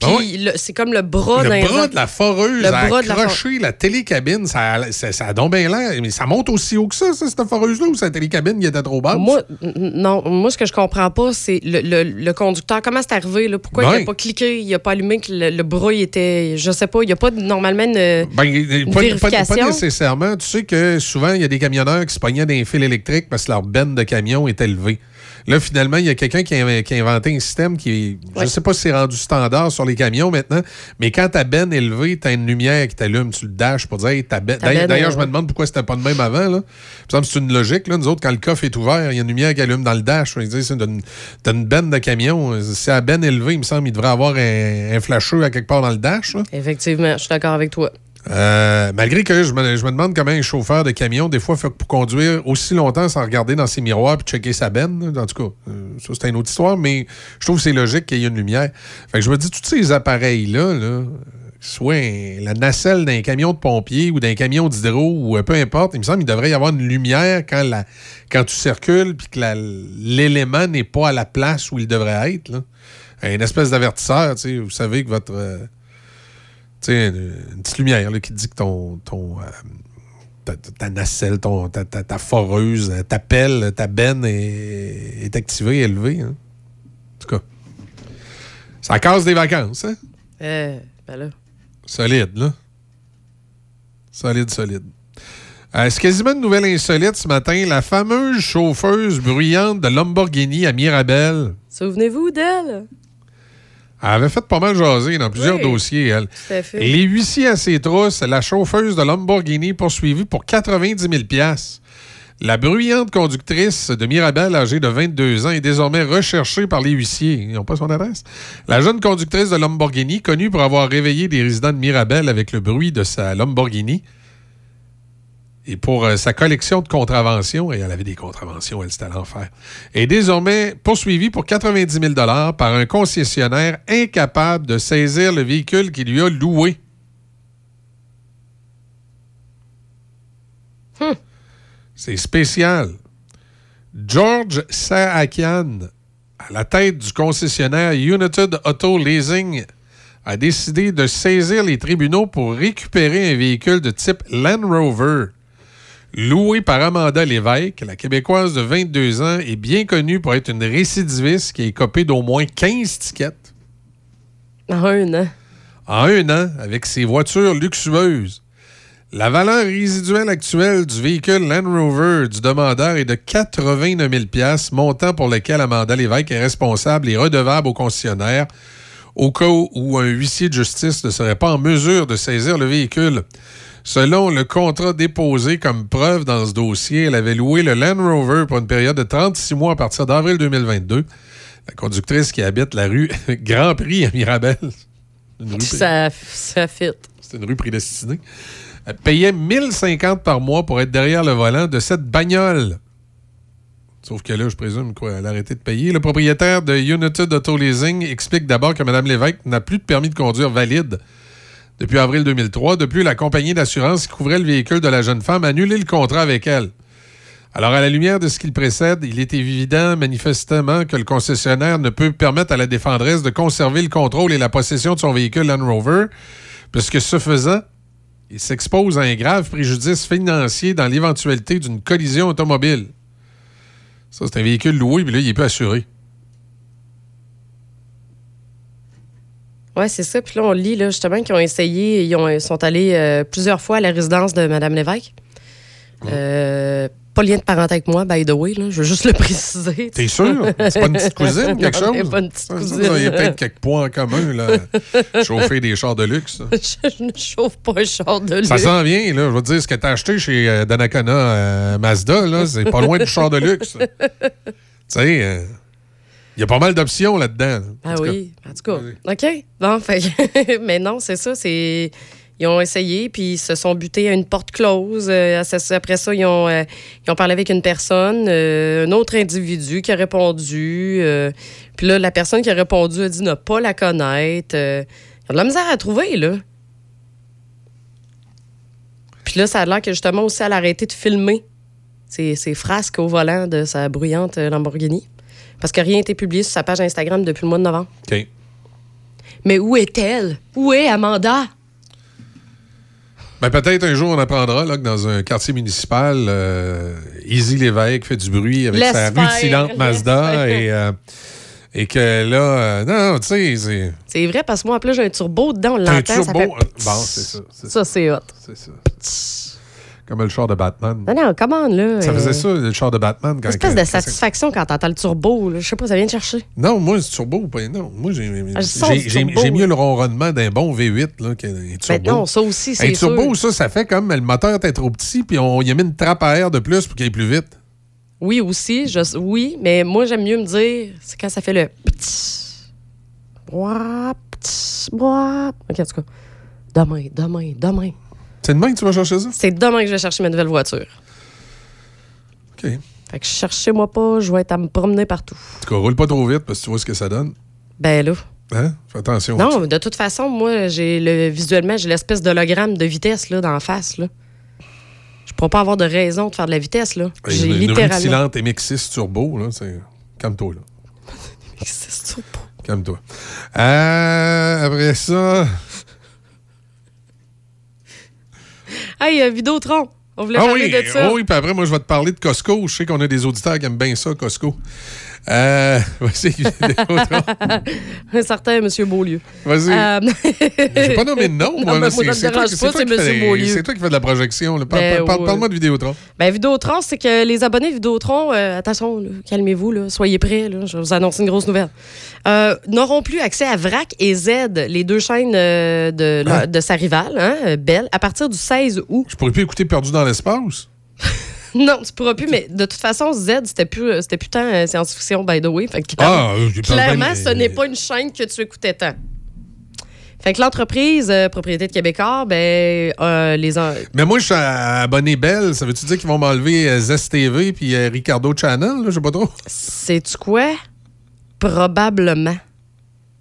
Puis Ah le- c'est comme le bras d'un Le bras de la foreuse Le a bras de la accroché la, télécabine. Ça, ça, ça a donc bien l'air. Mais ça monte aussi haut que ça, ça cette foreuse-là, ou sa télécabine qui était trop basse? Moi, non, moi, ce que je comprends pas, c'est le, le- le conducteur. Comment c'est arrivé? Là? Pourquoi il n'a pas cliqué? Il n'a pas allumé que le, le bras, il était. Je sais pas. Il n'y a pas normalement une, Ben, une pas, pas- vérification? pas nécessairement. Tu sais que souvent, il y a des camionneurs qui se pognaient d'un fil électrique parce que leur benne de camion est élevée. Là, finalement, il y a quelqu'un qui, a- qui a inventé un système qui. Je sais pas si c'est rendu standard sur les camions maintenant, mais quand ta benne est élevée, tu as une lumière qui t'allume, tu le dashes pour dire hey, ta benne. D'ailleurs, je me demande pourquoi c'était pas de même avant. Là. Il me semble que c'est une logique. Là. Nous autres, quand le coffre est ouvert, il y a une lumière qui allume dans le dash. C'est une, t'as une benne de camion. Si la benne est élevée, il me semble qu'il devrait avoir un, un flasheux à quelque part dans le dash. là. Effectivement, je suis d'accord avec toi. Euh, malgré que je me, demande comment un chauffeur de camion, des fois, fait pour conduire aussi longtemps sans regarder dans ses miroirs puis checker sa benne. En tout cas, euh, ça, c'est une autre histoire, mais je trouve que c'est logique qu'il y ait une lumière. Fait que je me dis, tous ces appareils-là, soit la nacelle d'un camion de pompier ou d'un camion d'hydro ou euh, peu importe, il me semble qu'il devrait y avoir une lumière quand, tu circules puis que l'élément n'est pas à la place où il devrait être. Là. Un espèce d'avertisseur, tu sais, vous savez que votre... une, une petite lumière là, qui dit que ton, ton, euh, ta, nacelle, ton, ta, ta- ta foreuse, euh, ta pelle, ta benne est, est activée, élevée. hein. En tout cas, ça casse des vacances. Hein? Euh, ben là. Solide, là. Solide, solide. Euh, c'est quasiment une nouvelle insolite ce matin. La fameuse chauffeuse bruyante de Lamborghini à Mirabel. Souvenez-vous d'elle? Elle avait fait pas mal jaser dans plusieurs Oui, dossiers, elle. tout à fait. Les huissiers à ses trousses, la chauffeuse de Lamborghini poursuivie pour 90 000 La bruyante conductrice de Mirabel, âgée de 22 ans, est désormais recherchée par les huissiers. Ils n'ont pas son adresse. La jeune conductrice de Lamborghini, connue pour avoir réveillé des résidents de Mirabel avec le bruit de sa Lamborghini, et pour euh, sa collection de contraventions, et elle avait des contraventions, elle, c'était à l'enfer, est désormais poursuivie pour 90 000 par un concessionnaire incapable de saisir le véhicule qu'il lui a loué. C'est spécial. George Saakian, à la tête du concessionnaire United Auto Leasing, a décidé de saisir les tribunaux pour récupérer un véhicule de type Land Rover. Loué par Amanda Lévesque, la Québécoise de 22 ans est bien connue pour être une récidiviste qui a écopé d'au moins 15 tickets En un an. en un an avec ses voitures luxueuses. La valeur résiduelle actuelle du véhicule Land Rover du demandeur est de 89 000 montant pour lequel Amanda Lévesque est responsable et redevable au concessionnaire au cas où un huissier de justice ne serait pas en mesure de saisir le véhicule. Selon le contrat déposé comme preuve dans ce dossier, elle avait loué le Land Rover pour une période de 36 mois à partir d'avril 2022. La conductrice qui habite la rue (laughs) Grand Prix à Mirabel. Une rue- Ça, ça fit. c'est une rue prédestinée. Elle payait 1050 par mois pour être derrière le volant de cette bagnole. Sauf que là, je présume qu'elle a arrêté de payer. Le propriétaire de United Auto Leasing explique d'abord que Mme Lévesque n'a plus de permis de conduire valide depuis avril 2003. Depuis, la compagnie d'assurance qui couvrait le véhicule de la jeune femme a annulé le contrat avec elle. Alors, à la lumière de ce qu'il précède, il est évident manifestement que le concessionnaire ne peut permettre à la défendresse de conserver le contrôle et la possession de son véhicule Land Rover, puisque ce faisant, il s'expose à un grave préjudice financier dans l'éventualité d'une collision automobile. Ça, c'est un véhicule loué, puis là, il est plus assuré. Oui, c'est ça. Puis là, on lit là, justement qu'ils ont essayé, ils ont- sont allés euh, plusieurs fois à la résidence de Mme Lévesque. Euh, pas lien de parenté avec moi, by the way. Là. Je veux juste le (laughs) préciser. T'es sûr? C'est pas une petite cousine, (laughs) quelque Non, chose? c'est pas une petite Ça, ça, cousine. ça, Il y a peut-être quelques points en commun, là. (laughs) Chauffer des chars de luxe. je ne chauffe pas un char de Ça luxe. s'en vient, là. Je veux dire, ce que t'as acheté chez euh, Donnacona euh, Mazda, là, c'est pas loin du char de luxe. tu sais, il y a pas mal d'options là-dedans. là. Ah cas, oui, en tout cas. OK. Bon, (laughs) fait mais non, c'est ça. C'est ils ont essayé, puis ils se sont butés à une porte close. Euh, après ça, ils ont, euh, ils ont parlé avec une personne, euh, un autre individu qui a répondu. puis là, la personne qui a répondu a dit ne pas la connaître. Il y a de la misère à trouver, là. Puis là, ça a l'air que justement aussi, elle a arrêté de filmer ses, ses frasques au volant de sa bruyante Lamborghini. Parce que rien n'a été publié sur sa page Instagram depuis le mois de novembre. OK. Mais où est-elle? Où est Amanda? Ben, peut-être un jour, on apprendra là, que dans un quartier municipal, euh, Easy Lévesque fait du bruit avec sa L'espère, rutilante Mazda et, euh, et que là, euh, non, tu sais, c'est. C'est vrai, parce que moi, en plus, j'ai un turbo dedans, on un ça turbo. fait- Bon, c'est ça. c'est Ça, c'est hot. C'est ça. Comme le char de Batman. Non, non, commande, là. Ça euh, faisait ça, le char de Batman. Quand, Une espèce quand- de quand- satisfaction quand t'entends le turbo. Là. Je sais pas, ça vient de chercher. Non, moi, c'est turbo. Pas, non, moi, j'ai Ah, le j'ai- mieux le ronronnement d'un bon V8 là, qu'un un turbo. Ben non, ça aussi, c'est Un turbo, sûr. ça, ça fait comme le moteur était trop petit, puis on y a mis une trappe à air de plus pour qu'il aille plus vite. Oui, aussi. je- oui, mais moi, j'aime mieux me dire, c'est quand ça fait le petit. Bois, petit, bois. OK, en tout cas. Demain, demain, demain. C'est demain que tu vas chercher ça? C'est demain que je vais chercher ma nouvelle voiture. OK. Fait que cherchez-moi pas, je vais être à me promener partout. En tout cas, roule pas trop vite parce que tu vois ce que ça donne. Ben là. Hein? Fais attention. Non, de toute façon, moi, j'ai le visuellement, j'ai l'espèce d'hologramme de vitesse là, la face. Là. Je pourrais pas avoir de raison de faire de la vitesse. là. J'ai une, une littéralement. rutilante MX6 turbo, là, c'est... Calme-toi, là. (laughs) MX6 turbo. Calme-toi. Euh, après ça... (laughs) Hey, euh, Vidéotron, on voulait Ah parler oui, de ça. oh oui, puis après, moi, je vais te parler de Costco. Je sais qu'on a des auditeurs qui aiment bien ça, Costco. Euh. (laughs) (laughs) Un certain M. Beaulieu. Vas-y. Euh, (laughs) J'ai pas nommé de nom, Non, moi. moi, c'est toi, c'est toi qui M. fais- Beaulieu. C'est toi qui fais de la projection. là. Parle- Ben, parle- ouais. Parle-moi de Vidéotron. Ben, Vidéotron, c'est que les abonnés Vidéotron, euh, attention, là, calmez-vous, là, soyez prêts, je vais vous annoncer une grosse nouvelle, euh, n'auront plus accès à VRAC et Z, les deux chaînes euh, de, Ah. de sa rivale, hein, euh, Bell, à partir du 16 août. Je pourrais plus écouter Perdu dans l'espace. (laughs) Non, tu pourras plus, mais de toute façon, Z, c'était plus, euh, c'était plus tant euh, science-fiction, by the way. Fait que Ah, euh, clairement, ce n'est pas une chaîne que tu écoutais tant. Fait que l'entreprise, euh, propriété de Québécois, ben, euh, les. en- Mais moi, je suis abonné Belle. Ça veut-tu dire qu'ils vont m'enlever euh, Zest TV puis Ricardo Channel? Je sais pas trop. Sais-tu quoi? Probablement.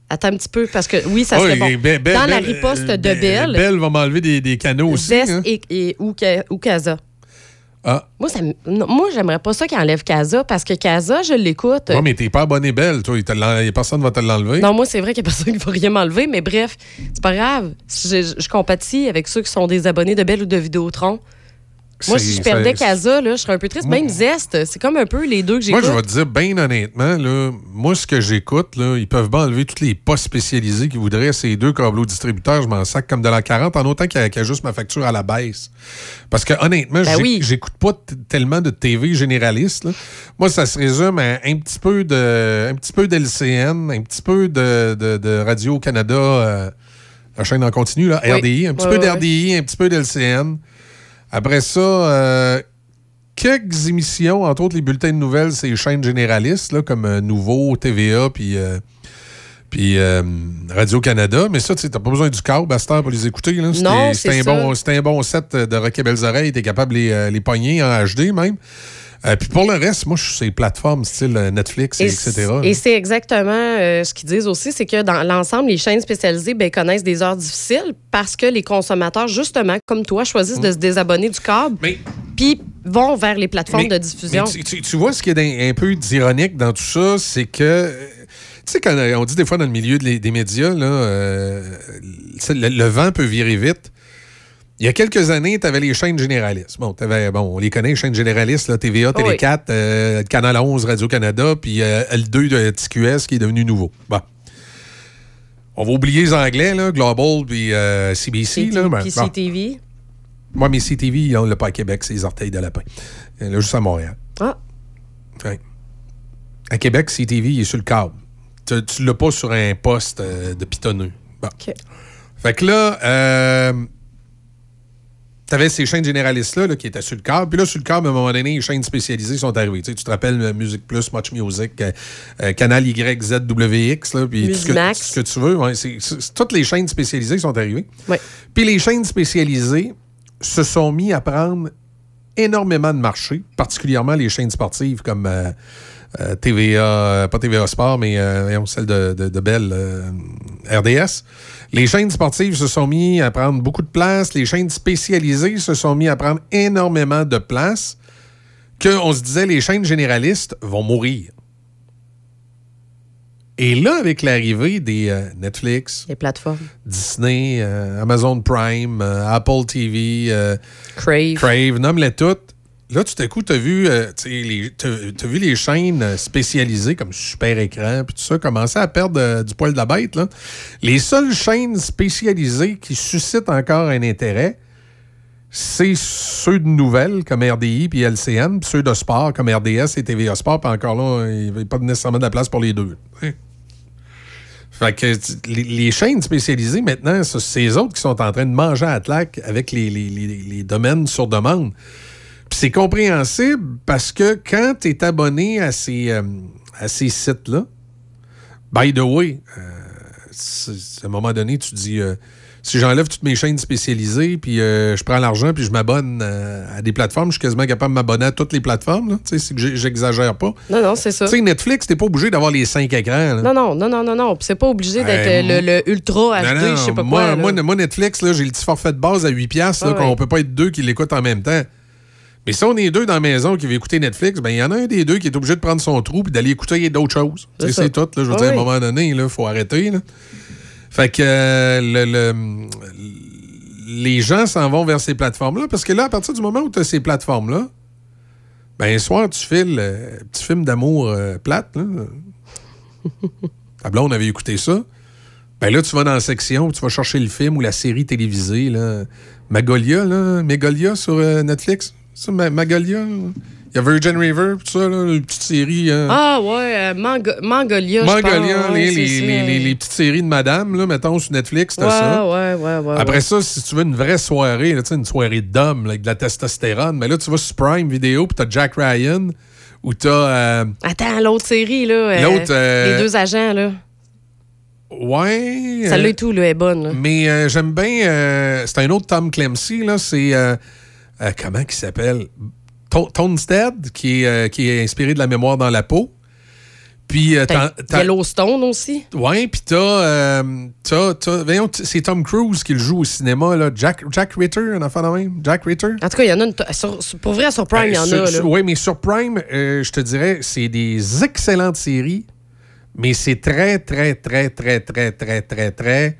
Attends un petit peu, parce que oui, ça serait Oui, bon. Bell- Dans la Bell, riposte de Be- Bell, Bell va m'enlever des, des canaux aussi. Zest hein? et, et ou Casa. Ah. Moi, ça, non, moi j'aimerais pas ça qu'ils enlèvent Casa, parce que Casa, je l'écoute. Ouais, mais t'es pas abonné Belle, toi. Il te l'en- y personne va te l'enlever. Non, moi, c'est vrai qu'il n'y a personne (laughs) qui va rien m'enlever, mais bref, c'est pas grave. Je, je compatis avec ceux qui sont des abonnés de Bell ou de Vidéotron. Moi, si je perdais Casa, là, je serais un peu triste. Même Zest, c'est comme un peu les deux que Moi, j'écoute. je vais te dire, bien honnêtement, là, moi, ce que j'écoute, là, ils peuvent pas enlever tous les postes spécialisés qu'ils voudraient. Ces deux câbleaux distributeurs, je m'en sac comme de la 40, en autant qu'il y a- qu'il y a juste ma facture à la baisse. Parce que, honnêtement, Ben oui. j'écoute pas tellement de TV généraliste. là. Moi, ça se résume à un petit peu de, un petit peu d'LCN, un petit peu de, de- de Radio-Canada, euh, la chaîne en continu, là, Oui. RDI, un petit peu d'RDI, un petit peu d'LCN. Après ça, euh, quelques émissions, entre autres les bulletins de nouvelles, c'est les chaînes généralistes, là, comme euh, Nouveau, TVA, puis euh, puis euh, Radio-Canada. Mais ça, tu n'as pas besoin du câble à cette heure pour les écouter. Là. C'était- Non, c'est un, bon, un bon set de Rock et Belles Oreilles. Tu es capable de les, les pogner en HD même. Euh, puis pour le reste, moi, je suis sur les plateformes style euh, Netflix, et, etc. Et c'est exactement euh, ce qu'ils disent aussi, c'est que dans l'ensemble, les chaînes spécialisées ben, connaissent des heures difficiles parce que les consommateurs, justement, comme toi, choisissent de se désabonner du câble, puis vont vers les plateformes Mais- de diffusion. mais tu, tu- tu vois, ce qui est d'un- un peu d'ironique dans tout ça, c'est que. euh, Tu sais, quand on dit des fois dans le milieu des médias, là, euh, le vent peut virer vite. Il y a quelques années, tu avais les chaînes généralistes. Bon, t'avais- bon, on les connaît, les chaînes généralistes, là, TVA, Télé Oui. 4, euh, Canal 11, Radio-Canada, puis euh, L2 de TQS qui est devenu nouveau. Bon. On va oublier les Anglais, là, Global, puis euh, CBC. Là, ben, Puis bon. CTV. Moi, mes CTV, on l'a pas à Québec, c'est les orteils de lapin. Euh, Là, juste à Montréal. Ah. Ouais. À Québec, CTV, il est sur le câble. Tu, tu l'as pas sur un poste euh, de pitonneux. Bon. Fait que là, euh, t'avais ces chaînes généralistes-là là, qui étaient sur le câble. Puis là, sur le câble, à un moment donné, les chaînes spécialisées sont arrivées. Tu, tu te rappelles euh, Musique Plus, Much Music, euh, euh, Canal YZWX, là, puis tout ce, que, ce tu veux. Ouais, toutes les chaînes spécialisées sont arrivées. Puis les chaînes spécialisées se sont mis à prendre énormément de marché, particulièrement les chaînes sportives comme euh, euh, TVA, pas TVA Sport, mais celle de, de, de Bell, RDS. Les chaînes sportives se sont mis à prendre beaucoup de place. Les chaînes spécialisées se sont mis à prendre énormément de place. Qu'on se disait, les chaînes généralistes vont mourir. Et là, avec l'arrivée des euh, Netflix, les plateformes, Disney, euh, Amazon Prime, euh, Apple TV, Crave, Crave nomme-les toutes. Là, tout à coup, as euh, tu t'as vu les chaînes euh, spécialisées comme Super Écran, puis tout ça, commencer à perdre euh, du poil de la bête. Là. Les seules chaînes spécialisées qui suscitent encore un intérêt, c'est ceux de nouvelles comme RDI puis LCN, puis ceux de sport comme RDS et TVA Sport, puis encore là, il n'y a pas nécessairement de la place pour les deux. Fait que les, chaînes spécialisées, maintenant, c'est ces autres qui sont en train de manger à la claque avec les domaines sur demande. C'est compréhensible parce que quand tu es abonné à ces, euh, à ces sites-là, by the way, euh, à un moment donné, tu dis euh, si j'enlève toutes mes chaînes spécialisées, puis euh, je prends l'argent, puis je m'abonne à des plateformes, je suis quasiment capable de m'abonner à toutes les plateformes. Tu sais, j'exagère pas. Non, non, c'est ça. Tu sais, Netflix, t'es pas obligé d'avoir les cinq écrans. là. Non, non, non, non, non, non. C'est pas obligé d'être le, le Ultra HD, je sais pas moi, quoi. là. moi, moi, Netflix, j'ai le petit forfait de base à 8$, piastres, là, Ah qu'on ouais. peut pas être deux qui l'écoutent en même temps. Mais si on est deux dans la maison qui veut écouter Netflix, ben il y en a un des deux qui est obligé de prendre son trou et d'aller écouter d'autres choses. C'est tout. Là, je veux Ah dire, à un moment donné, il faut arrêter. là. Fait que euh, le- le- les gens s'en vont vers ces plateformes-là parce que là, à partir du moment où tu as ces plateformes-là, Ben, un soir, tu files euh, petit film d'amour euh, plate, là. (laughs) Ta blonde avait écouté ça. Ben là, tu vas dans la section, tu vas chercher le film ou la série télévisée, là. Magolia, là. Megolia sur euh, Netflix? Ça, Ma- Magolia. là. Il y a Virgin River, tout ça, là, une petite série. hein. Ah, ouais, euh, Mango- Mangolia. Mangolia, ouais, les, les- les- les- les petites séries de madame, là, mettons, sur Netflix, t'as Ouais, ça. ouais, ouais, ouais. Après ouais. ça, si tu veux une vraie soirée, là, tu sais, une soirée d'hommes avec de la testostérone, mais là, tu vas sur Prime Vidéo, puis t'as Jack Ryan, ou t'as... euh, Attends, l'autre série, là. euh, L'autre, euh, Les deux agents, là. ouais... Celle-là euh, et tout, là, est bonne. là. Mais euh, j'aime bien... euh, c'est un autre Tom Clancy, là, c'est... euh, comment il s'appelle? To- Tonstead, qui est, euh, qui est inspiré de la mémoire dans la peau. Puis... euh, T'as Yellowstone aussi? Ouais, puis t'as, euh, t'as, t'as- voyons, c'est Tom Cruise qui le joue au cinéma, là. Jack, Jack Ritter, un enfant de même? Jack Ritter? En tout cas, il y en a une. sur- pour vrai, sur Prime, il y en a. Oui, mais sur Prime, je te dirais, c'est des excellentes séries, mais c'est très, très, très, très, très, très, très, très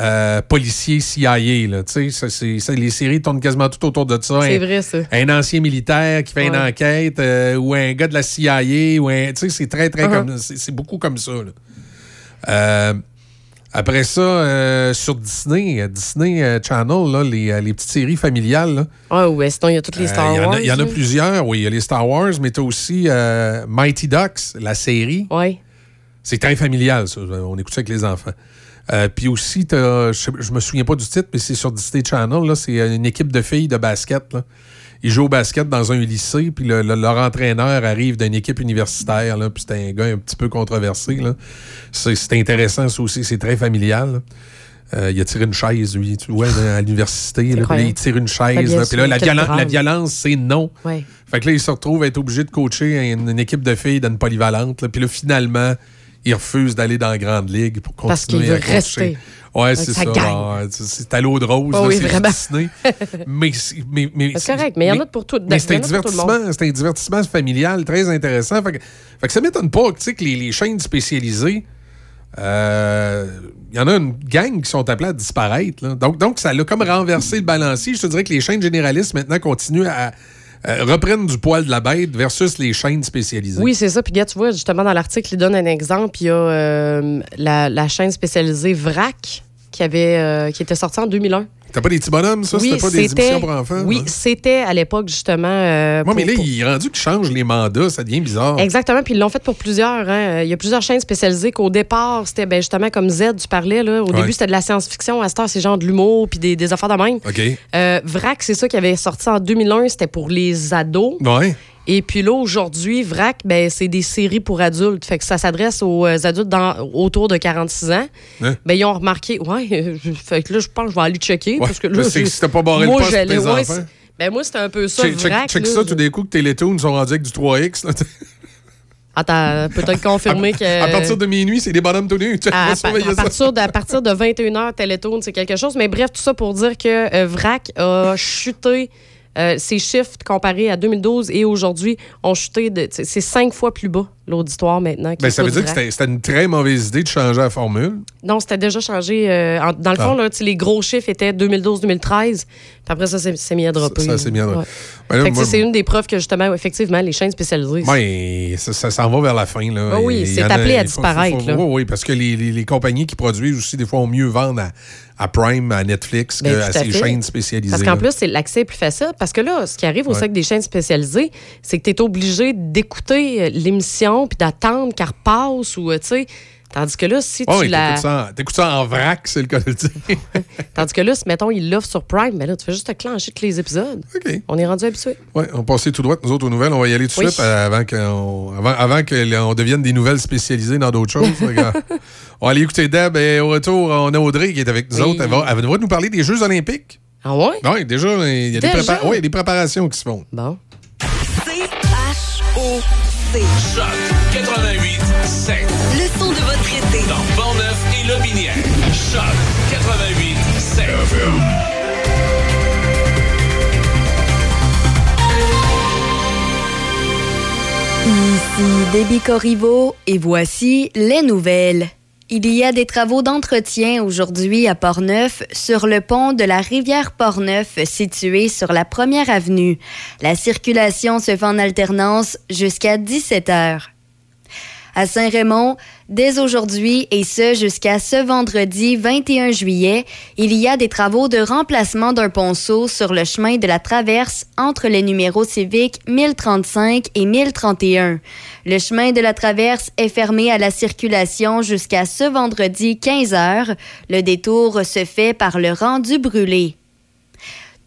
euh, policier CIA. Là, Tu sais, ça, c'est- ça, les séries tournent quasiment tout autour de ça. C'est Un- vrai, ça. Un ancien militaire qui fait une enquête, euh, ou un gars de la CIA, ou un, tu sais, c'est très, très Uh-huh. comme, c'est c'est beaucoup comme ça. là. Euh, après ça, sur Disney, Disney Channel, là, les, les petites séries familiales, Ah, ouais, sinon, il y a toutes les Star y Wars. il y, en a plusieurs, oui. Il y a les Star Wars, mais tu as aussi Mighty Ducks, la série. Oui. C'est très familial, ça. On écoute ça avec les enfants. Euh, Puis aussi, t'as- je, je me souviens pas du titre, mais c'est sur Disney Channel. C'est une équipe de filles de basket. Là. Ils jouent au basket dans un lycée, puis le- le- leur entraîneur arrive d'une équipe universitaire. là, Puis c'est un gars un petit peu controversé. C'est intéressant, ça aussi. C'est très familial. là. Euh, il a tiré une chaise, lui, tu vois, à l'université. il tire une Ben, chaise. là, Puis là, la, violen- la violence, c'est non. Ouais. Fait que là, il se retrouve à être obligé de coacher une, une équipe de filles d'une polyvalente. là. Puis là, finalement, il refuse d'aller dans la grande ligue pour continuer Parce qu'il veut à coacher. rester. Ouais, c'est ça. c'est- à l'eau de rose. Là, oui, c'est. Disney. (laughs) mais c'est mais, mais- C'est correct, mais il y en a pour tout. Mais c'est un divertissement, c'est un divertissement familial très intéressant. Fait que, fait que ça m'étonne pas sais, que les, les chaînes spécialisées, euh, il y en a une gang qui sont appelées à disparaître. là. Donc, donc, ça a comme renversé le balancier. Je te dirais que les chaînes généralistes maintenant continuent à euh, reprennent du poil de la bête versus les chaînes spécialisées. Oui, c'est ça. Puis, gars, tu vois, justement, dans l'article, il donne un exemple. Il y a euh, la, la chaîne spécialisée VRAC qui, avait, euh, qui était sortie en 2001. T'as pas des petits bonhommes, ça? Oui, C'était pas des émissions pour enfants? Oui, hein? c'était à l'époque, justement. euh, Moi, mais là, pour- il est rendu qu'ils changent les mandats, ça devient bizarre. Exactement, puis ils l'ont fait pour plusieurs. hein. Il y a plusieurs chaînes spécialisées qu'au départ, c'était ben, justement comme Z, tu parlais. Là. Au Ouais. début, c'était de la science-fiction. À cette heure, c'est genre de l'humour puis des, des affaires de même. OK. Euh, VRAC, c'est ça qui avait sorti en 2001. C'était pour les ados. Ouais. Et puis là, aujourd'hui, VRAC, ben, c'est des séries pour adultes. Fait que ça s'adresse aux euh, adultes dans, autour de 46 ans. Hein? Ben, ils ont remarqué. Ouais, fait que là, je pense que je vais aller checker. Ouais, parce que là, mais c'est- je- si t'as pas barré le moi, poste pour j'allais- tes ouais, enfants. c'est- Ben, moi, c'était un peu ça. Check, VRAC, check là. ça, tout d'un coup, que Télétoon sont rendus avec du 3X. là. Attends, peut-être (laughs) confirmer que. À partir de minuit, c'est des bonhommes tout nus. À, partir de, à (laughs) partir de 21h, Télétoon, c'est quelque chose. Mais bref, tout ça pour dire que euh, VRAC a chuté. Euh, ses chiffres comparés à 2012 et aujourd'hui ont chuté de. C'est cinq fois plus bas, l'auditoire maintenant. qui Ben, ça veut dire que c'était une très mauvaise idée de changer la formule. Non, c'était déjà changé. euh, en- dans le fond, Ah. là, les gros chiffres étaient 2012-2013. Puis après ça, c'est c'est mis à dropper. Ça, s'est mis à dropper. Ouais. Ben c'est une des preuves que, justement, effectivement, les chaînes spécialisées. Ouais, ça, ça s'en va vers la fin. Là. Ah oui, c'est a- appelé à disparaître. Oui, oui, parce que les, les- les compagnies qui produisent aussi, des fois, ont mieux vendre à, à Prime, à Netflix, Ben, qu'à ces fait. chaînes spécialisées. Parce qu'en plus, c'est- l'accès est plus facile. Parce que là, ce qui arrive aussi Ouais. avec des chaînes spécialisées, c'est que tu es obligé d'écouter euh, puis d'attendre qu'elle repasse ou, euh, tu sais. Tandis que là, si tu Ouais, ouais, la. t'écoutes ça, en- t'écoutes ça en vrac, c'est le cas de le dire. (laughs) Tandis que là, si, mettons, ils l'offrent sur Prime, mais là, tu fais juste te clencher tous les épisodes. On est rendu habitué. Oui, on passait tout droit, nous autres, aux nouvelles. On va y aller tout de Oui. suite euh, avant qu'on avant, devienne des nouvelles spécialisées dans d'autres choses. (laughs) On va aller écouter Deb et au retour, on a Audrey qui est avec nous Oui. autres. Elle va, elle va nous parler des Jeux olympiques. Ah ouais? Oui, déjà, il y a des, Déjà? prépa- ouais, il y a des préparations qui se font. Bon. C-H-O-C. Choc 88 7. Le son de votre été. Dans Portneuf et Lobinière. Choc 88 7. Ici Déby Corriveau et voici les nouvelles. Il y a des travaux d'entretien aujourd'hui à Portneuf sur le pont de la rivière Portneuf situé sur la première avenue. La circulation se fait en alternance jusqu'à 17 heures. À Saint-Raymond, dès aujourd'hui et ce jusqu'à ce vendredi 21 juillet, il y a des travaux de remplacement d'un ponceau sur le chemin de la traverse entre les numéros civiques 1035 et 1031. Le chemin de la traverse est fermé à la circulation jusqu'à ce vendredi 15 heures. Le détour se fait par le rendu brûlé.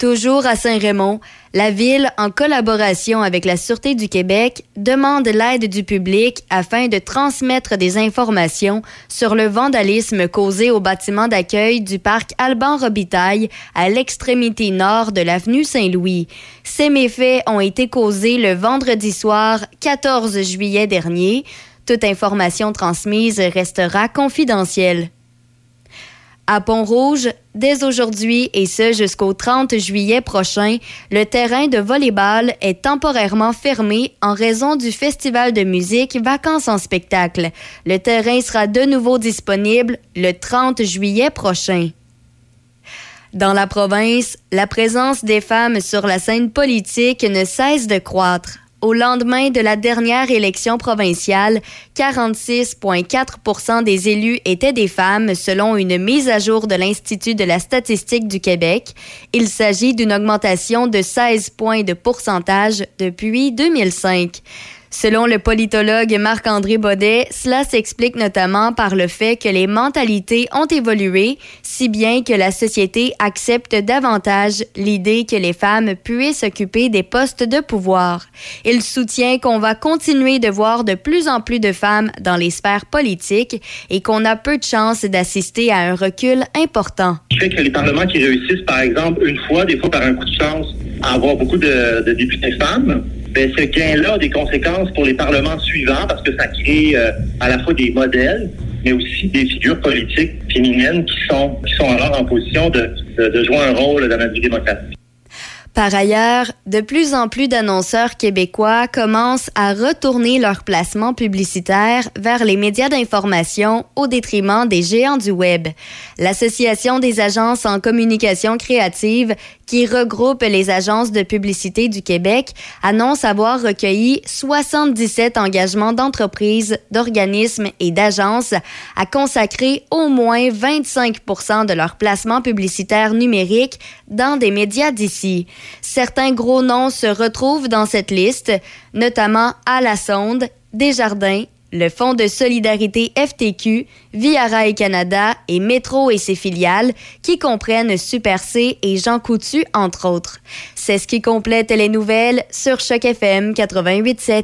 Toujours à Saint-Raymond, la Ville, en collaboration avec la Sûreté du Québec, demande l'aide du public afin de transmettre des informations sur le vandalisme causé au bâtiment d'accueil du parc Alban Robitaille à l'extrémité nord de l'avenue Saint-Louis. Ces méfaits ont été causés le vendredi soir 14 juillet dernier. Toute information transmise restera confidentielle. À Pont-Rouge, dès aujourd'hui et ce jusqu'au 30 juillet prochain, le terrain de volleyball est temporairement fermé en raison du festival de musique Vacances en spectacle. Le terrain sera de nouveau disponible le 30 juillet prochain. Dans la province, la présence des femmes sur la scène politique ne cesse de croître. Au lendemain de la dernière élection provinciale, 46,4 des élus étaient des femmes selon une mise à jour de l'Institut de la statistique du Québec. Il s'agit d'une augmentation de 16 points de pourcentage depuis 2005. Selon le politologue Marc-André Baudet, cela s'explique notamment par le fait que les mentalités ont évolué, si bien que la société accepte davantage l'idée que les femmes puissent occuper des postes de pouvoir. Il soutient qu'on va continuer de voir de plus en plus de femmes dans les sphères politiques et qu'on a peu de chances d'assister à un recul important. qui fait que les parlements qui réussissent, par exemple, une fois, des fois par un coup de chance, à avoir beaucoup de, de députés femmes, ben, ce gain-là a des conséquences pour les parlements suivants parce que ça crée euh, à la fois des modèles, mais aussi des figures politiques féminines qui sont, qui sont alors en position de, de, jouer un rôle dans notre vie démocratique. Par ailleurs, de plus en plus d'annonceurs québécois commencent à retourner leur placement publicitaire vers les médias d'information au détriment des géants du Web. L'Association des agences en communication créative, qui regroupe les agences de publicité du Québec, annonce avoir recueilli 77 engagements d'entreprises, d'organismes et d'agences à consacrer au moins 25 de leur placement publicitaire numérique dans des médias d'ici. Certains gros noms se retrouvent dans cette liste, notamment À la Sonde, Desjardins, le Fonds de solidarité FTQ, Via Rail Canada et Métro et ses filiales, qui comprennent Super C et Jean Coutu, entre autres. C'est ce qui complète les nouvelles sur Choc FM 88.7.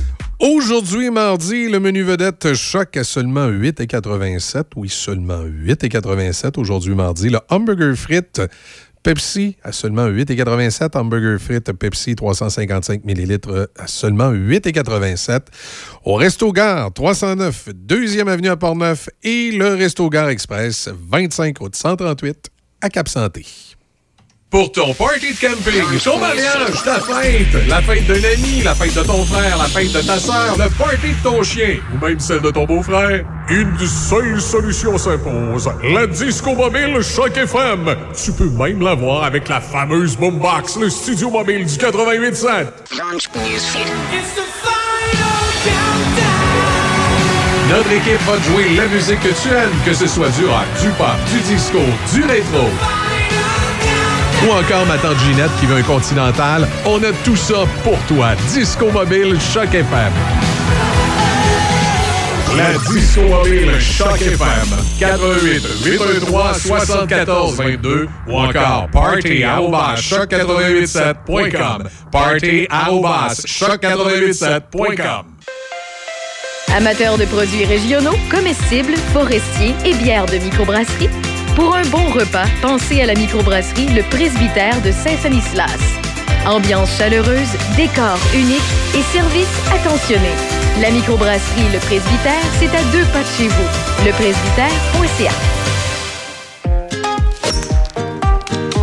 Aujourd'hui, mardi, le menu vedette choc à seulement 8,87. Oui, seulement 8,87 aujourd'hui, mardi. Le hamburger frites Pepsi à seulement 8,87. Hamburger frites Pepsi 355 ml à seulement 8,87. Au Resto Gare 309, deuxième avenue à Port-Neuf et le Resto Gare Express 25 route 138 à Cap-Santé. Pour ton party de camping, ton mariage, ta fête, la fête d'un ami, la fête de ton frère, la fête de ta sœur, le party de ton chien ou même celle de ton beau-frère, une seule solution s'impose. La Disco Mobile Choc FM. Tu peux même l'avoir avec la fameuse Boombox, le studio mobile du 88.7. Notre équipe va te jouer la musique que tu aimes, que ce soit du rock, du pop, du disco, du rétro. Ou encore ma tante Ginette qui veut un continental, on a tout ça pour toi. Disco Mobile Choc FM. La Disco Mobile Choc FM. 88 813 74 22 ou encore party choc887.com. Party choc887.com. Amateurs de produits régionaux, comestibles, forestiers et bières de microbrasserie, pour un bon repas, pensez à la microbrasserie Le Presbytère de Saint-Sanislas. Ambiance chaleureuse, décor unique et service attentionné. La microbrasserie Le Presbytère, c'est à deux pas de chez vous. Lepresbytère.ca.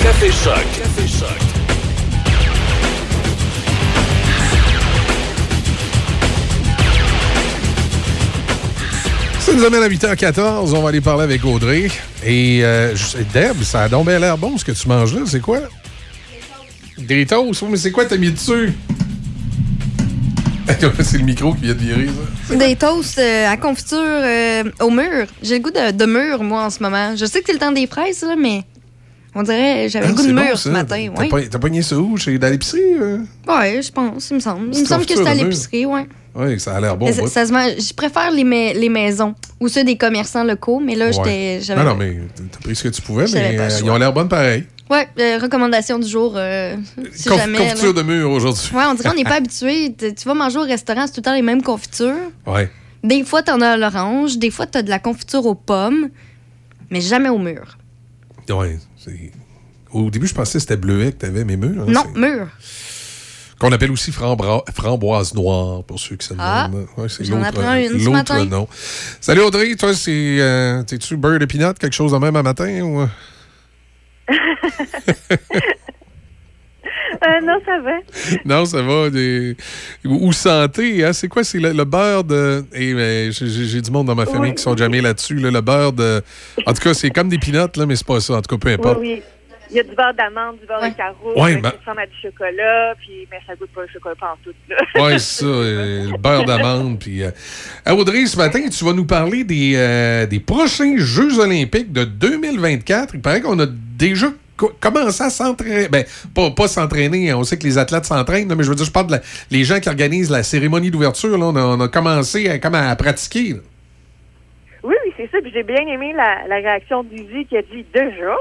Café Choc. Café Choc. Ça nous amène à 8h14. On va aller parler avec Audrey. Et euh, je sais, Deb, ça a donc bien l'air bon ce que tu manges là. C'est quoi? Des toasts. Oh, mais c'est quoi t'as mis dessus? (laughs) c'est le micro qui vient de virer, ça. Des toasts euh, à confiture euh, au mur. J'ai le goût de, de mur, moi, en ce moment. Je sais que c'est le temps des fraises, là, mais on dirait j'avais Ah, le goût de mur bon, ce matin. T'as Ouais. pogné ça où? Chez dans l'épicerie? euh? ouais, je pense, il me semble. Il me semble que c'est à l'épicerie, ouais. Oui, ça a l'air bon. Ça- ouais. ça se mange- je préfère les, ma- les maisons ou ceux des commerçants locaux, mais là, j'étais. Non, non, mais t'as pris ce que tu pouvais, mais euh, ils ont l'air bonnes pareil. Ouais, euh, recommandation du jour. euh, si Conf- jamais. confiture là. de mur aujourd'hui. Ouais, on dirait qu'on n'est (laughs) pas habitué. Tu vas manger au restaurant, c'est tout le temps les mêmes confitures. Ouais. Des fois, t'en as à l'orange, des fois, t'as de la confiture aux pommes, mais jamais au mur. Ouais. Au début, je pensais que c'était bleuet que t'avais, mais mûr. hein, non, mur. Qu'on appelle aussi frambra- framboise noire, pour ceux qui se Ah, demandent. Ouais, c'est j'en l'autre- apprends une ce l'autre matin. nom. Salut Audrey, toi, c'est. euh, T'es-tu beurre de pinot, quelque chose de même à matin ou? (laughs) euh? Non, ça va. non, ça va. Des... Ou, santé, hein? C'est quoi? C'est le, le beurre de. Eh, mais j'ai- du monde dans ma famille Oui. qui sont jamais là-dessus. là, le beurre de. En tout cas, c'est comme des pinottes, là, mais c'est pas ça. En tout cas, peu importe. oui. Il y a du beurre d'amande, du beurre de carreau, Ouais, euh, ben- qui ressemble à du chocolat, puis, mais ça goûte pas le chocolat pas en tout. Là. Oui, c'est ça, euh, le beurre d'amande. Puis, euh, Audrey, ce matin, tu vas nous parler des, euh, des prochains Jeux olympiques de 2024. Il paraît qu'on a déjà co- commencé à s'entraîner? Ben, pas, pas s'entraîner, hein, on sait que les athlètes s'entraînent, mais je veux dire, je parle de la- les gens qui organisent la cérémonie d'ouverture. là, On a, on a commencé à, comme à pratiquer. là. Oui, oui, c'est ça. Puis j'ai bien aimé la, la réaction d'Uzi qui a dit déjà.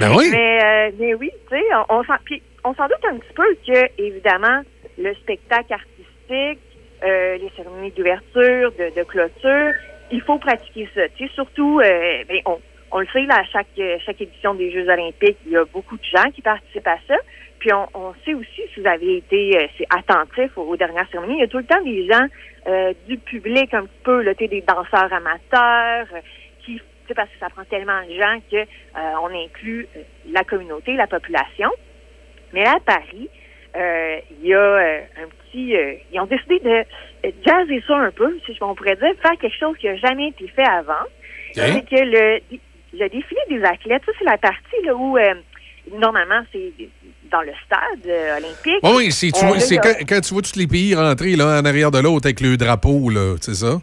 Ben oui. Mais, euh, mais oui, tu sais, on, on s'en puis on s'en doute un petit peu que, évidemment, le spectacle artistique, euh, les cérémonies d'ouverture, de, de clôture, il faut pratiquer ça. Tu sais, surtout, euh, ben, on, on le sait, là, à chaque, euh, chaque édition des Jeux olympiques, il y a beaucoup de gens qui participent à ça. Puis on, on sait aussi, si vous avez été euh, attentif aux, aux dernières cérémonies, il y a tout le temps des gens euh, du public un petit peu, là, des danseurs amateurs, euh, qui, tu sais, parce que ça prend tellement de gens que euh, on inclut la communauté, la population. Mais à Paris, euh, il y a euh, un petit, euh, ils ont décidé de jazzer ça un peu, si on pourrait dire, faire quelque chose qui n'a jamais été fait avant. C'est que le, le défilé des athlètes, ça c'est la partie là où euh, normalement c'est dans le stade euh, olympique. Oui, oui, c'est tu Euh, vois- c'est il quand, quand tu vois tous les pays rentrer là, en arrière de l'autre avec le drapeau, là, c'est ça?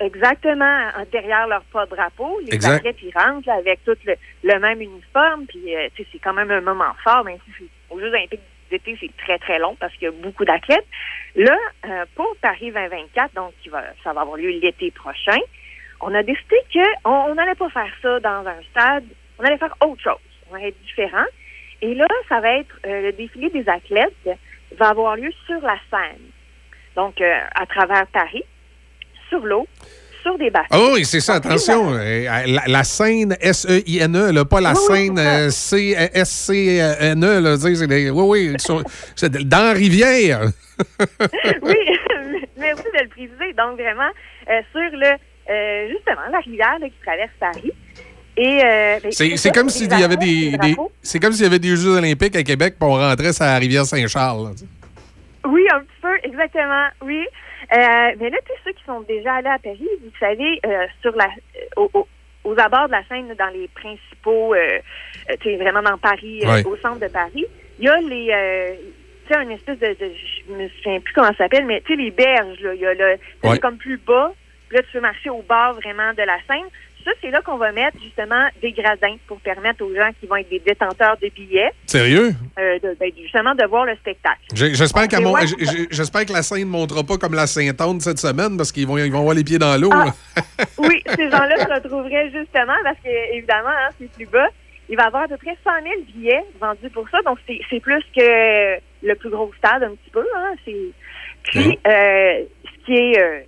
Exactement, en- derrière leur pas drapeau, les Exact. athlètes ils rentrent là, avec tout le, le même uniforme, puis euh, tu sais, c'est quand même un moment fort, même si aux Jeux olympiques d'été c'est très très long parce qu'il y a beaucoup d'athlètes. Là, euh, pour Paris 2024, donc qui va, ça va avoir lieu l'été prochain, on a décidé qu'on on n'allait pas faire ça dans un stade, on allait faire autre chose, on allait être différent. Et là, ça va être euh, le défilé des athlètes va avoir lieu sur la Seine, donc euh, à travers Paris, sur l'eau, sur des bateaux. Ah oui, c'est ça, attention. euh, La, la scène S-E-I-N-E, là, pas la Oui, oui, euh, C-S-C-N-E, des- oui, oui, sur- c'est dans la rivière. (laughs) oui, (laughs) merci de le préciser. Donc, vraiment, euh, sur le, euh, justement, la rivière là, qui traverse Paris. Euh, ben, C'est comme s'il y avait des, c'est comme s'il y avait des Jeux olympiques à Québec puis on rentrait sur la rivière Saint-Charles. Oui, un petit peu, exactement, oui. Euh, mais là, tous ceux qui sont déjà allés à Paris, vous savez, euh, sur la, au- au- aux abords de la Seine, dans les principaux, tu sais, vraiment dans Paris, au centre de Paris, il y a les, tu sais, une espèce de, de- je me souviens plus comment ça s'appelle, mais tu sais, les berges, là, il y a le, c'est Ouais. comme plus bas, puis là, tu peux marcher au bord vraiment de la Seine. Ça, c'est là qu'on va mettre justement des gradins pour permettre aux gens qui vont être des détenteurs de billets, Sérieux? euh, de, ben, justement, de voir le spectacle. J'espère mon- que la scène ne montera pas comme la Sainte-Anne cette semaine parce qu'ils vont, ils vont avoir les pieds dans l'eau. Ah. là. (laughs) Oui, ces gens-là se retrouveraient justement parce que, évidemment, hein, c'est plus bas. Il va y avoir à peu près 100 000 billets vendus pour ça. Donc, c'est plus que le plus gros stade, un petit peu. Hein. Puis, euh, ce qui est... euh,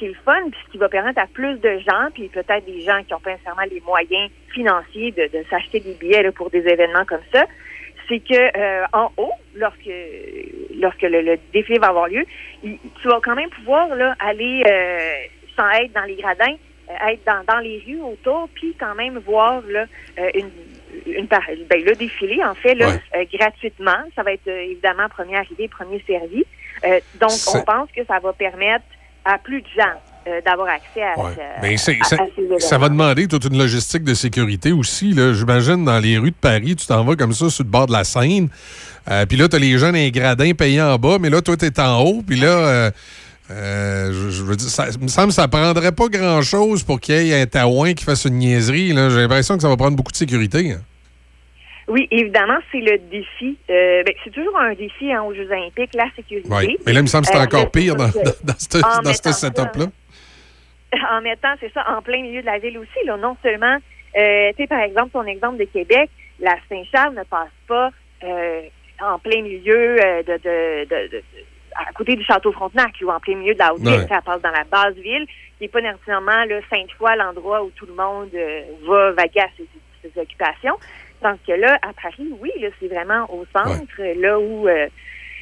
qui est le fun, puis ce qui va permettre à plus de gens, puis peut-être des gens qui n'ont pas nécessairement les moyens financiers de, de s'acheter des billets là, pour des événements comme ça, c'est que euh, en haut, lorsque lorsque le, le défilé va avoir lieu, tu vas quand même pouvoir là, aller euh, sans être dans les gradins, euh, être dans, dans les rues autour, puis quand même voir là, euh, une, une ben, le défilé en fait là, euh, gratuitement. Ça va être euh, évidemment premier arrivé, premier servi. Euh, donc on pense que ça va permettre à plus de gens euh, d'avoir accès à, ce- Ben, à- ça, à ces ça va demander toute une logistique de sécurité aussi. là. J'imagine dans les rues de Paris, tu t'en vas comme ça sur le bord de la Seine. Euh, puis là, tu as les dans les gradins payés en bas, mais là, toi, tu es en haut. Puis là, euh, euh, je, je veux dire, ça me semble que ça prendrait pas grand-chose pour qu'il y ait un taouin qui fasse une niaiserie. là. J'ai l'impression que ça va prendre beaucoup de sécurité. hein. Oui, évidemment, c'est le défi. Euh, ben, c'est toujours un défi hein, aux Jeux olympiques, la sécurité. Ouais. Mais là, il me semble que c'est Euh, encore pire dans, dans, dans ce ce setup-là. (laughs) en mettant, c'est ça, en plein milieu de la ville aussi. Là, non seulement, euh, tu sais, par exemple, ton exemple de Québec, la Saint-Charles ne passe pas en plein milieu de, de, de- de- à côté du château Frontenac ou en plein milieu de la haute ville. Ouais. Ça passe dans la basse ville, qui n'est pas nécessairement là, Sainte-Foy, l'endroit où tout le monde euh, va vaguer à ses, ses occupations. Tandis que là, à Paris, oui, là, c'est vraiment au centre, là où euh,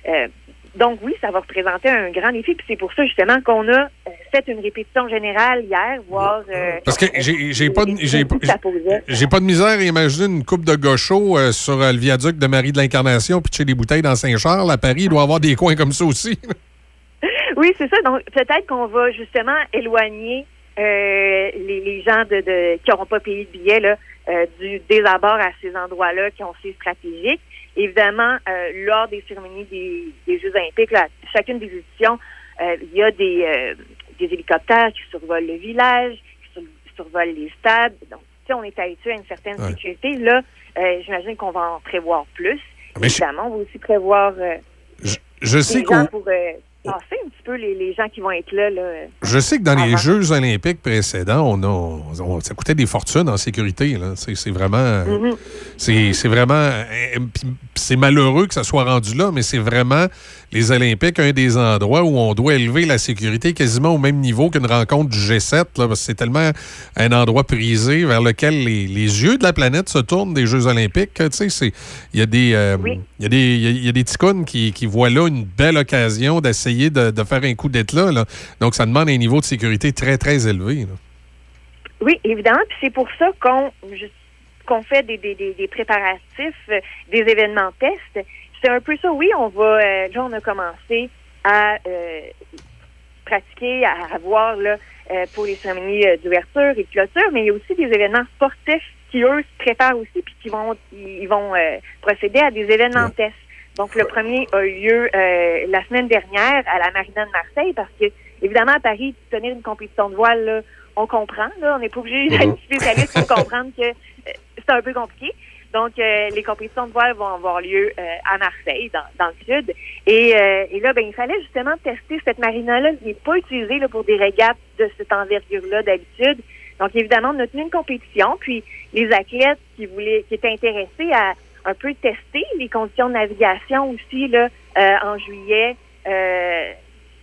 euh, donc oui, ça va représenter un grand défi. Puis c'est pour ça justement qu'on a euh, fait une répétition générale hier, voir. euh, Parce que j'ai pas, de- j'ai pas- pas de misère à imaginer une coupe de gauchos euh, sur le viaduc de Marie de l'Incarnation pitcher des bouteilles dans Saint-Charles. À Paris, il doit y avoir des coins comme ça aussi. (laughs) Oui, c'est ça. Donc peut-être qu'on va justement éloigner euh, les, les gens de, de- qui n'auront pas payé de billets là, euh, du, des abords à ces endroits-là qui ont c'est stratégique. Évidemment, euh, lors des cérémonies des, des Jeux olympiques, là, chacune des éditions, euh, il y a des, euh, des hélicoptères qui survolent le village, qui sur- survolent les stades. Donc, sais, on est habitué à une certaine Ouais. sécurité. Là, euh, j'imagine qu'on va en prévoir plus. Mais je- Évidemment, on va aussi prévoir euh, Je sais pour euh, passer un petit peu les, les gens qui vont être là. là. Je sais que dans les. Jeux olympiques précédents, on a, on- ça coûtait des fortunes en sécurité. C'est vraiment... Mhm. C'est c'est vraiment... puis C'est malheureux que ça soit rendu là, mais c'est vraiment les Olympiques, un des endroits où on doit élever la sécurité quasiment au même niveau qu'une rencontre du G7, là, parce que c'est tellement un endroit prisé vers lequel les, les yeux de la planète se tournent des Jeux olympiques. Il y a des... euh, il y a des, y a- y a des ticounes qui, qui voient là une belle occasion d'essayer de, de faire un coup d'éclat. là. Donc, ça demande un niveau de sécurité très, très élevé. là. Oui, évidemment. Puis c'est pour ça qu'on fait des, des, des, des préparatifs, euh, des événements tests. C'est un peu ça, oui, on va euh, là on a commencé à euh, pratiquer, à, à voir là, euh, pour les cérémonies d'ouverture et de clôture, mais il y a aussi des événements sportifs qui, eux, se préparent aussi puis qui vont ils vont procéder à des événements tests. Donc, le premier a eu lieu euh, la semaine dernière à la Marina de Marseille parce que, évidemment, à Paris, tenir une compétition de voile, là, on comprend. Là, on n'est pas obligé d'être spécialiste pour comprendre que euh, c'est un peu compliqué. Donc, euh, les compétitions de voile vont avoir lieu euh, à Marseille, dans, dans le sud. Et, euh, et là, ben, il fallait justement tester cette marina-là qui n'est pas utilisée là, pour des régates de cette envergure-là d'habitude. Donc, évidemment, on a tenu une compétition, puis les athlètes qui voulaient, qui étaient intéressés à un peu tester les conditions de navigation aussi là, euh, en juillet euh,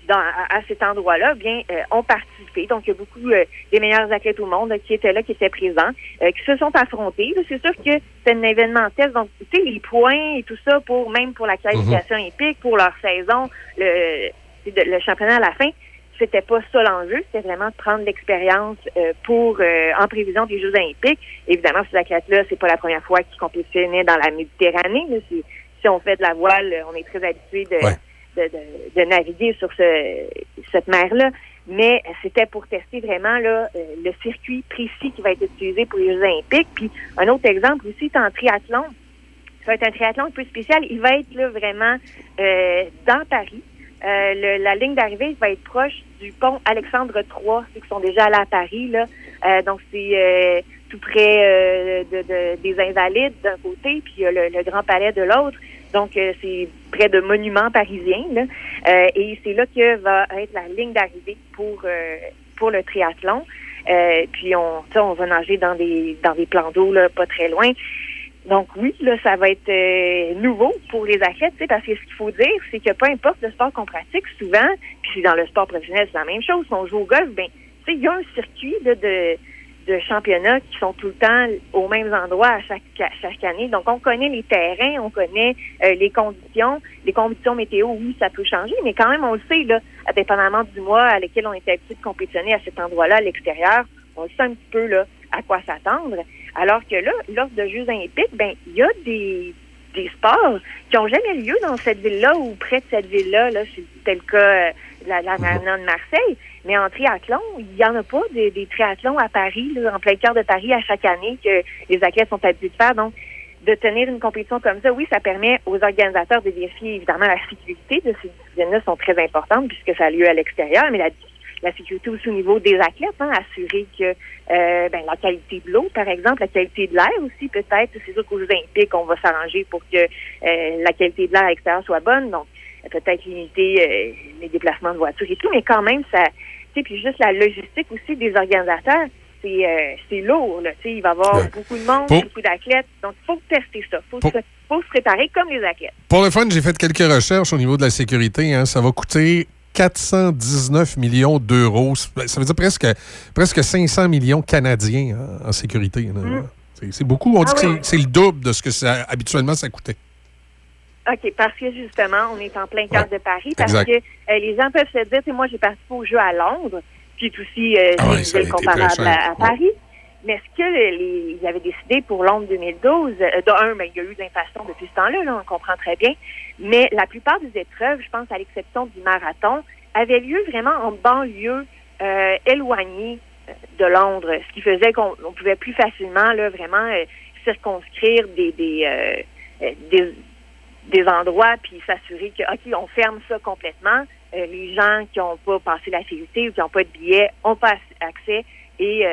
dans, à, à cet endroit-là, bien, euh, ont participé. Donc, il y a beaucoup euh, des meilleurs athlètes au monde qui étaient là, qui étaient présents, euh, qui se sont affrontés. C'est sûr que c'est un événement test. Donc, tu sais, les points et tout ça, pour même pour la qualification olympique, pour leur saison, le, le championnat à la fin, c'était pas ça l'enjeu, c'était vraiment de prendre l'expérience euh, pour euh, en prévision des Jeux olympiques. Évidemment, ces athlètes-là, c'est pas la première fois qu'ils compétitionnaient dans la Méditerranée. là. Si, si on fait de la voile, euh, on est très habitué de, de, de- de naviguer sur ce, cette mer-là. Mais c'était pour tester vraiment là, euh, le circuit précis qui va être utilisé pour les Jeux olympiques. Puis un autre exemple aussi, c'est en triathlon. Ça va être un triathlon un peu spécial. Il va être là, vraiment dans Paris. Euh, le- la ligne d'arrivée va être proche du pont Alexandre III, ceux qui sont déjà allés à Paris. Là. Euh, donc, c'est euh, tout près euh, de, de- des Invalides d'un côté, puis il y a le, le Grand Palais de l'autre. Donc, euh, c'est près de monuments parisiens. Là. Euh, et c'est là que va être la ligne d'arrivée pour, pour le triathlon. Puis, on, on va nager dans des, dans des plans d'eau là, pas très loin. Donc oui, là, ça va être euh, nouveau pour les athlètes, parce que ce qu'il faut dire, c'est que peu importe le sport qu'on pratique, souvent, puis dans le sport professionnel, c'est la même chose. Si on joue au golf, ben, il y a un circuit là, de, de championnats qui sont tout le temps aux mêmes endroits à chaque, à chaque année. Donc, on connaît les terrains, on connaît euh, les conditions. Les conditions météo, oui, ça peut changer, mais quand même, on le sait, là, indépendamment du mois à lequel on était habitué de compétitionner à cet endroit-là, à l'extérieur, on le sait un petit peu là, à quoi s'attendre. Alors que là, lors de Jeux olympiques, ben il y a des, des sports qui n'ont jamais lieu dans cette ville-là ou près de cette ville-là. Là, c'était le cas euh, la, la de Marseille. Mais en triathlon, il n'y en a pas des, triathlons à Paris, en plein cœur de Paris à chaque année que les athlètes sont habitués de faire. Donc, de tenir une compétition comme ça, oui, ça permet aux organisateurs de vérifier évidemment la sécurité de ces disciplines-là sont très importantes puisque ça a lieu à l'extérieur, mais la, la sécurité aussi au niveau des athlètes, hein, assurer que euh, ben, la qualité de l'eau, par exemple, la qualité de l'air aussi, peut-être. C'est sûr qu'aux Jeux olympiques, on va s'arranger pour que euh, la qualité de l'air à l'extérieur soit bonne, donc peut-être limiter euh, les déplacements de voitures et tout, mais quand même, ça, tu sais, puis juste la logistique aussi des organisateurs, c'est euh, c'est lourd, là, tu sais, il va y avoir beaucoup de monde, Pour- beaucoup d'athlètes, donc il faut tester ça, il faut, se, faut se préparer comme les athlètes. Pour le fun, j'ai fait quelques recherches au niveau de la sécurité. hein. Ça va coûter 419 millions d'euros. Ça veut dire presque, presque 500 millions canadiens en, en sécurité. Mm. C'est- beaucoup. On dit Ah que oui. c'est- le double de ce que ça, habituellement ça coûtait. OK, parce que justement, on est en plein cœur de Paris, parce exact. que euh, les gens peuvent se dire, moi j'ai participé au jeu à Londres, puis aussi euh, Ah ouais, ville comparable à, à Paris. Mais ce que les, ils avaient décidé pour Londres 2012, euh, de un, ben, il y a eu de l'inflation depuis ce temps-là, là, on comprend très bien, mais la plupart des épreuves, je pense à l'exception du marathon, avaient lieu vraiment en banlieue euh, éloignée euh, de Londres, ce qui faisait qu'on on pouvait plus facilement là, vraiment euh, circonscrire des, des, euh, euh, des, des endroits puis s'assurer que, OK, on ferme ça complètement. Les gens qui n'ont pas passé la sécurité ou qui n'ont pas de billets ont pas accès et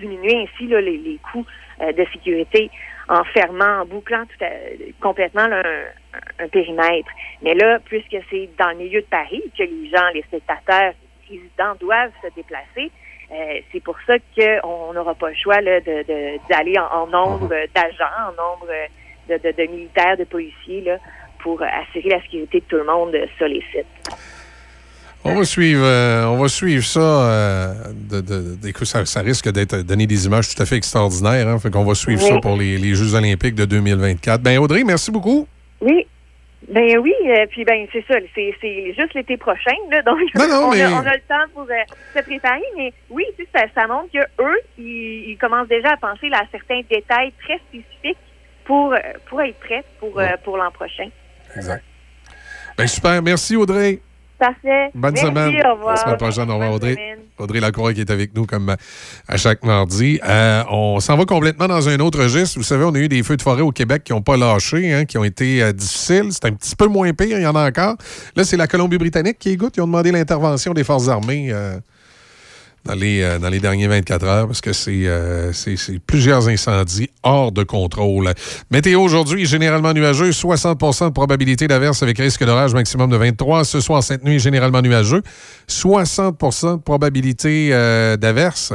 diminuer ainsi là, les, les coûts de sécurité en fermant, en bouclant tout à- complètement là, un, un périmètre. Mais là, puisque c'est dans le milieu de Paris que les gens, les spectateurs, les résidents doivent se déplacer, euh, c'est pour ça qu'on n'aura pas le choix là, de- de- d'aller en, en nombre d'agents, en nombre de, de- de militaires, de policiers, là, pour assurer la sécurité de tout le monde sur les sites. On va suivre, euh, on va suivre ça. euh, de, de- de- écoute, ça, ça risque d'être donner des images tout à fait extraordinaires. Hein, fait qu'on va suivre Oui. ça pour les, les Jeux olympiques de 2024. Ben Audrey, merci beaucoup. Oui. Ben oui, euh, puis ben c'est ça, c'est juste l'été prochain, là, donc Non, non, on, mais- a, on a le temps pour euh, se préparer, mais oui, ça, ça montre que eux, ils, ils commencent déjà à penser là, à certains détails très spécifiques pour euh, pour être prêts pour euh, pour l'an prochain. Exact. Ben super, merci Audrey. Parfait. Bonne Merci, semaine. Au revoir. La semaine prochaine, au revoir Audrey. semaine. Audrey Lacroix qui est avec nous comme euh, à chaque mardi. Euh, on s'en va complètement dans un autre registre. Vous savez, on a eu des feux de forêt au Québec qui n'ont pas lâché, hein, qui ont été euh, difficiles. C'est un petit peu moins pire, il y en a encore. Là, c'est la Colombie-Britannique qui égoute. Ils ont demandé l'intervention des forces armées euh, dans, les, euh, dans les derniers 24 heures parce que c'est euh, c'est- plusieurs incendies hors de contrôle. Météo aujourd'hui, généralement nuageux, 60% de probabilité d'averse avec risque d'orage maximum de 23. Ce soir, cette nuit, généralement nuageux, 60% de probabilité euh, d'averse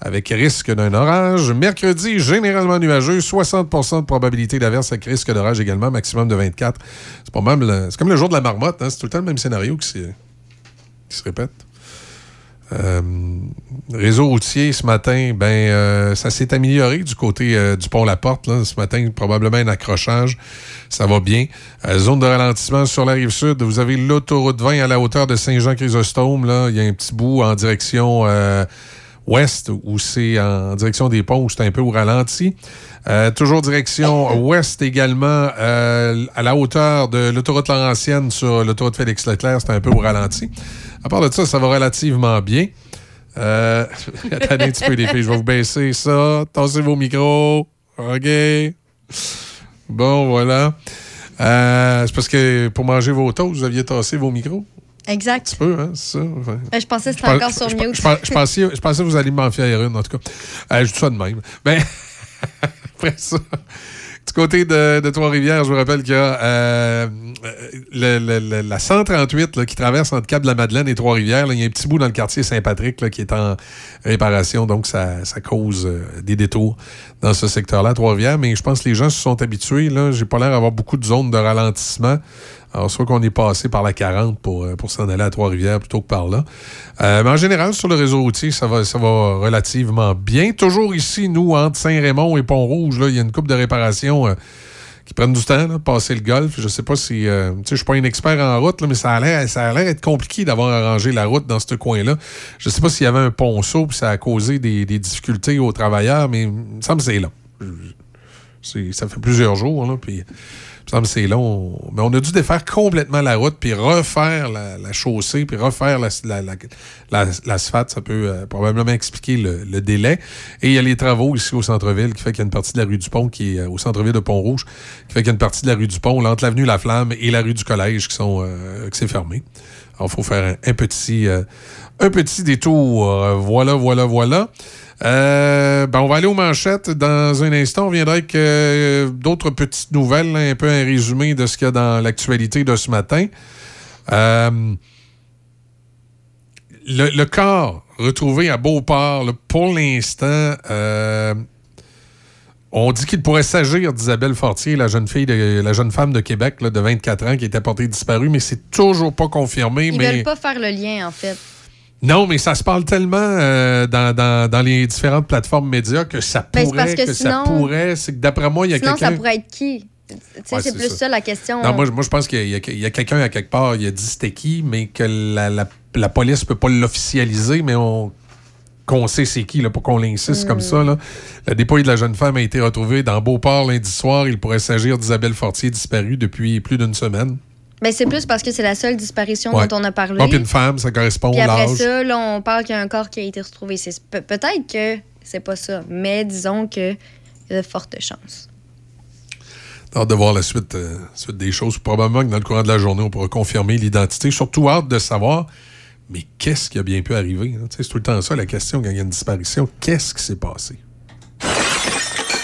avec risque d'un orage. Mercredi, généralement nuageux, 60% de probabilité d'averse avec risque d'orage également, maximum de 24. C'est pas mal, le- c'est comme le jour de la marmotte, hein, c'est tout le temps le même scénario qui qui se répète. Euh, réseau routier, ce matin, ben, euh, ça s'est amélioré du côté euh, du pont La Porte. Là. Ce matin, probablement un accrochage. Ça va bien. Zone de ralentissement sur la rive sud. Vous avez l'autoroute 20 à la hauteur de Saint-Jean-Chrysostome. Là. Il y a un petit bout en direction ouest où c'est en direction des ponts où c'est un peu au ralenti. Toujours direction ouest également, à la hauteur de l'autoroute Laurentienne sur l'autoroute Félix Leclerc, c'est un peu au ralenti. À part de ça, ça va relativement bien. Euh, (laughs) attendez un petit peu, les filles, je vais vous baisser ça. Tassez vos micros. OK. Bon, voilà. Euh, c'est parce que pour manger vos toasts, vous aviez tassé vos micros. Exact. Un peu, hein, c'est ça? Enfin, Ben, je pensais que c'était encore sur mute. Je pensais, je pensais que vous alliez m'en faire une, en tout cas. Euh, je dis ça de même. Ben, (laughs) après ça, du côté de, Trois-Rivières, je vous rappelle qu'il y a euh, la 138 là, qui traverse entre Cap-de-la-Madeleine et Trois-Rivières. Il y a un petit bout dans le quartier Saint-Patrick qui est en réparation, donc ça, cause euh, des détours dans ce secteur-là, Trois-Rivières. Mais je pense que les gens se sont habitués. Là. J'ai pas l'air d'avoir beaucoup de zones de ralentissement. Alors, soit qu'on est passé par la 40 pour, euh, pour s'en aller à Trois-Rivières plutôt que par là. Euh, mais en général, sur le réseau routier, ça va, ça va relativement bien. Toujours ici, nous, entre Saint-Raymond et Pont-Rouge, il y a une coupe de réparations euh, qui prennent du temps, là, passer le golf. Je sais pas si. tu sais, je suis pas un expert en route, mais ça a l'air ça être compliqué d'avoir arrangé la route dans ce coin-là. Je sais pas s'il y avait un ponceau, puis ça a causé des, des difficultés aux travailleurs, mais il me c'est là. Ça fait plusieurs jours, là, puis semble que c'est long. Mais on a dû défaire complètement la route, puis refaire la, chaussée, puis refaire la- la- la- l'asphalte. ça peut euh, probablement expliquer le, délai. Et il y a les travaux ici au centre-ville qui fait qu'il y a une partie de la rue du Pont qui est euh, au centre-ville de Pont-Rouge, qui fait qu'il y a une partie de la rue du Pont, entre l'avenue La Flamme et la rue du Collège qui sont euh, qui c'est fermé. Alors, il faut faire un, petit, un petit détour. Voilà, voilà, voilà. Euh, ben, on va aller aux manchettes dans un instant. On viendra avec euh, d'autres petites nouvelles, là, un peu un résumé de ce qu'il y a dans l'actualité de ce matin. Euh, le, le corps retrouvé à Beauport, là, pour l'instant, on dit qu'il pourrait s'agir d'Isabelle Fortier, la jeune fille, de, la jeune femme de Québec là, de 24 ans qui était portée disparue, mais c'est toujours pas confirmé. Ils mais... veulent pas faire le lien, en fait. Non, mais ça se parle tellement euh, dans, dans- dans les différentes plateformes médias que ça Ben, c'est pourrait, parce que que, sinon- ça pourrait. C'est que d'après moi, il y a Sinon, ça quelqu'un. pourrait être qui? Ouais, c'est plus ça. ça. la question. Non, moi, je- moi, je pense qu'il y a, a quelqu'un à quelque part, il a dit c'était qui, mais que la, la, la police peut pas l'officialiser, mais on qu'on sait c'est qui, là, pour qu'on l'insiste Hmm. comme ça. Là. Le dépouille de la jeune femme a été retrouvé dans Beauport lundi soir. Il pourrait s'agir d'Isabelle Fortier, disparue depuis plus d'une semaine. Ben, c'est plus parce que c'est la seule disparition Ouais. dont on a parlé. Bon, puis une femme, ça correspond Puis après ça, là, on parle qu'il y a un corps qui a été retrouvé. Pe- Peut-être que c'est pas ça, mais disons que il y a de fortes chances. Hâte de voir la suite, euh, suite des choses. Probablement que dans le courant de la journée, on pourra confirmer l'identité. Surtout hâte de savoir, mais qu'est-ce qui a bien pu arriver? hein? C'est tout le temps ça la question quand il y a une disparition. Qu'est-ce qui s'est passé?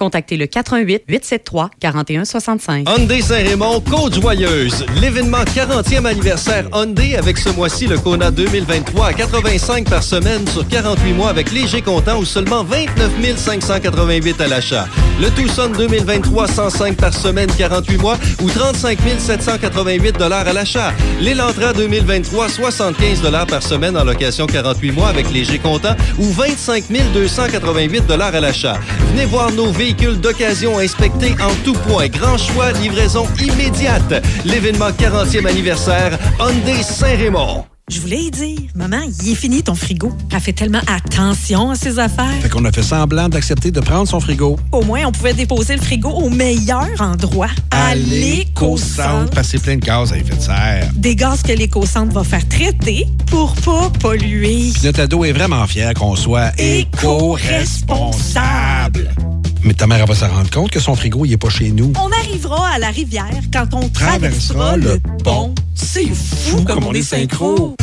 contactez le 88 873 4165. Hyundai Saint-Raymond, Côte-Joyeuse. L'événement 40e anniversaire Hyundai avec ce mois-ci le Kona 2023 à 85 par semaine sur 48 mois avec léger comptant ou seulement 29 588 à l'achat. Le Tucson 2023 105 par semaine 48 mois ou 35 788 dollars à l'achat. L'Elantra 2023 75 dollars par semaine en location 48 mois avec léger comptant ou 25 288 dollars à l'achat. Venez voir nos véhicules d'occasion inspectés en tout point. Grand choix, livraison immédiate. L'événement 40e anniversaire Hyundai Saint-Raymond. Je voulais y dire, maman, il est fini ton frigo. Elle fait tellement attention à ses affaires. Fait qu'on a fait semblant d'accepter de prendre son frigo. Au moins, on pouvait déposer le frigo au meilleur endroit, à l'éco-centre. Parce que c'est plein de gaz à effet de serre. Des gaz que l'éco-centre va faire traiter pour pas polluer. Puis notre ado est vraiment fier qu'on soit éco-responsable. Mais ta mère elle va se rendre compte que son frigo, il est pas chez nous. On arrivera à la rivière quand on traversera Traversera le le pont. C'est fou comme on est synchro.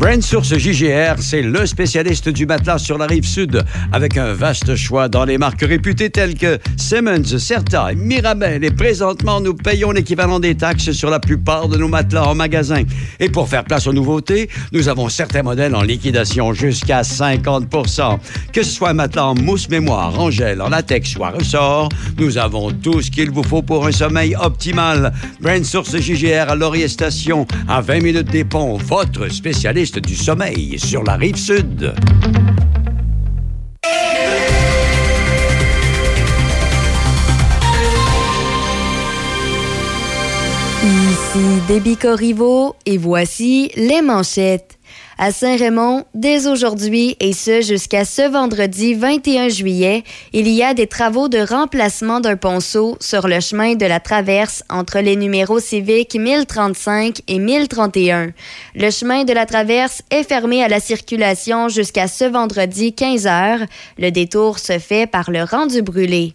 Brand Source JGR, c'est le spécialiste du matelas sur la rive sud, avec un vaste choix dans les marques réputées telles que Simmons, Certa, Mirabel. Et présentement, nous payons l'équivalent des taxes sur la plupart de nos matelas en magasin. Et pour faire place aux nouveautés, nous avons certains modèles en liquidation jusqu'à 50% Que ce soit un matelas en mousse mémoire, en gel, en latex ou à ressort, nous avons tout ce qu'il vous faut pour un sommeil optimal. Brand Source JGR à Laurier Station, à 20 minutes des ponts, votre spécialiste du sommeil sur la rive sud. Ici Déby Corriveau et voici les manchettes. À Saint-Raymond, dès aujourd'hui et ce jusqu'à ce vendredi 21 juillet, il y a des travaux de remplacement d'un ponceau sur le chemin de la traverse entre les numéros civiques 1035 et 1031. Le chemin de la traverse est fermé à la circulation jusqu'à ce vendredi 15 heures. Le détour se fait par le rang du brûlé.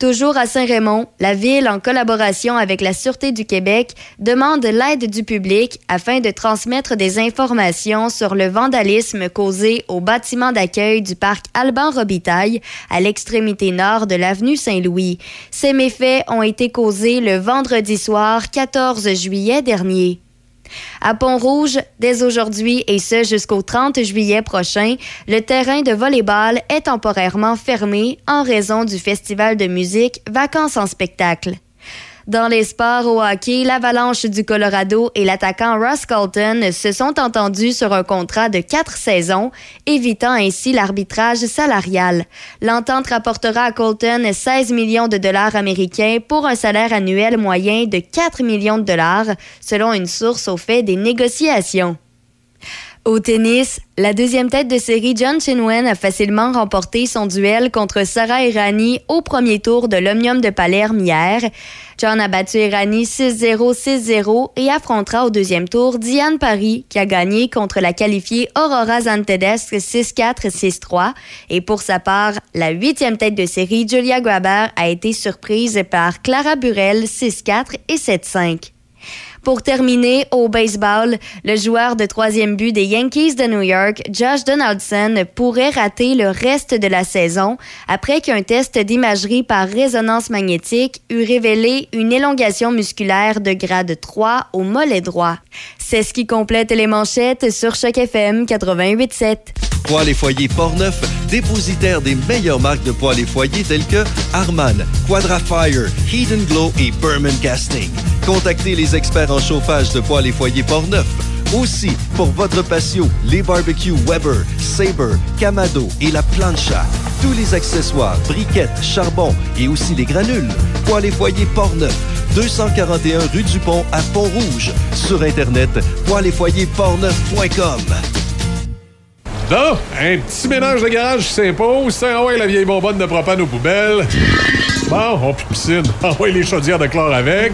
Toujours à Saint-Raymond, la Ville, en collaboration avec la Sûreté du Québec, demande l'aide du public afin de transmettre des informations sur le vandalisme causé au bâtiment d'accueil du parc Alban Robitaille à l'extrémité nord de l'avenue Saint-Louis. Ces méfaits ont été causés le vendredi soir 14 juillet dernier. À Pont-Rouge, dès aujourd'hui et ce jusqu'au 30 juillet prochain, le terrain de volleyball est temporairement fermé en raison du festival de musique Vacances en spectacle. Dans les sports au hockey, l'Avalanche du Colorado et l'attaquant Ross Colton se sont entendus sur un contrat de quatre saisons, évitant ainsi l'arbitrage salarial. L'entente rapportera à Colton 16 millions de dollars américains pour un salaire annuel moyen de 4 millions de dollars, selon une source au fait des négociations. Au tennis, la deuxième tête de série John Chinwen a facilement remporté son duel contre Sarah Irani au premier tour de l'Omnium de Palerme hier. John a battu Irani 6-0, 6-0 et affrontera au deuxième tour Diane Paris qui a gagné contre la qualifiée Aurora Zantedesque 6-4, 6-3. Et pour sa part, la huitième tête de série Julia Graber a été surprise par Clara Burel 6-4 et 7-5. Pour terminer, au baseball, le joueur de troisième but des Yankees de New York, Josh Donaldson, pourrait rater le reste de la saison après qu'un test d'imagerie par résonance magnétique eut révélé une élongation musculaire de grade 3 au mollet droit. C'est ce qui complète les manchettes sur Choc FM 88.7. Poêles et foyers Portneuf, dépositaire des meilleures marques de poêles et foyers telles que Harman, Quadrafire, Heat Glow et Berman Casting. Contactez les experts en chauffage de poêles et foyers Portneuf. Aussi, pour votre patio, les barbecues Weber, Sabre, Camado et la plancha. Tous les accessoires, briquettes, charbon et aussi les granules. Poêles et foyers Portneuf, 241 rue du Pont à Pont-Rouge. Sur Internet, poêles et foyers portneuf.com. Là, un petit ménage de garage qui s'impose. Ah ouais, la vieille bonbonne de propane aux poubelles. Bon, on plus de piscine. (laughs) Ah ouais, les chaudières de chlore avec.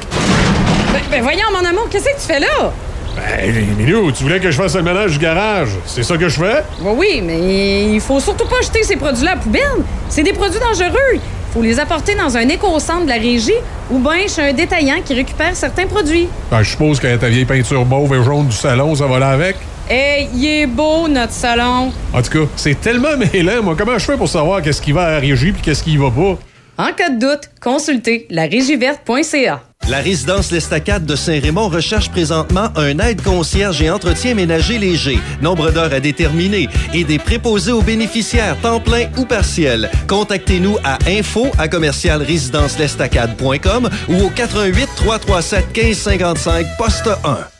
Ben, ben voyons, mon amour, qu'est-ce que tu fais là? Ben, Emilio, tu voulais que je fasse le ménage du garage. C'est ça que je fais? Oui, oui, mais il faut surtout pas jeter ces produits-là à la poubelle. C'est des produits dangereux. Il faut les apporter dans un éco-centre de la régie ou bien chez un détaillant qui récupère certains produits. Ben, je suppose que ta vieille peinture mauve et jaune du salon, ça va là avec. Hey, il est beau, notre salon. En tout cas, c'est tellement (laughs) mêlant, moi. Comment je fais pour savoir qu'est-ce qui va à la régie puis qu'est-ce qui va pas? En cas de doute, consultez larégiverte.ca. La résidence L'Estacade de Saint-Raymond recherche présentement un aide concierge et entretien ménager léger, nombre d'heures à déterminer et des préposés aux bénéficiaires temps plein ou partiel. Contactez-nous à info à commercial résidence-l'estacade.com ou au 88 337 1555 poste 1.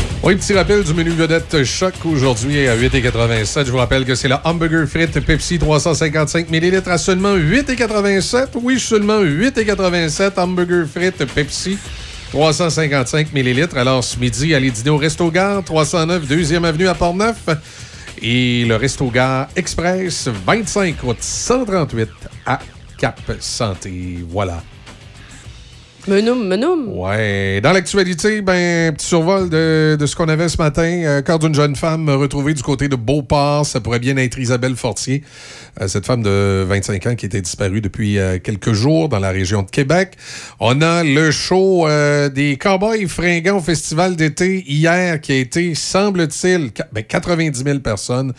Oui, petit rappel du menu vedette choc aujourd'hui à 8,87. Je vous rappelle que c'est la hamburger frites Pepsi 355 ml à seulement 8,87. Oui, seulement 8,87. Hamburger frites Pepsi 355 ml. Alors, ce midi, allez dîner au Resto Gare 309 2e Avenue à Port-Neuf. Et le Resto-Gare Express, 25 route 138 à Cap Santé. Voilà. Menoum, menoum. Ouais. Dans l'actualité, ben, petit survol de, de ce qu'on avait ce matin. Euh, corps d'une jeune femme retrouvée du côté de Beauport. Ça pourrait bien être Isabelle Fortier, euh, cette femme de 25 ans qui était disparue depuis euh, quelques jours dans la région de Québec. On a le show euh, des Cowboys fringants au Festival d'été hier qui a été, semble-t-il, qua- ben, 90 000 personnes.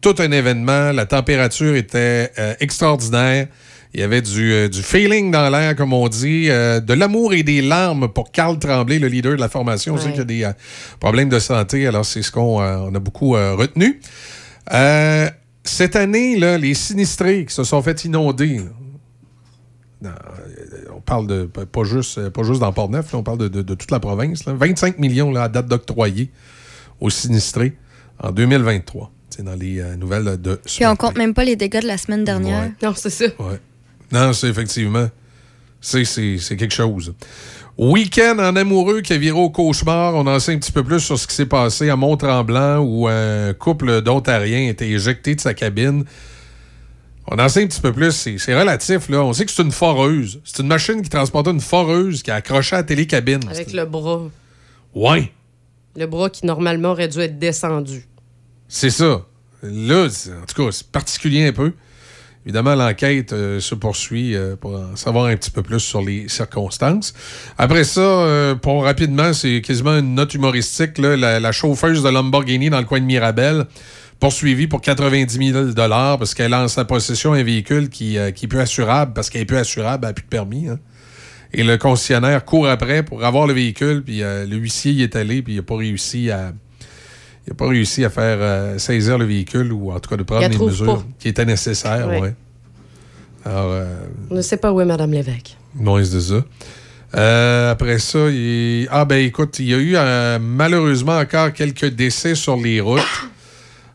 Tout un événement. La température était extraordinaire. Il y avait du, euh, du feeling dans l'air, comme on dit, euh, de l'amour et des larmes pour Carl Tremblay, le leader de la formation. On sait qu'il y a des euh, problèmes de santé, alors c'est ce qu'on euh, on a beaucoup euh, retenu. Euh, cette année, là, les sinistrés qui se sont fait inonder, on parle de pas juste, pas juste dans Port-Neuf, on parle de, de- de toute la province. là. 25 millions là, à date d'octroyer aux sinistrés en 2023. C'est dans les euh, nouvelles de ce Puis on compte même pas les dégâts de la semaine dernière. Ouais. Non, c'est ça. Ouais. Non, c'est effectivement. C'est, quelque chose. Week-end en amoureux qui a viré au cauchemar. On en sait un petit peu plus sur ce qui s'est passé à Mont-Tremblant où un couple d'Ontariens a été éjecté de sa cabine. On en sait un petit peu plus. C'est, relatif, là. On sait que c'est une foreuse. C'est une machine qui transportait une foreuse qui a accroché à la télécabine. Avec le bras. Ouais. Le bras qui normalement aurait dû être descendu. C'est ça. Là, c'est- en tout cas, c'est particulier un peu. Évidemment, l'enquête euh, se poursuit euh, pour en savoir un petit peu plus sur les circonstances. Après ça, euh, pour rapidement, c'est quasiment une note humoristique. là, la, chauffeuse de Lamborghini dans le coin de Mirabel, poursuivie pour 90 000 parce qu'elle a en sa possession un véhicule qui, qui est peu assurable, parce qu'elle est peu assurable, elle n'a plus de permis. hein. Et le concessionnaire court après pour avoir le véhicule, puis le huissier y est allé, puis il n'a pas réussi à... Il n'a pas réussi à faire euh, saisir le véhicule ou en tout cas de prendre les mesures pas. qui étaient nécessaires. Ouais. ouais. Alors, euh, On ne sait pas où est Mme Lévesque. non, c'est ça. Euh, après ça, il... ah ben écoute, il y a eu euh, malheureusement encore quelques décès sur les routes.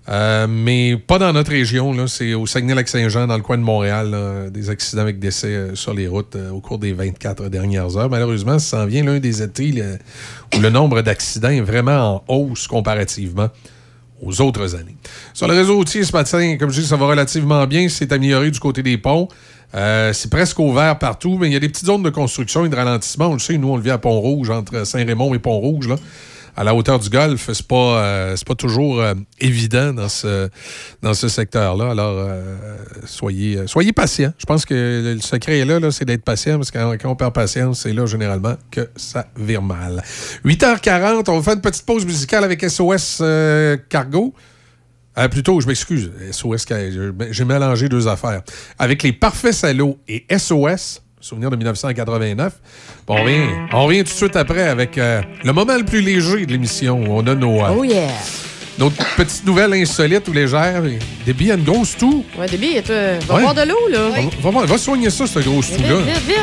Euh, mais pas dans notre région, c'est au Saguenay-Lac-Saint-Jean, dans le coin de Montréal, des accidents avec décès euh, sur les routes euh, au cours des 24 dernières heures. Malheureusement, ça s'en vient l'un des étés où le nombre d'accidents est vraiment en hausse comparativement aux autres années. Sur le réseau routier ce matin, comme je dis, ça va relativement bien. C'est amélioré du côté des ponts. C'est presque ouvert partout, mais il y a des petites zones de construction et de ralentissement. On le sait, nous, on le vit à Pont-Rouge, entre Saint-Raymond et Pont-Rouge. À la hauteur du golfe, c'est pas, euh, c'est pas toujours euh, évident dans ce, dans ce secteur-là. Alors, euh, soyez, soyez patients. Je pense que le secret est là, c'est d'être patient, parce que quand, on perd patience, c'est là, généralement, que ça vire mal. 8h40, on va faire une petite pause musicale avec SOS Cargo. Euh, plutôt, je m'excuse, SOS, j'ai mélangé deux affaires. Avec les Parfaits Salauds et SOS, souvenir de 1989. Bon, on, revient, on revient tout de suite après avec euh, le moment le plus léger de l'émission. On a nos, euh, Oh yeah! nos petites nouvelles insolites ou légères. Des billes, une grosse toux. Ouais, Déby, toi, va Ouais. boire de l'eau, là. Va, va soigner ça, ce gros Vite, toux-là. vite, vite.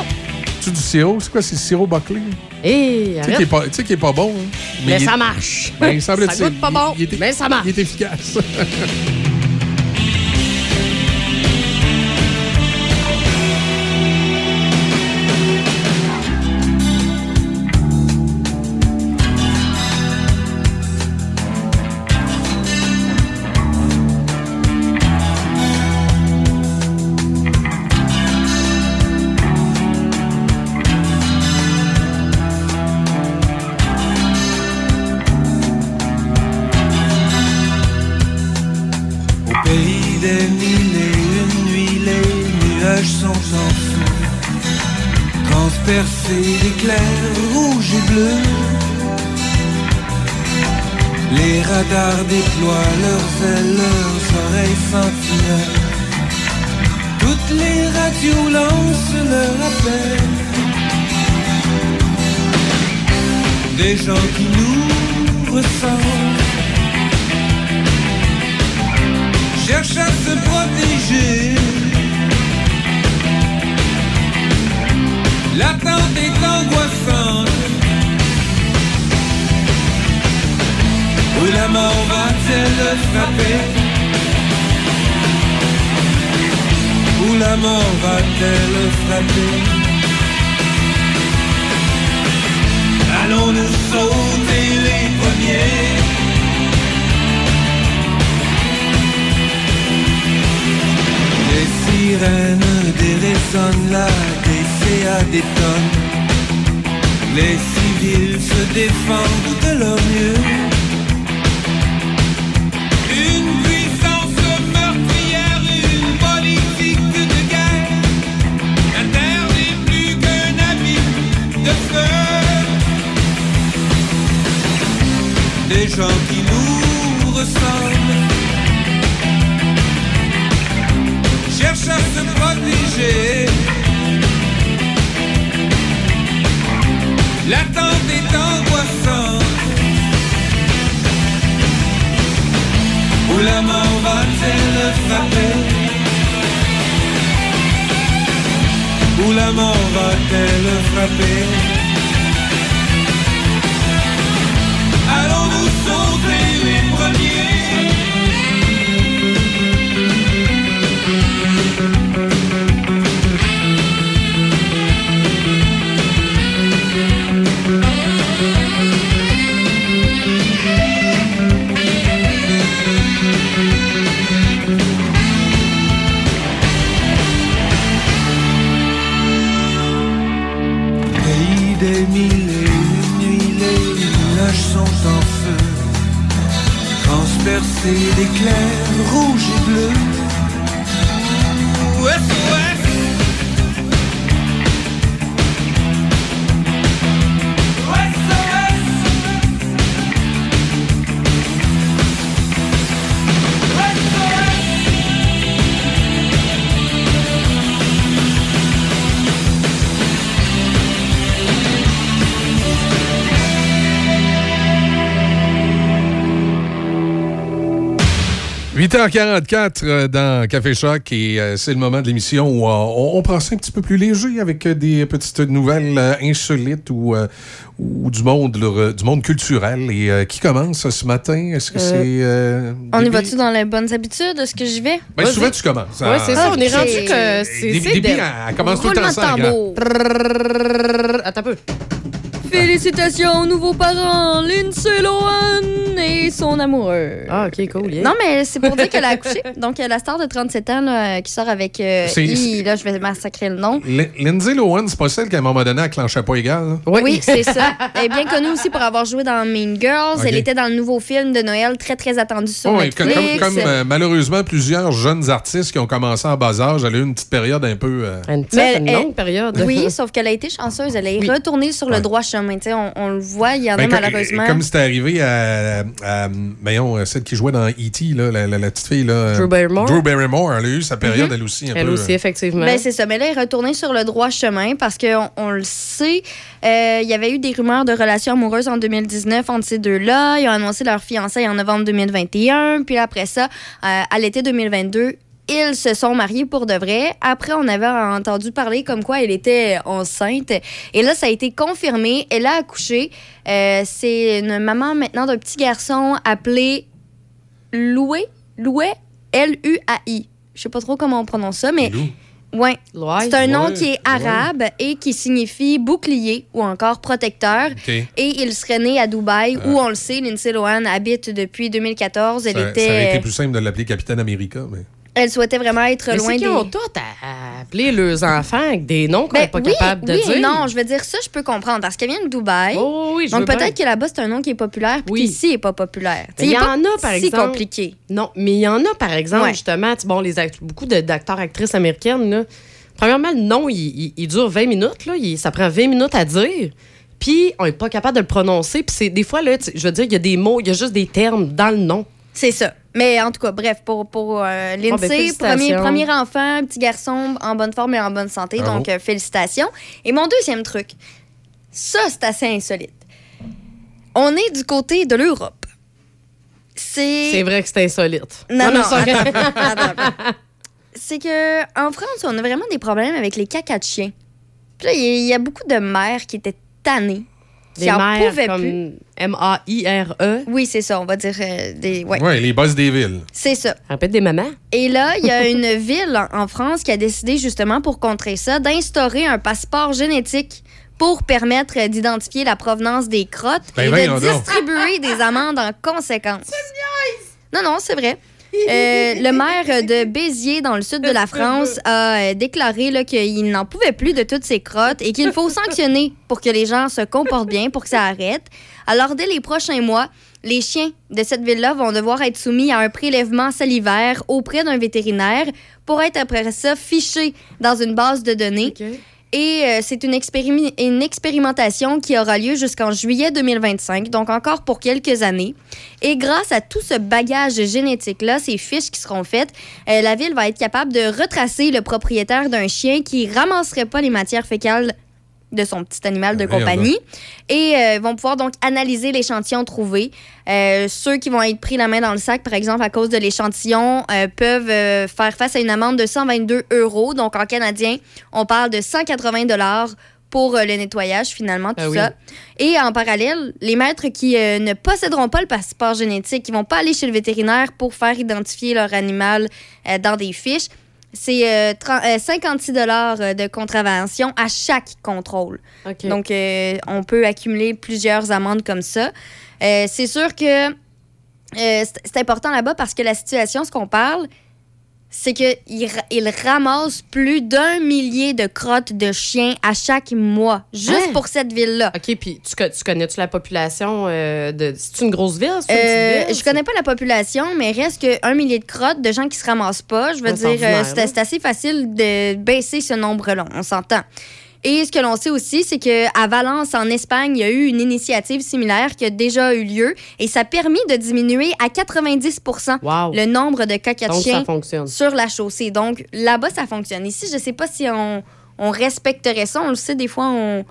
Tu du sirop? C'est quoi, c'est le sirop Buckley? Hé, Tu sais arrête. qui est pas- tu sais qui est pas bon. hein? Mais, ça marche. Ben, ça goûte pas bon, mais ça marche. Il est efficace. (laughs) qui nous ressemblent. cherche à se protéger. L'attente est angoissante. Où la mort va-t-elle frapper? Où la mort va-t-elle frapper? 8h44 euh, dans Café Choc et euh, c'est le moment de l'émission où euh, on, on prend ça un petit peu plus léger avec des petites nouvelles insolites ou, ou du monde du monde culturel. Et qui commence ce matin? Est-ce que Euh, c'est... euh, On y va-tu dans les bonnes habitudes? Est-ce que j'y vais? Ben, souvent, tu commences. Ouais, c'est ça. On est rendu que c'est. Deb. elle commence tout le temps ça. Attends un peu. Félicitations aux nouveaux parents, Lindsay Lohan et son amoureux. Ah, OK, cool. yeah. Non, mais c'est pour dire qu'elle a accouché. (laughs) Donc, la star de 37 ans là, euh, qui sort avec. euh, C'est- là, je vais massacrer le nom. Lin- Lindsay Lohan, c'est pas celle qui, à un moment donné, a clenché pas égal. là? Oui, c'est ça. Elle est bien connue aussi pour avoir joué dans Mean Girls. Ok. Elle était dans le nouveau film de Noël très, très attendu sur Oh, oui, comme, Netflix. comme- comme, euh, malheureusement plusieurs jeunes artistes qui ont commencé en bas âge, elle a eu une petite période un peu. euh, Une, petite, Mais une elle- longue période. Oui, (laughs) sauf qu'elle a été chanceuse. Elle est retournée sur le droit chemin. On, on le voit, il y en Ben, a comme- malheureusement. Comme c'était arrivé à, à, euh, celle qui jouait dans E.T., là, la, la- la petite fille. Là, Drew Barrymore? Drew Barrymore, elle a eu sa période, Mhm. elle aussi. Un Elle peu, aussi, euh, effectivement. Ben, c'est ça. Mais là, elle est retournée sur le droit chemin parce qu'on on le sait. euh, Il y avait eu des rumeurs de relations amoureuses en 2019 entre ces deux-là. Ils ont annoncé leur fiançailles en novembre 2021. Puis après ça, euh, à l'été 2022, ils se sont mariés pour de vrai. Après, on avait entendu parler comme quoi elle était enceinte. Et là, ça a été confirmé. Elle a accouché. Euh, c'est une maman maintenant d'un petit garçon appelé Loué. Loué. L-U-A-I. Je sais pas trop comment on prononce ça, mais. Ouais. C'est un nom Ouais, qui est arabe et qui signifie bouclier ou encore protecteur. Et il serait né à Dubaï, où on le sait, Lindsay Lohan habite depuis 2014. Elle ça, était. ça aurait été plus simple de l'appeler Capitaine America. Mais... Elle souhaitait vraiment être Mais loin des. qu'ils ont tous à appeler leurs enfants avec des noms qu'on Ben n'est pas oui, capable de oui, dire. non, je veux dire ça, je peux comprendre parce qu'elle vient de Dubaï. Oh, oui, je Donc peut-être que là-bas c'est un nom qui est populaire, puis qu'ici il est pas populaire. Mais il y en pas a, par si exemple. compliqué. Non, mais il y en a, par exemple, Ouais. justement, bon, les beaucoup de- d'acteurs, actrices américaines, là, premièrement, le nom, il, il- il dure 20 minutes, là, il- ça prend 20 minutes à dire. Puis, on n'est pas capable de le prononcer. Puis, c'est des fois, là, je veux dire, il y a des mots, il y a juste des termes dans le nom. C'est ça. Mais en tout cas, bref, pour, pour euh, Bon, ben, premier, premier enfant, petit garçon en bonne forme et en bonne santé. Bravo. Donc, euh, félicitations. Et mon deuxième truc, ça, c'est assez insolite. On est du côté de l'Europe. C'est. C'est vrai que c'est insolite. Non, non. (laughs) C'est que en France, on a vraiment des problèmes avec les cacas de chiens. Puis là, il y y, a beaucoup de mères qui étaient tannées. Qui Des en mères pouvaient comme plus. M-A-I-R-E. Oui, c'est ça. On va dire euh, des. Ouais. Ouais, les boss des villes. C'est ça. Répète des mamans. Et là, il y a une (laughs) ville en en France qui a décidé justement pour contrer ça d'instaurer un passeport génétique pour permettre euh, d'identifier la provenance des crottes Ben et de donc. distribuer des amendes en conséquence. Non, non, c'est vrai. Euh, (laughs) le maire de Béziers, dans le sud de la France, a euh, déclaré là, qu'il n'en pouvait plus de toutes ces crottes et qu'il faut (laughs) sanctionner pour que les gens se comportent bien, pour que ça arrête. Alors, dès les prochains mois, les chiens de cette ville-là vont devoir être soumis à un prélèvement salivaire auprès d'un vétérinaire pour être après ça fichés dans une base de données. Et euh, c'est une, expérimentation qui aura lieu jusqu'en juillet 2025, donc encore pour quelques années. Et grâce à tout ce bagage génétique-là, ces fiches qui seront faites, euh, la ville va être capable de retracer le propriétaire d'un chien qui ramasserait pas les matières fécales de son petit animal de voyons compagnie et euh, vont pouvoir donc analyser l'échantillon trouvé. Euh, ceux qui vont être pris la main dans le sac, par exemple, à cause de l'échantillon, euh, peuvent euh, faire face à une amende de 122 euros. Donc, en canadien, on parle de 180 dollars pour euh, le nettoyage, finalement, tout Ah oui. ça. Et en parallèle, les maîtres qui euh, ne posséderont pas le passeport génétique, qui vont pas aller chez le vétérinaire pour faire identifier leur animal euh, dans des fiches, c'est euh, 30 euh, 56 dollars de contravention à chaque contrôle. Donc, euh, on peut accumuler plusieurs amendes comme ça. Euh, c'est sûr que euh, c'est c'est important là-bas parce que la situation, ce qu'on parle, c'est qu'il il ramasse plus d'un millier de crottes de chiens à chaque mois, juste Hein? pour cette ville-là. OK, puis tu, tu connais-tu la population euh, de. C'est une grosse ville? C'est une Euh, ville? je connais pas la population, mais reste qu'un millier de crottes de gens qui se ramassent pas. Je veux dire, euh, c'est assez facile de baisser ce nombre-là. On s'entend. Et ce que l'on sait aussi, c'est qu'à Valence, en Espagne, il y a eu une initiative similaire qui a déjà eu lieu et ça a permis de diminuer à 90% le nombre de chiens fonctionne. sur la chaussée. Donc, là-bas, ça fonctionne. Ici, je sais pas si on, on respecterait ça. On le sait, des fois, on...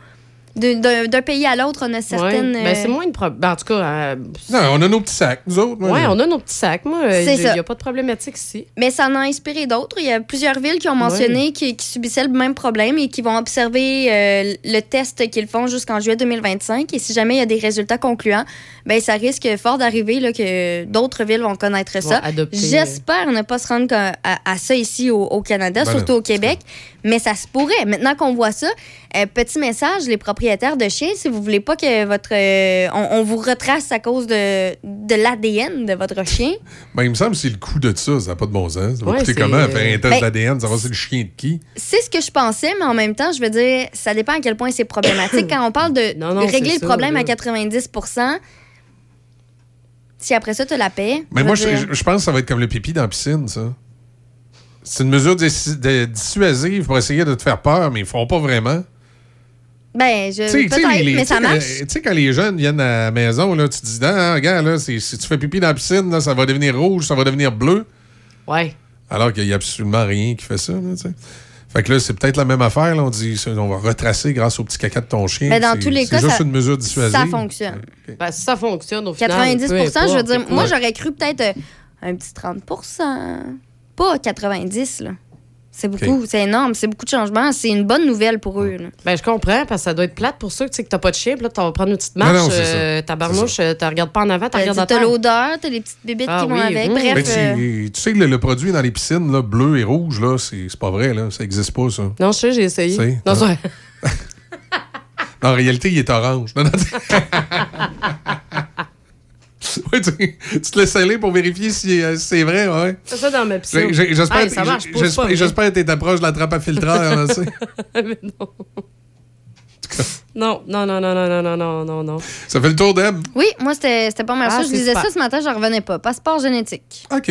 d'un pays à l'autre, on a certaines... Ouais. Ben, c'est euh, moins une problème. en tout cas, euh, Non, on a nos petits sacs, nous autres. ouais, on a nos petits sacs. Moi, il n'y a pas de problématique ici. Mais ça en a inspiré d'autres. Il y a plusieurs villes qui ont mentionné qui, qui subissaient le même problème et qui vont observer euh, le test qu'ils font jusqu'en juillet 2025. Et si jamais il y a des résultats concluants, ben ça risque fort d'arriver là, que d'autres villes vont connaître ça. J'espère ne pas se rendre à, à ça ici au, au Canada, Ben surtout non, au Québec. Mais ça se pourrait. Maintenant qu'on voit ça, euh, petit message, les propriétaires de chiens, si vous voulez pas que votre euh, on, on vous retrace à cause de, de l'ADN de votre chien, Ben, il me semble que c'est le coût de ça. Ça n'a pas de bon sens. Ça va Ouais, coûter c'est- comment faire un test Ben- d'ADN, savoir c'est le chien de qui? C'est ce que je pensais, mais en même temps, je veux dire, ça dépend à quel point c'est problématique. (coughs) Quand on parle de non, régler le ça, problème là. à 90% si après ça, tu la paix. Mais moi, je, je- je pense que ça va être comme le pipi dans la piscine, ça. C'est une mesure dissuasive pour essayer de te faire peur, mais ils ne font pas vraiment. Ben, je, Tu sais- tu sais, peut-être, les- mais ça marche. euh, Tu sais, quand les jeunes viennent à la maison, là, tu te dis, ah, regarde, là, si tu fais pipi dans la piscine, là, ça va devenir rouge, ça va devenir bleu. Ouais. Alors qu'il n'y a absolument rien qui fait ça. Là, tu sais. fait que là, c'est peut-être la même affaire. Là, on dit, on va retracer grâce au petit caca de ton chien. Mais dans tous les c'est cas, juste ça, une mesure dissuasive. ça fonctionne. Ben, si ça fonctionne, au final. 90 peu je veux dire, moi, j'aurais cru peut-être euh, un petit 30% Pas 90 là. C'est beaucoup, c'est énorme, c'est beaucoup de changements. C'est une bonne nouvelle pour eux. là. Ben, je comprends, parce que ça doit être plate pour ceux tu sais, que t'as pas de chien, puis là, tu vas prendre une petite marche, non, euh, ta barnouche, euh, tu regardes pas en avant, tu T'as regardes à t'as l'odeur, t'as les petites bébites Ah qui vont avec. mmh. Bref, Ben, tu, euh, tu sais, le, le produit dans les piscines, là, bleu et rouge, là, c'est pas vrai. Là, ça n'existe pas, ça. Non, je sais, j'ai essayé. C'est- Non, non. c'est- (laughs) Non, en réalité, il est orange. Non, non, tu- (laughs) (laughs) Ouais, tu, tu te laisses aller pour vérifier si, euh, si c'est vrai, ouais. C'est ça dans ma piscine. J'espère Hey, que t'es approche de la trappe à filtreur. là, tu sais. (laughs) Mais non. Non, non, non, non, non, non, non, non, non. Ça fait le tour d'Eb? Oui, moi, c'était c'était pas mal Ah, ça. Je disais super. ça ce matin, j'en revenais pas. Passeport génétique. OK.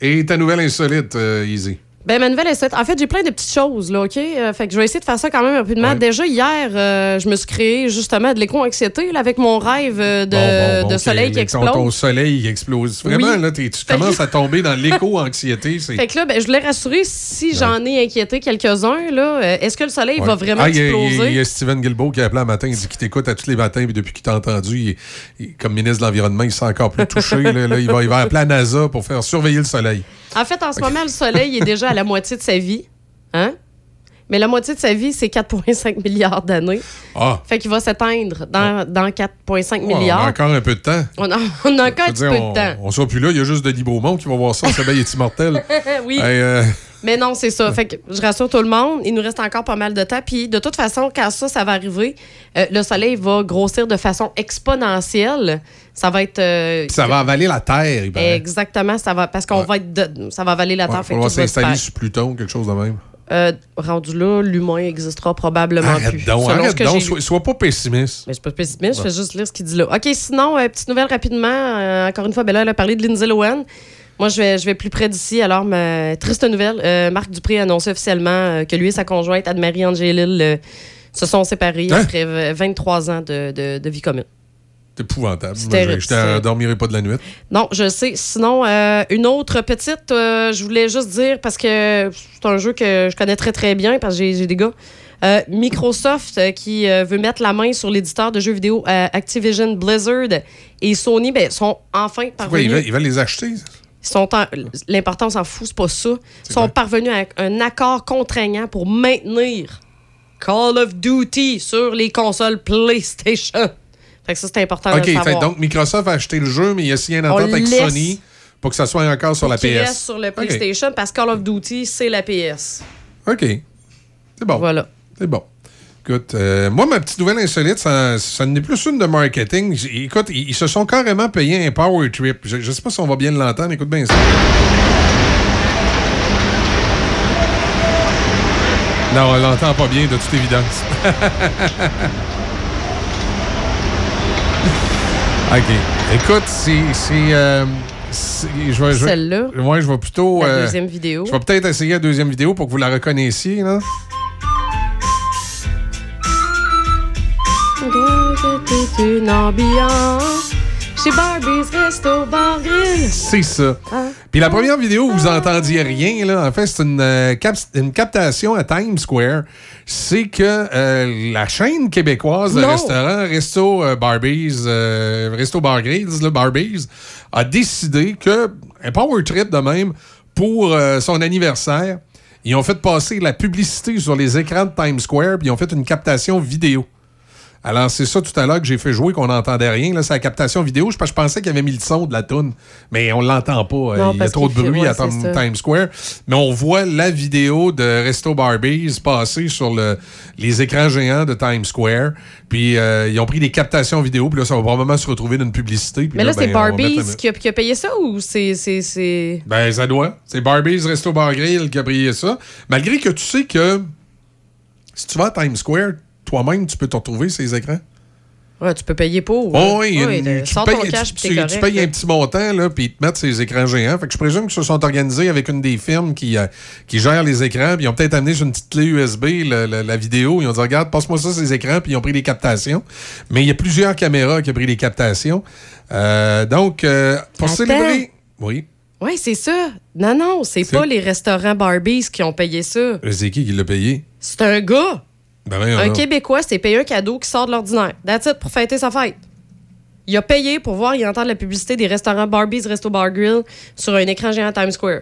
Et ta nouvelle insolite, euh, Easy? Ben, ma nouvelle est cette. En fait, j'ai plein de petites choses, là, OK? Euh, fait que je vais essayer de faire ça quand même rapidement. Ouais. Déjà, hier, euh, je me suis créé justement de l'éco-anxiété, là, avec mon rêve euh, de, Bon, bon, bon, de soleil qui explose. Ton, soleil qui explose. Vraiment, Oui. là, tu commences à tomber dans l'éco-anxiété. (laughs) Fait que là, ben, je voulais rassurer si j'en ai inquiété quelques-uns, là. euh, Est-ce que le soleil Ouais. va vraiment Ah, il y exploser? Il y, a Steven Guilbeault qui a appelé un matin, il dit qu'il t'écoute à tous les matins, puis depuis qu'il t'a entendu, il- il- comme ministre de l'Environnement, il s'est encore plus touché. là, là. il, va, il va appeler la NASA pour faire surveiller le soleil. En fait, en ce moment, le soleil est déjà à la moitié de sa vie. Hein? Mais la moitié de sa vie, c'est 4,5 milliards d'années. Ah, Fait qu'il va s'éteindre dans, dans 4,5 Ouais, on milliards. a encore un peu de temps. On a, on a encore un petit peu on, de temps. on sera plus là, il y a juste Denis Beaumont qui va voir ça, le soleil est immortel. (laughs) oui. Hey, euh, Mais non, c'est ça. Fait que je rassure tout le monde, il nous reste encore pas mal de temps. Puis de toute façon, quand ça, ça va arriver, euh, le soleil va grossir de façon exponentielle. Ça va être. euh, ça va avaler la Terre, il paraît. Exactement, ça va parce qu'on va être de- ça va avaler la Ouais, terre. Il fait que va s'installer sur Pluton, quelque chose de même. Euh, rendu là, l'humain existera probablement Arrête plus. donc, arrête que donc, sois, pas pessimiste. Mais je suis pas pessimiste, je fais juste lire ce qu'il dit là. OK, sinon, euh, petite nouvelle rapidement. Euh, encore une fois, ben là, elle a parlé de Lindsay Lohan. Moi, je vais, je vais plus près d'ici. Alors, ma triste nouvelle, euh, Marc Dupré a annoncé officiellement euh, que lui et sa conjointe, Anne-Marie Angélil, euh, se sont séparés Hein? après v- 23 ans de, de- de vie commune. C'est épouvantable. Terrible, Je ne dormirai pas de la nuit. Non, je sais. Sinon, une autre petite, je voulais juste dire, parce que c'est un jeu que je connais très, très bien, parce que j'ai des gars. Euh, Microsoft euh, qui euh, veut mettre la main sur l'éditeur de jeux vidéo Activision Blizzard et Sony ben, sont enfin Quoi, ils, parvenus. veulent, ils veulent les acheter? L'important, on s'en fout, c'est pas ça. Ils sont parvenus à un accord contraignant pour maintenir Call of Duty sur les consoles PlayStation. Fait que ça, c'est important OK, de le fait, savoir. donc Microsoft a acheté le jeu, mais il a signé On entente avec Sony pour que ça soit encore sur la PS. reste sur le. PlayStation parce que Call of Duty, c'est la PS. OK. C'est bon. Voilà. C'est bon. Écoute, euh, moi, ma petite nouvelle insolite, ça, ça n'est plus une de marketing. J- Écoute, ils, ils se sont carrément payés un power trip. Je ne sais pas si on va bien l'entendre. Écoute bien ça. Non, on l'entend pas bien, de toute évidence. (laughs) OK. Écoute, c'est... c'est, euh, je vais- je Celle-là? Ouais, je vais plutôt... La euh, deuxième vidéo. Je vais peut-être essayer la deuxième vidéo pour que vous la reconnaissiez, là. Une ambiance chez Barbie's Resto Bar. C'est ça. Ah. Puis la première vidéo, vous entendiez rien, là. En fait, c'est une, euh, cap- une captation à Times Square. C'est que euh, la chaîne québécoise de restaurants Resto euh, Barbies, euh, Resto Bar Grills, là, Barbies, a décidé que un power trip de même pour son anniversaire, ils ont fait passer la publicité sur les écrans de Times Square, puis ils ont fait une captation vidéo. Alors, c'est ça tout à l'heure que j'ai fait jouer qu'on n'entendait rien. Là, c'est la captation vidéo. Je, je pensais qu'il y avait mis le son de la toune, mais on l'entend pas. Euh, Non, Il y a trop de bruit à. Times Square. Mais on voit la vidéo de Resto Barbies passer sur le, les écrans géants de Times Square. Puis, euh, ils ont pris des captations vidéo. Puis là, ça va probablement se retrouver dans une publicité. Puis Mais là, c'est ben, la- Barbie's qui a, qui a payé ça ou c'est. c'est- c'est- ben, ça doit. C'est Barbies Resto Bar Grill qui a payé ça. Malgré que tu sais que si tu vas à Times Square, toi-même, tu peux te retrouver ces écrans. Ouais, tu peux payer pour. Oh, oui, Ouais, une- de- tu, payes, ton cash tu- puis t'es tu- correct. tu payes un petit montant, là, puis ils te mettent ces écrans géants. Fait que je présume qu'ils se sont organisés avec une des firmes qui, euh, qui gère les écrans, puis ils ont peut-être amené sur une petite clé USB la vidéo. Ils ont dit, regarde, passe-moi ça, ces écrans, puis ils ont pris les captations. Mais il y a plusieurs caméras qui ont pris les captations. Euh, donc, euh, pour Attends. célébrer... Oui. Oui, c'est ça. Non, non, c'est C'est- pas les restaurants Barbies qui ont payé ça. C'est qui qui l'a payé? C'est un gars. Ben, Un. Québécois s'est payé un cadeau qui sort de l'ordinaire. That's it, pour fêter sa fête. Il a payé pour voir et entendre la publicité des restaurants Barbies Resto Bar Grill sur un écran géant à Times Square.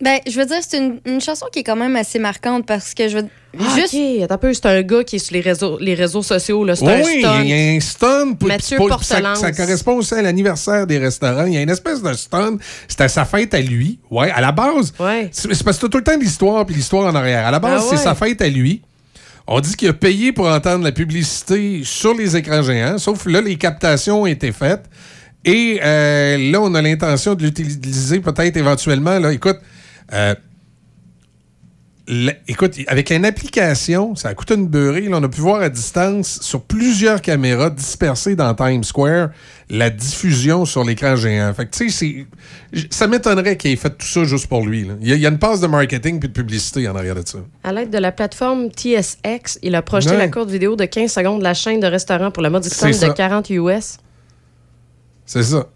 Ben, je veux dire, c'est une, une chanson qui est quand même assez marquante parce que je veux. Ah, juste. OK, attends un peu, c'est un gars qui est sur les réseaux, les réseaux sociaux. là. C'est Oui, un il stunt. y a un stun. pour- Mathieu pour- Portelance. Ça, ça correspond aussi à l'anniversaire des restaurants. Il y a une espèce de stun. C'était sa fête à lui. Ouais, à la base. C'est c'est parce que tout le temps l'histoire puis l'histoire en arrière. À la base, Ah c'est ouais. sa fête à lui. On dit qu'il a payé pour entendre la publicité sur les écrans géants, sauf là, les captations ont été faites. Et euh, là, on a l'intention de l'utiliser peut-être éventuellement. Là. Écoute, euh, écoute, avec une application, ça a coûté une beurrée. là, on a pu voir à distance, sur plusieurs caméras dispersées dans Times Square, la diffusion sur l'écran géant. Fait que, tu sais, ça m'étonnerait qu'il ait fait tout ça juste pour lui. Il y, a, il y a une passe de marketing puis de publicité en arrière de ça. À l'aide de la plateforme TSX, il a projeté Ouais. la courte vidéo de 15 secondes de la chaîne de restaurants pour le mode C'est de ça. 40 US. C'est ça.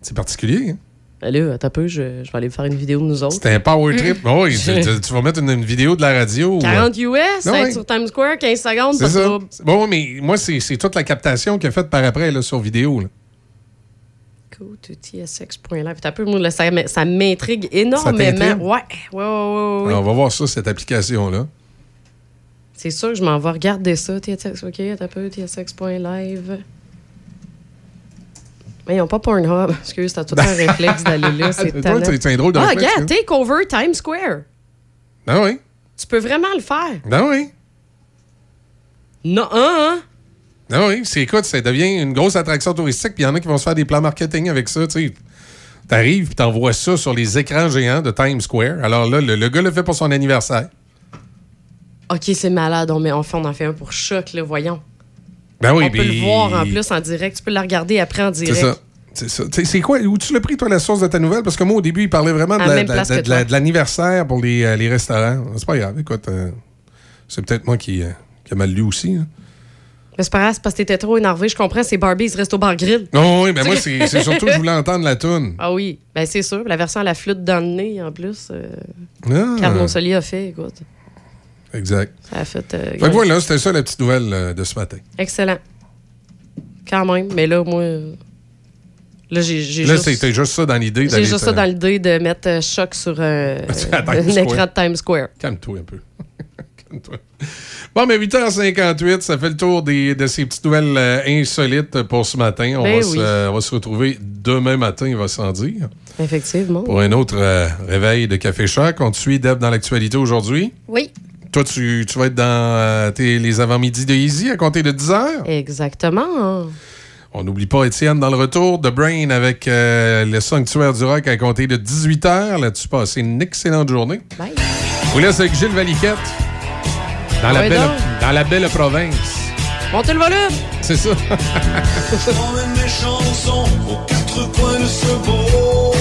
C'est particulier. hein? Ben Là, un peu, je, je vais aller faire une vidéo de nous autres. C'était un power trip. Oh oui, tu, tu- tu vas mettre une, une vidéo de la radio. ou- 40 US, Non, être ouais. sur Times Square, 15 secondes, C'est ça. Bon, mais moi, c'est toute la captation qu'il a faite par après là, sur vidéo. là. Go to tsx.live. Un peu, moi, là, ça, ça m'intrigue énormément. t'intrigue? Ouais, ouais, ouais, ouais, ouais. Alors, on va voir ça, cette application-là. C'est sûr que je m'en vais regarder ça, TSX. OK, un peu, tsx.live. Mais ils n'ont pas Pornhub. (laughs) Excuse, t'as tout un réflexe d'aller là. C'est (laughs) Toi, tannant. c'est- c'est un drôle de Ah, réflexe, regarde, hein. take over Times Square. Ben oui. Tu peux vraiment le faire. Ben oui. Non, hein, hein? Ben oui. C'est écoute, ça devient une grosse attraction touristique, puis il y en a qui vont se faire des plans marketing avec ça, tu sais. T'arrives, puis t'envoies ça sur les écrans géants de Times Square. Alors là, le, le gars le fait pour son anniversaire. OK, c'est malade. On, met, on, fait, on en fait un pour choc, là, voyons. Ben oui, on peut le voir en plus en direct. Tu peux le regarder après en C'est direct. ça. C'est ça. C'est quoi? Où tu l'as pris, toi, la source de ta nouvelle? Parce que moi, au début, il parlait vraiment de la la- la- la- l'anniversaire pour les, euh, les restaurants. C'est pas grave. Écoute, euh, c'est peut-être moi qui, euh, qui a mal lu aussi. hein. Mais c'est pas grave, c'est parce que t'étais trop énervé. Je comprends, c'est Barbie's Resto Bar Grill. Non, oui, ben moi, (laughs) c'est surtout que je voulais entendre la toune. Ah oui, ben c'est sûr. La version à la flûte dans le nez, en plus. Euh, Ah. Carl Monsolier a fait, écoute. Exact. Ça a fait. euh, Fait que voilà, c'était ça la petite nouvelle euh, de ce matin. Excellent. Quand même. Mais là, moi. euh, Là, j'ai j'ai Là, juste. c'était juste ça dans l'idée J'ai juste te- ça dans l'idée de mettre euh, choc sur (laughs) un, Times un écran de Times Square. Calme-toi un peu. (laughs) Calme-toi. Bon, mais 8h58, ça fait le tour des- de ces petites nouvelles euh, insolites pour ce matin. On, Ben va oui. se, euh, on va se retrouver demain matin, il va s'en dire, Effectivement. pour un autre euh, réveil de Café Choc. On te suit, Deb, dans l'actualité aujourd'hui. Oui. Toi, tu, tu vas être dans euh, tes- les avant-midi de Easy à compter de 10h. Exactement. On n'oublie pas Étienne dans le retour de Brain avec euh, le sanctuaire du rock à compter de 18h. Là-dessus, passez une excellente journée. Bye. Je vous laisse avec Gilles Valiquette. Dans, la belle, dans la belle province. Montez le volume! C'est ça. (laughs) (laughs) Mes chansons aux quatre coins de ce beau